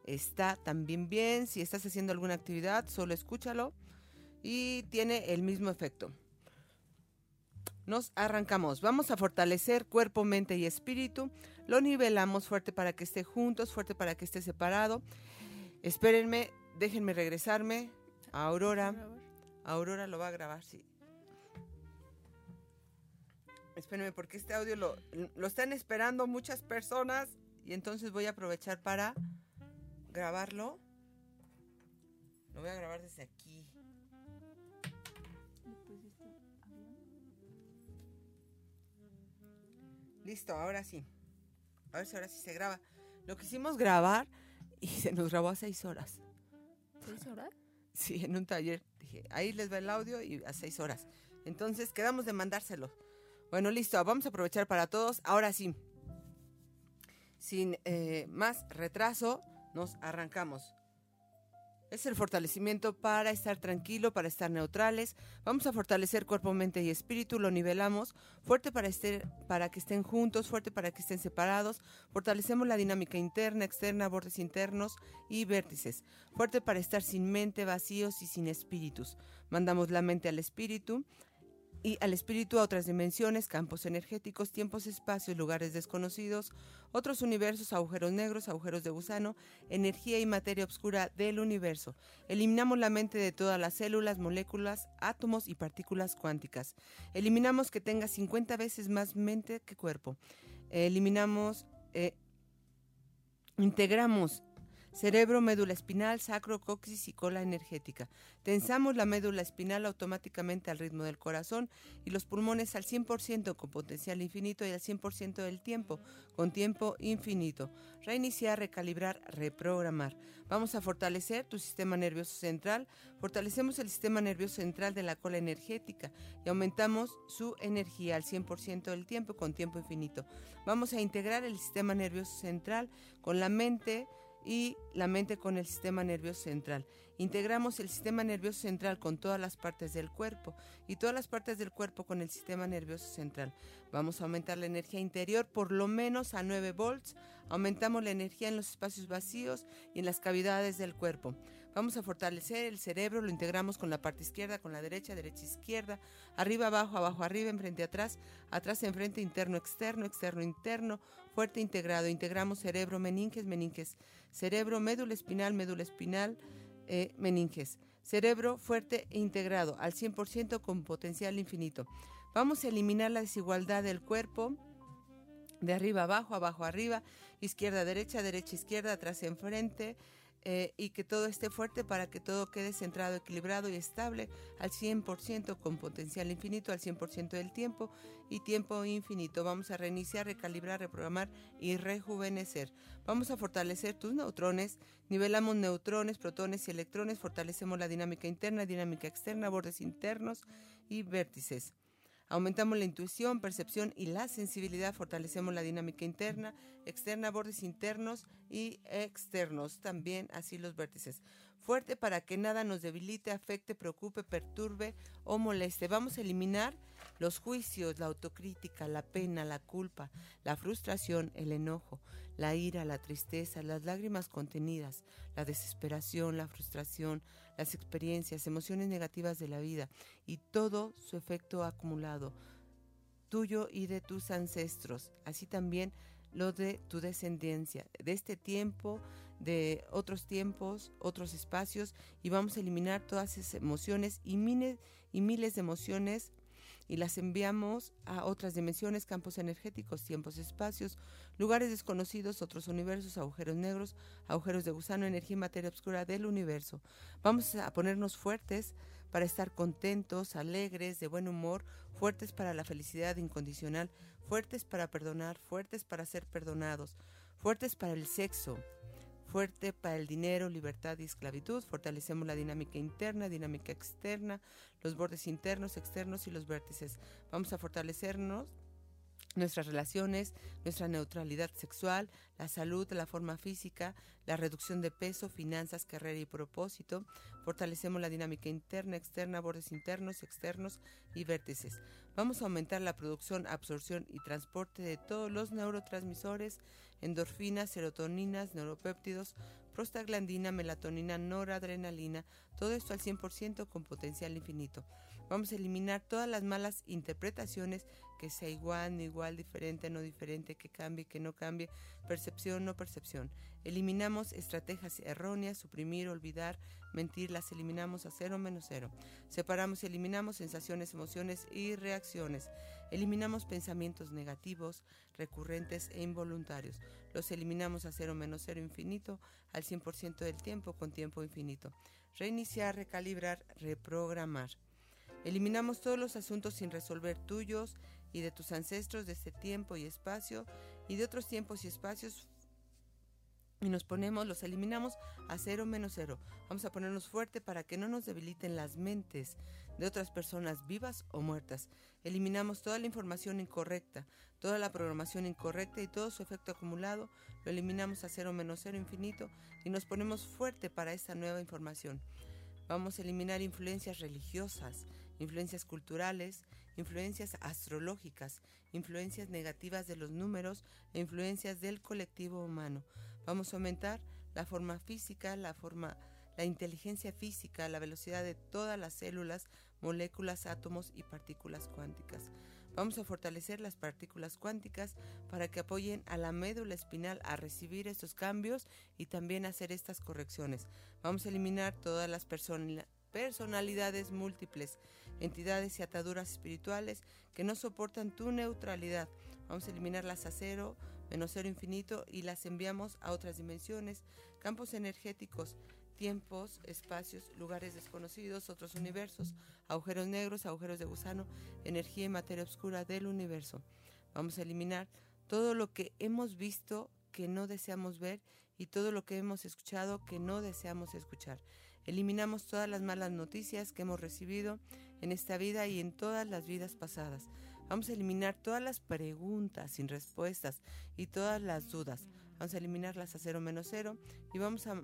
está también bien. Si estás haciendo alguna actividad, solo escúchalo. Y tiene el mismo efecto. Nos arrancamos. Vamos a fortalecer cuerpo, mente y espíritu. Lo nivelamos fuerte para que esté juntos, fuerte para que esté separado. Espérenme, déjenme regresarme. A Aurora. Aurora lo va a grabar, sí. Espérenme, porque este audio lo, lo están esperando muchas personas y entonces voy a aprovechar para grabarlo. Lo voy a grabar desde aquí. Listo, ahora sí. A ver si ahora sí se graba. Lo quisimos grabar y se nos grabó a seis horas. ¿Seis horas? Sí, en un taller. Dije, ahí les va el audio y a seis horas. Entonces quedamos de mandárselo. Bueno, listo, vamos a aprovechar para todos. Ahora sí, sin eh, más retraso, nos arrancamos. Es el fortalecimiento para estar tranquilo, para estar neutrales. Vamos a fortalecer cuerpo, mente y espíritu, lo nivelamos. Fuerte para, este- para que estén juntos, fuerte para que estén separados. Fortalecemos la dinámica interna, externa, bordes internos y vértices. Fuerte para estar sin mente, vacíos y sin espíritus. Mandamos la mente al espíritu y al espíritu a otras dimensiones, campos energéticos, tiempos, espacios, lugares desconocidos, otros universos, agujeros negros, agujeros de gusano, energía y materia oscura del universo. Eliminamos la mente de todas las células, moléculas, átomos y partículas cuánticas. Eliminamos que tenga 50 veces más mente que cuerpo. Eliminamos, eh, integramos cerebro, médula espinal, sacro, coxis y cola energética. Tensamos la médula espinal automáticamente al ritmo del corazón y los pulmones al 100% con potencial infinito y al 100% del tiempo con tiempo infinito. Reiniciar, recalibrar, reprogramar. Vamos a fortalecer tu sistema nervioso central. Fortalecemos el sistema nervioso central de la cola energética y aumentamos su energía al 100% del tiempo con tiempo infinito. Vamos a integrar el sistema nervioso central con la mente y la mente con el sistema nervioso central. Integramos el sistema nervioso central con todas las partes del cuerpo y todas las partes del cuerpo con el sistema nervioso central. Vamos a aumentar la energía interior por lo menos a 9 volts. Aumentamos la energía en los espacios vacíos y en las cavidades del cuerpo. Vamos a fortalecer el cerebro, lo integramos con la parte izquierda, con la derecha, derecha, izquierda, arriba, abajo, abajo, arriba, enfrente, atrás, atrás, enfrente, interno, externo, externo, interno, fuerte, integrado. Integramos cerebro, meninges, meninges, cerebro, médula espinal, médula espinal, eh, meninges. Cerebro fuerte e integrado al 100% con potencial infinito. Vamos a eliminar la desigualdad del cuerpo de arriba abajo, abajo arriba, izquierda derecha, derecha izquierda, atrás enfrente, eh, y que todo esté fuerte para que todo quede centrado, equilibrado y estable al 100% con potencial infinito, al 100% del tiempo y tiempo infinito. Vamos a reiniciar, recalibrar, reprogramar y rejuvenecer. Vamos a fortalecer tus neutrones, nivelamos neutrones, protones y electrones, fortalecemos la dinámica interna, dinámica externa, bordes internos y vértices. Aumentamos la intuición, percepción y la sensibilidad, fortalecemos la dinámica interna, externa, bordes internos y externos, también así los vértices. Fuerte para que nada nos debilite, afecte, preocupe, perturbe o moleste. Vamos a eliminar los juicios, la autocrítica, la pena, la culpa, la frustración, el enojo, la ira, la tristeza, las lágrimas contenidas, la desesperación, la frustración, las experiencias, emociones negativas de la vida y todo su efecto acumulado, tuyo y de tus ancestros, así también lo de tu descendencia, de este tiempo, de otros tiempos, otros espacios, y vamos a eliminar todas esas emociones y miles, y miles de emociones y las enviamos a otras dimensiones, campos energéticos, tiempos, espacios, lugares desconocidos, otros universos, agujeros negros, agujeros de gusano, energía y materia oscura del universo. Vamos a ponernos fuertes para estar contentos, alegres, de buen humor, fuertes para la felicidad incondicional, fuertes para perdonar, fuertes para ser perdonados, fuertes para el sexo, fuerte para el dinero, libertad y esclavitud. Fortalecemos la dinámica interna, dinámica externa, los bordes internos, externos y los vértices. Vamos a fortalecernos nuestras relaciones, nuestra neutralidad sexual, la salud, la forma física, la reducción de peso, finanzas, carrera y propósito. Fortalecemos la dinámica interna, externa, bordes internos, externos y vértices. Vamos a aumentar la producción, absorción y transporte de todos los neurotransmisores, endorfinas, serotoninas, neuropéptidos, prostaglandina, melatonina, noradrenalina, todo esto al 100% con potencial infinito. Vamos a eliminar todas las malas interpretaciones, que sea igual, no igual, diferente, no diferente, que cambie, que no cambie, percepción, no percepción. Eliminamos estrategias erróneas, suprimir, olvidar, mentir, las eliminamos a cero menos cero. Separamos y eliminamos sensaciones, emociones y reacciones. Eliminamos pensamientos negativos, recurrentes e involuntarios. Los eliminamos a cero menos cero infinito al 100% del tiempo con tiempo infinito. Reiniciar, recalibrar, reprogramar. Eliminamos todos los asuntos sin resolver tuyos y de tus ancestros de este tiempo y espacio y de otros tiempos y espacios y nos ponemos, los eliminamos a cero menos cero. Vamos a ponernos fuerte para que no nos debiliten las mentes de otras personas vivas o muertas. Eliminamos toda la información incorrecta, toda la programación incorrecta y todo su efecto acumulado. Lo eliminamos a cero menos cero infinito y nos ponemos fuerte para esta nueva información. Vamos a eliminar influencias religiosas, influencias culturales, influencias astrológicas, influencias negativas de los números e influencias del colectivo humano. Vamos a aumentar la forma física, la forma la inteligencia física, la velocidad de todas las células, moléculas, átomos y partículas cuánticas. Vamos a fortalecer las partículas cuánticas para que apoyen a la médula espinal a recibir estos cambios y también hacer estas correcciones. Vamos a eliminar todas las personalidades múltiples, entidades y ataduras espirituales que no soportan tu neutralidad. Vamos a eliminarlas a cero, menos cero infinito y las enviamos a otras dimensiones, campos energéticos, tiempos, espacios, lugares desconocidos, otros universos, agujeros negros, agujeros de gusano, energía y materia oscura del universo. Vamos a eliminar todo lo que hemos visto que no deseamos ver y todo lo que hemos escuchado que no deseamos escuchar. Eliminamos todas las malas noticias que hemos recibido en esta vida y en todas las vidas pasadas. Vamos a eliminar todas las preguntas sin respuestas y todas las dudas. Vamos a eliminarlas a cero menos cero y vamos a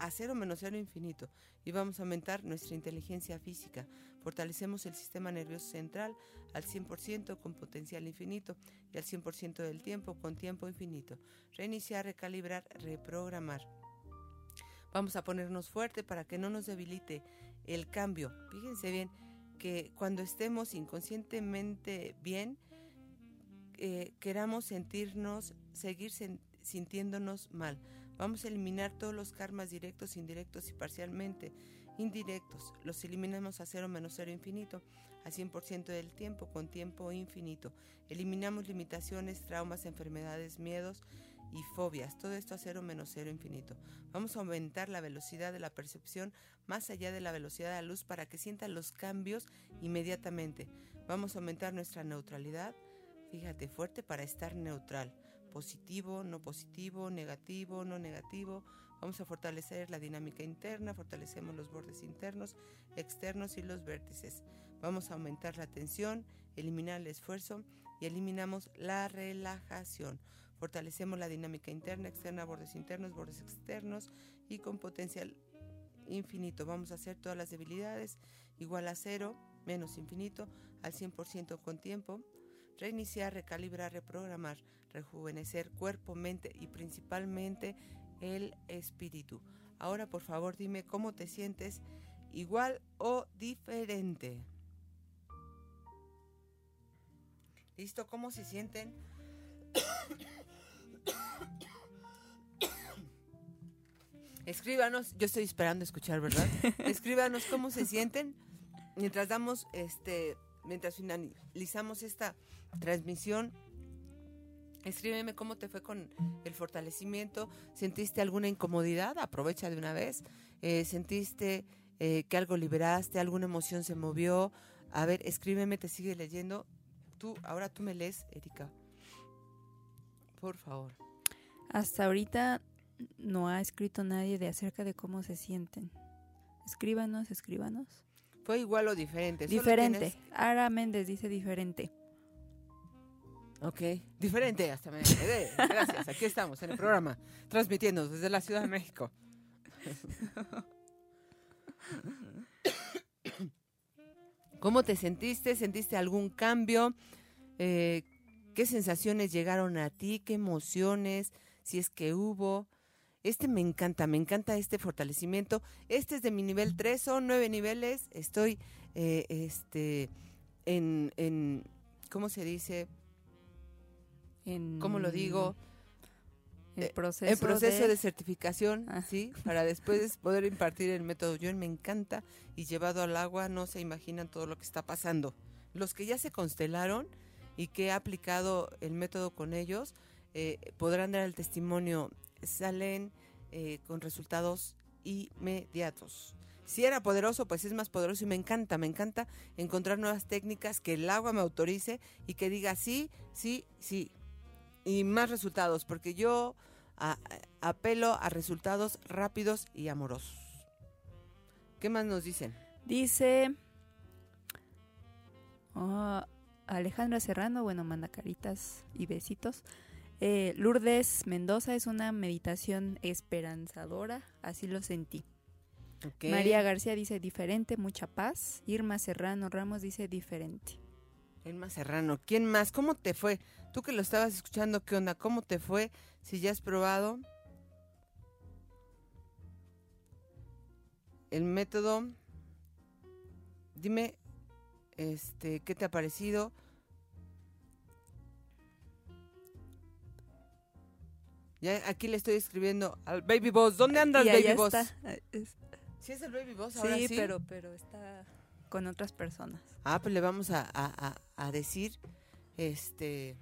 a cero menos cero infinito y vamos a aumentar nuestra inteligencia física. Fortalecemos el sistema nervioso central al 100% con potencial infinito y al 100% del tiempo con tiempo infinito. Reiniciar, recalibrar, reprogramar. Vamos a ponernos fuerte para que no nos debilite el cambio. Fíjense bien que cuando estemos inconscientemente bien, eh, queramos sentirnos, seguir sintiéndonos mal. Vamos a eliminar todos los karmas directos, indirectos y parcialmente indirectos. Los eliminamos a cero menos cero infinito, a 100% del tiempo con tiempo infinito. Eliminamos limitaciones, traumas, enfermedades, miedos y fobias. Todo esto a cero menos cero infinito. Vamos a aumentar la velocidad de la percepción más allá de la velocidad de la luz para que sientan los cambios inmediatamente. Vamos a aumentar nuestra neutralidad. Fíjate, fuerte para estar neutral positivo, no positivo, negativo, no negativo. Vamos a fortalecer la dinámica interna, fortalecemos los bordes internos, externos y los vértices. Vamos a aumentar la tensión, eliminar el esfuerzo y eliminamos la relajación. Fortalecemos la dinámica interna, externa, bordes internos, bordes externos y con potencial infinito. Vamos a hacer todas las debilidades igual a cero, menos infinito, al 100% con tiempo reiniciar, recalibrar, reprogramar, rejuvenecer cuerpo, mente y principalmente el espíritu. Ahora por favor dime cómo te sientes, igual o diferente. ¿Listo? ¿Cómo se sienten? Escríbanos, yo estoy esperando escuchar, ¿verdad? Escríbanos cómo se sienten mientras damos este mientras finalizamos esta transmisión, escríbeme cómo te fue con el fortalecimiento. ¿Sentiste alguna incomodidad? Aprovecha de una vez. Eh, ¿Sentiste eh, que algo liberaste? ¿Alguna emoción se movió? A ver, escríbeme, te sigue leyendo. Tú, ahora tú me lees, Erika. Por favor. Hasta ahorita no ha escrito nadie de acerca de cómo se sienten. Escríbanos, escríbanos. ¿Fue igual o diferente? Diferente. Ara Méndez dice diferente. Ok, diferente, hasta me quedé. Gracias, aquí estamos en el programa, transmitiendo desde la Ciudad de México. ¿Cómo te sentiste? ¿Sentiste algún cambio? Eh, ¿Qué sensaciones llegaron a ti? ¿Qué emociones? Si es que hubo. Este me encanta, me encanta este fortalecimiento. Este es de mi nivel 3, son nueve niveles. Estoy eh, este, en, en, ¿cómo se dice? En, ¿Cómo lo digo? En eh, proceso, el proceso de, certificación, ah. ¿sí? Para después poder impartir el método. Yo me encanta y llevado al agua no se imaginan todo lo que está pasando. Los que ya se constelaron y que he aplicado el método con ellos, eh, podrán dar el testimonio salen eh, con resultados inmediatos. Si era poderoso, pues es más poderoso y me encanta, me encanta encontrar nuevas técnicas que el agua me autorice y que diga sí, sí, sí. Y más resultados, porque yo apelo a resultados rápidos y amorosos. ¿Qué más nos dicen? Dice oh, Alejandra Serrano, bueno, manda caritas y besitos. Eh, Lourdes Mendoza es una meditación esperanzadora, así lo sentí. María García dice diferente, mucha paz. Irma Serrano Ramos dice diferente. Irma Serrano, ¿quién más? ¿Cómo te fue? Tú que lo estabas escuchando, ¿qué onda? ¿Cómo te fue? Si ya has probado el método, dime, este, ¿qué te ha parecido? Ya aquí le estoy escribiendo al Baby Boss. ¿Dónde anda el Baby Boss? Ah, sí es el Baby Boss ahora sí. pero pero está con otras personas. Ah, pues le vamos a, a, decir, este...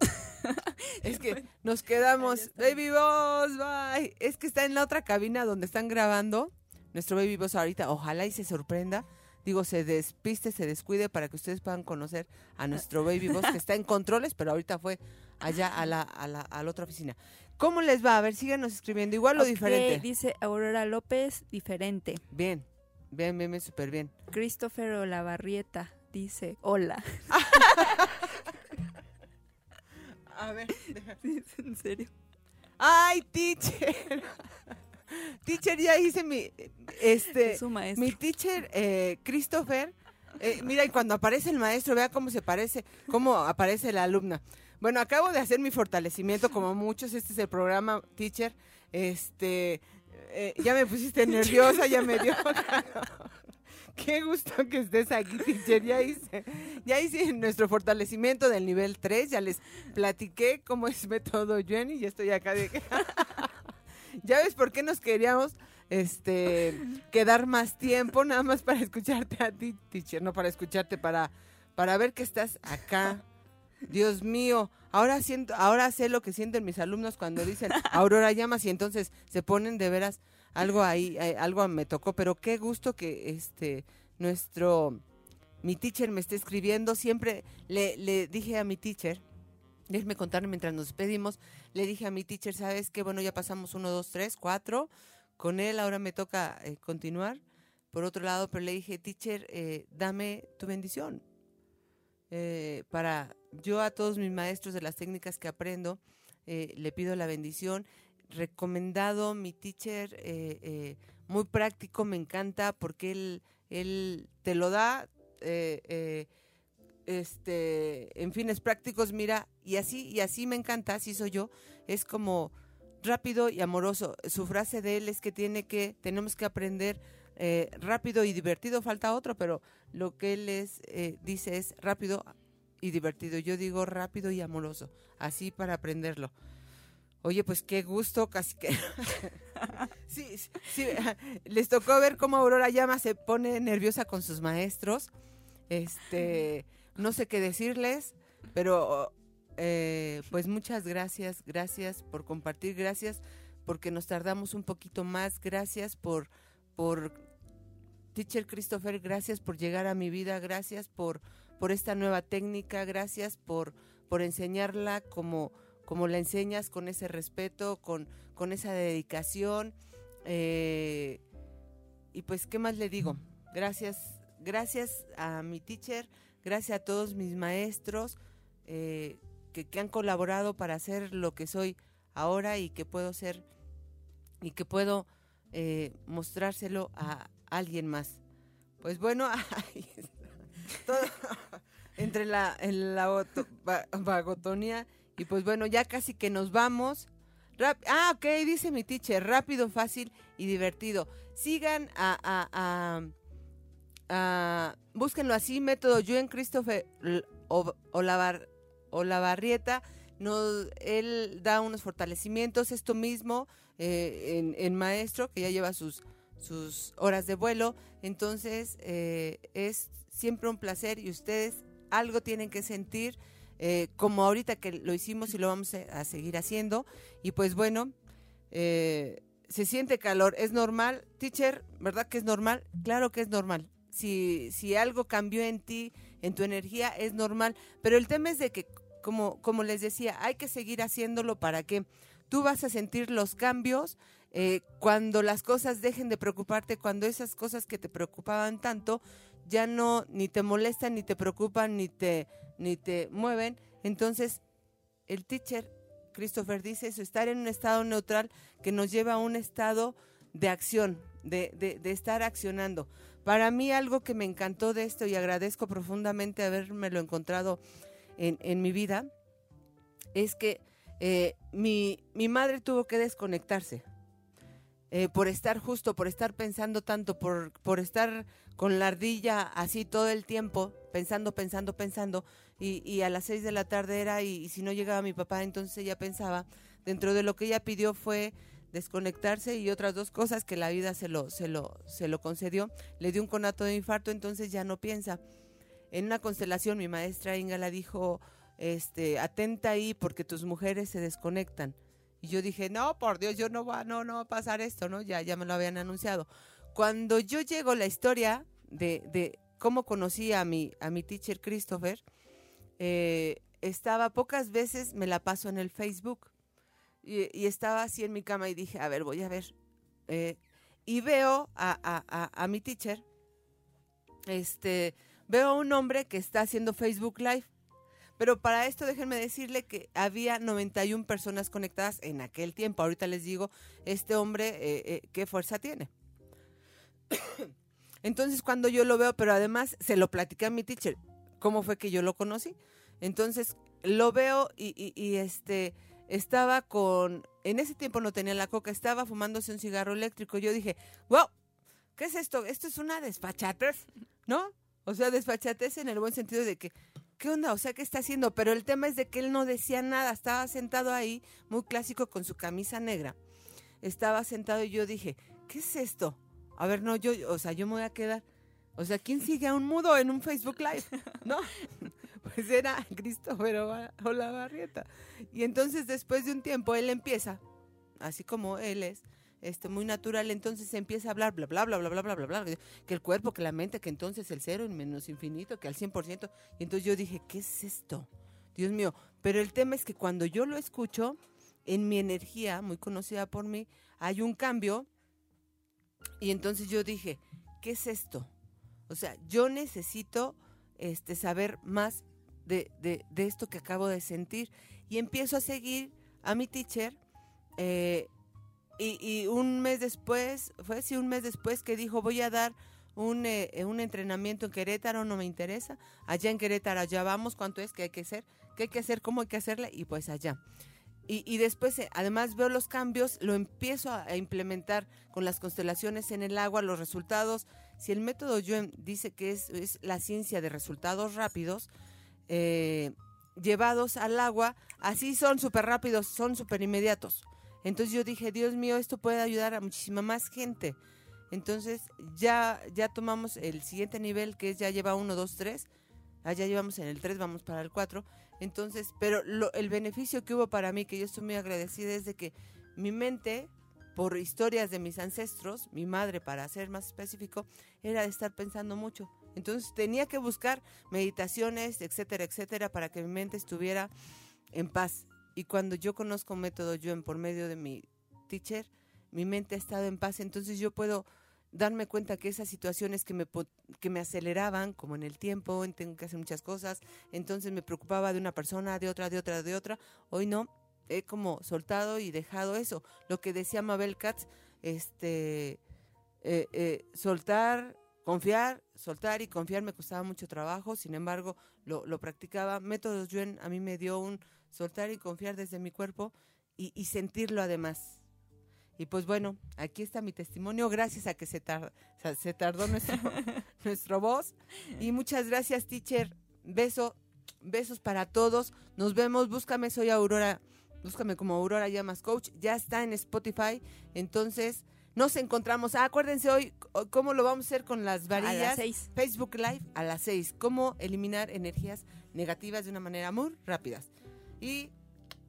es que nos quedamos, Baby Boss, bye. Es que está en la otra cabina donde están grabando nuestro Baby Boss ahorita. Ojalá y se sorprenda. Digo, se despiste, se descuide para que ustedes puedan conocer a nuestro Baby Boss que está en controles, pero ahorita fue allá a la, a la, a la otra oficina. ¿Cómo les va? A ver, síganos escribiendo. Igual o diferente. Dice Aurora López, diferente. Bien, bien, bien, bien, súper bien. Christopher Olavarrieta dice, hola. a ver, déjame en serio. Ay, teacher. Teacher, ya hice mi, este, Es su maestro. mi teacher, eh, Christopher. eh, mira, y cuando aparece el maestro, vea cómo se parece, cómo aparece la alumna. Bueno, acabo de hacer mi fortalecimiento, como muchos, este es el programa, teacher. Este, eh, ya me pusiste nerviosa, ya me dio. Qué gusto que estés aquí, teacher. Ya hice, ya hice nuestro fortalecimiento del nivel 3, ya les platiqué cómo es método Jenny, y estoy acá de Ya ves por qué nos queríamos este quedar más tiempo nada más para escucharte a ti, teacher, no para escucharte para para ver que estás acá. Dios mío, ahora siento, ahora sé lo que sienten mis alumnos cuando dicen Aurora llamas y entonces se ponen de veras algo ahí, eh, algo me tocó, pero qué gusto que este nuestro mi teacher me esté escribiendo, siempre le, le dije a mi teacher, déjeme contar mientras nos despedimos, le dije a mi teacher, ¿sabes qué? Bueno, ya pasamos uno, dos, tres, cuatro, con él ahora me toca eh, continuar, por otro lado, pero le dije, teacher, eh, dame tu bendición, eh, para yo a todos mis maestros de las técnicas que aprendo, le pido la bendición. Recomendado mi teacher, muy práctico, me encanta porque él, él te lo da, este, en fines prácticos, mira, y así, y así me encanta, así soy yo, es como rápido y amoroso. Su frase de él es que tiene que, tenemos que aprender eh, rápido y divertido, falta otro, pero lo que él es, eh, dice es rápido y divertido. Yo digo rápido y amoroso, así para aprenderlo. Oye, pues qué gusto, casi que... sí, sí, les tocó ver cómo Aurora Llama se pone nerviosa con sus maestros. Este, no sé qué decirles, pero eh, pues muchas gracias, gracias por compartir, gracias porque nos tardamos un poquito más, gracias por, por Teacher Christopher, gracias por llegar a mi vida, gracias por, por esta nueva técnica, gracias por, por enseñarla como, como la enseñas, con ese respeto, con, con esa dedicación. eh, y pues, ¿qué más le digo? Gracias, gracias a mi teacher, gracias a todos mis maestros eh, que, que han colaborado para hacer lo que soy ahora y que puedo ser y que puedo eh, mostrárselo a alguien más. Pues bueno. Todo- entre la, en la vagotonía y pues bueno, ya casi que nos vamos. Ah, ok, dice mi teacher, rápido, fácil y divertido. Sigan a, a- a- búsquenlo así, método Joen Christopher Olavarrieta. Nos, él da unos fortalecimientos, esto mismo eh, en, maestro, que ya lleva sus, sus horas de vuelo. Entonces, eh, es siempre un placer y ustedes algo tienen que sentir, eh, como ahorita que lo hicimos y lo vamos a, a seguir haciendo. Y pues bueno, eh, se siente calor, es normal. Teacher, ¿verdad que es normal? Claro que es normal. Si, algo cambió en ti, en tu energía, es normal. Pero el tema es de que, como, como les decía, hay que seguir haciéndolo para que tú vas a sentir los cambios eh, cuando las cosas dejen de preocuparte, cuando esas cosas que te preocupaban tanto ya no ni te molestan, ni te preocupan, ni te, ni te mueven. Entonces, el teacher Christopher dice eso, estar en un estado neutral que nos lleva a un estado de acción, de, de, de estar accionando. Para mí algo que me encantó de esto y agradezco profundamente habérmelo encontrado en, en mi vida, es que eh, mi, mi madre tuvo que desconectarse eh, por estar justo, por estar pensando tanto, por, por estar con la ardilla así todo el tiempo, pensando, pensando, pensando, y, y a las seis de la tarde era, y, y si no llegaba mi papá, entonces ella pensaba, dentro de lo que ella pidió fue desconectarse y otras dos cosas que la vida se lo, se lo, se lo concedió, le dio un conato de infarto, entonces ya no piensa. En una constelación mi maestra Inga la dijo, este, atenta ahí porque tus mujeres se desconectan. Y yo dije, no, por Dios, yo no va, no, no va a pasar esto, ¿no? Ya, ya me lo habían anunciado. Cuando yo llego la historia de, de cómo conocí a mi, a mi teacher Christopher, eh, estaba pocas veces, me la paso en el Facebook. Y, estaba así en mi cama y dije, a ver, voy a ver. Eh, y veo a, a, a, mi teacher, este, veo a un hombre que está haciendo Facebook Live Pero para esto déjenme decirle que había 91 personas conectadas en aquel tiempo. Ahorita les digo, este hombre, eh, eh, ¿qué fuerza tiene? Entonces cuando yo lo veo, pero además se lo platicé a mi teacher, cómo fue que yo lo conocí. Entonces lo veo y, y este estaba con, en ese tiempo no tenía la coca, estaba fumándose un cigarro eléctrico. Yo dije, wow, ¿qué es esto? Esto es una despachatez, ¿no? O sea, despachatez en el buen sentido de que, ¿qué onda? O sea, ¿qué está haciendo? Pero el tema es de que él no decía nada, estaba sentado ahí, muy clásico con su camisa negra. Estaba sentado y yo dije, ¿qué es esto? A ver, no, yo, o sea, yo me voy a quedar. O sea, ¿quién sigue a un mudo en un Facebook Live? ¿No? Pues era Cristóbal Olavarrieta. Y entonces después de un tiempo él empieza, así como él es, este, muy natural, entonces empieza a hablar, bla, bla, bla, bla, bla, bla, bla, bla, que el cuerpo, que la mente, que entonces el cero en menos infinito, que al 100%. Y entonces yo dije, ¿qué es esto? Dios mío. Pero el tema es que cuando yo lo escucho, en mi energía, muy conocida por mí, hay un cambio. Y entonces yo dije, ¿qué es esto? O sea, yo necesito este, saber más de, de, de esto que acabo de sentir. Y empiezo a seguir a mi teacher. Eh, y, y, un mes después, fue así un mes después que dijo, voy a dar un, eh, un entrenamiento en Querétaro, no me interesa. Allá en Querétaro, allá vamos, cuánto es, qué hay que hacer, qué hay que hacer, cómo hay que hacerle, y pues allá. Y, y, después, eh, además, veo los cambios, lo empiezo a, a, implementar con las constelaciones en el agua, los resultados. Si el método Yuen dice que es, es la ciencia de resultados rápidos, eh, llevados al agua, así son súper rápidos, son súper inmediatos. Entonces yo dije, Dios mío, esto puede ayudar a muchísima más gente. Entonces ya, ya tomamos el siguiente nivel, que es ya lleva 1, 2, 3. Allá llevamos en el 3, vamos para el 4. Entonces, pero lo, el beneficio que hubo para mí, que yo estoy muy agradecida, es de que mi mente, por historias de mis ancestros, mi madre, para ser más específico, era de estar pensando mucho. Entonces tenía que buscar meditaciones, etcétera, etcétera, para que mi mente estuviera en paz. Y cuando yo conozco método Yuen por medio de mi teacher, mi mente ha estado en paz. Entonces yo puedo darme cuenta que esas situaciones que me, que me aceleraban, como en el tiempo, en tengo que hacer muchas cosas, entonces me preocupaba de una persona, de otra, de otra, de otra, hoy no, he como soltado y dejado eso. Lo que decía Mabel Katz, este, eh, eh, soltar, confiar, soltar y confiar me costaba mucho trabajo, sin embargo, lo, lo practicaba. Métodos Yuen a mí me dio un soltar y confiar desde mi cuerpo y, y sentirlo además. Y pues bueno, aquí está mi testimonio, gracias a que se, tar se tardó nuestro, nuestro voz. Y muchas gracias, teacher. Beso, besos para todos. Nos vemos, búscame, soy Aurora, búscame como Aurora Llamas Coach. Ya está en Spotify, entonces nos encontramos. Ah, acuérdense hoy cómo lo vamos a hacer con las varillas. A las seis. Facebook Live a las 6. Cómo eliminar energías negativas de una manera muy rápida. Y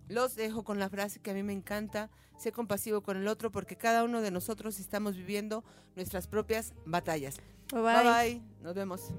los dejo con la frase que a mí me encanta, sé compasivo con el otro porque cada uno de nosotros estamos viviendo nuestras propias batallas. Bye bye. bye, bye. nos vemos.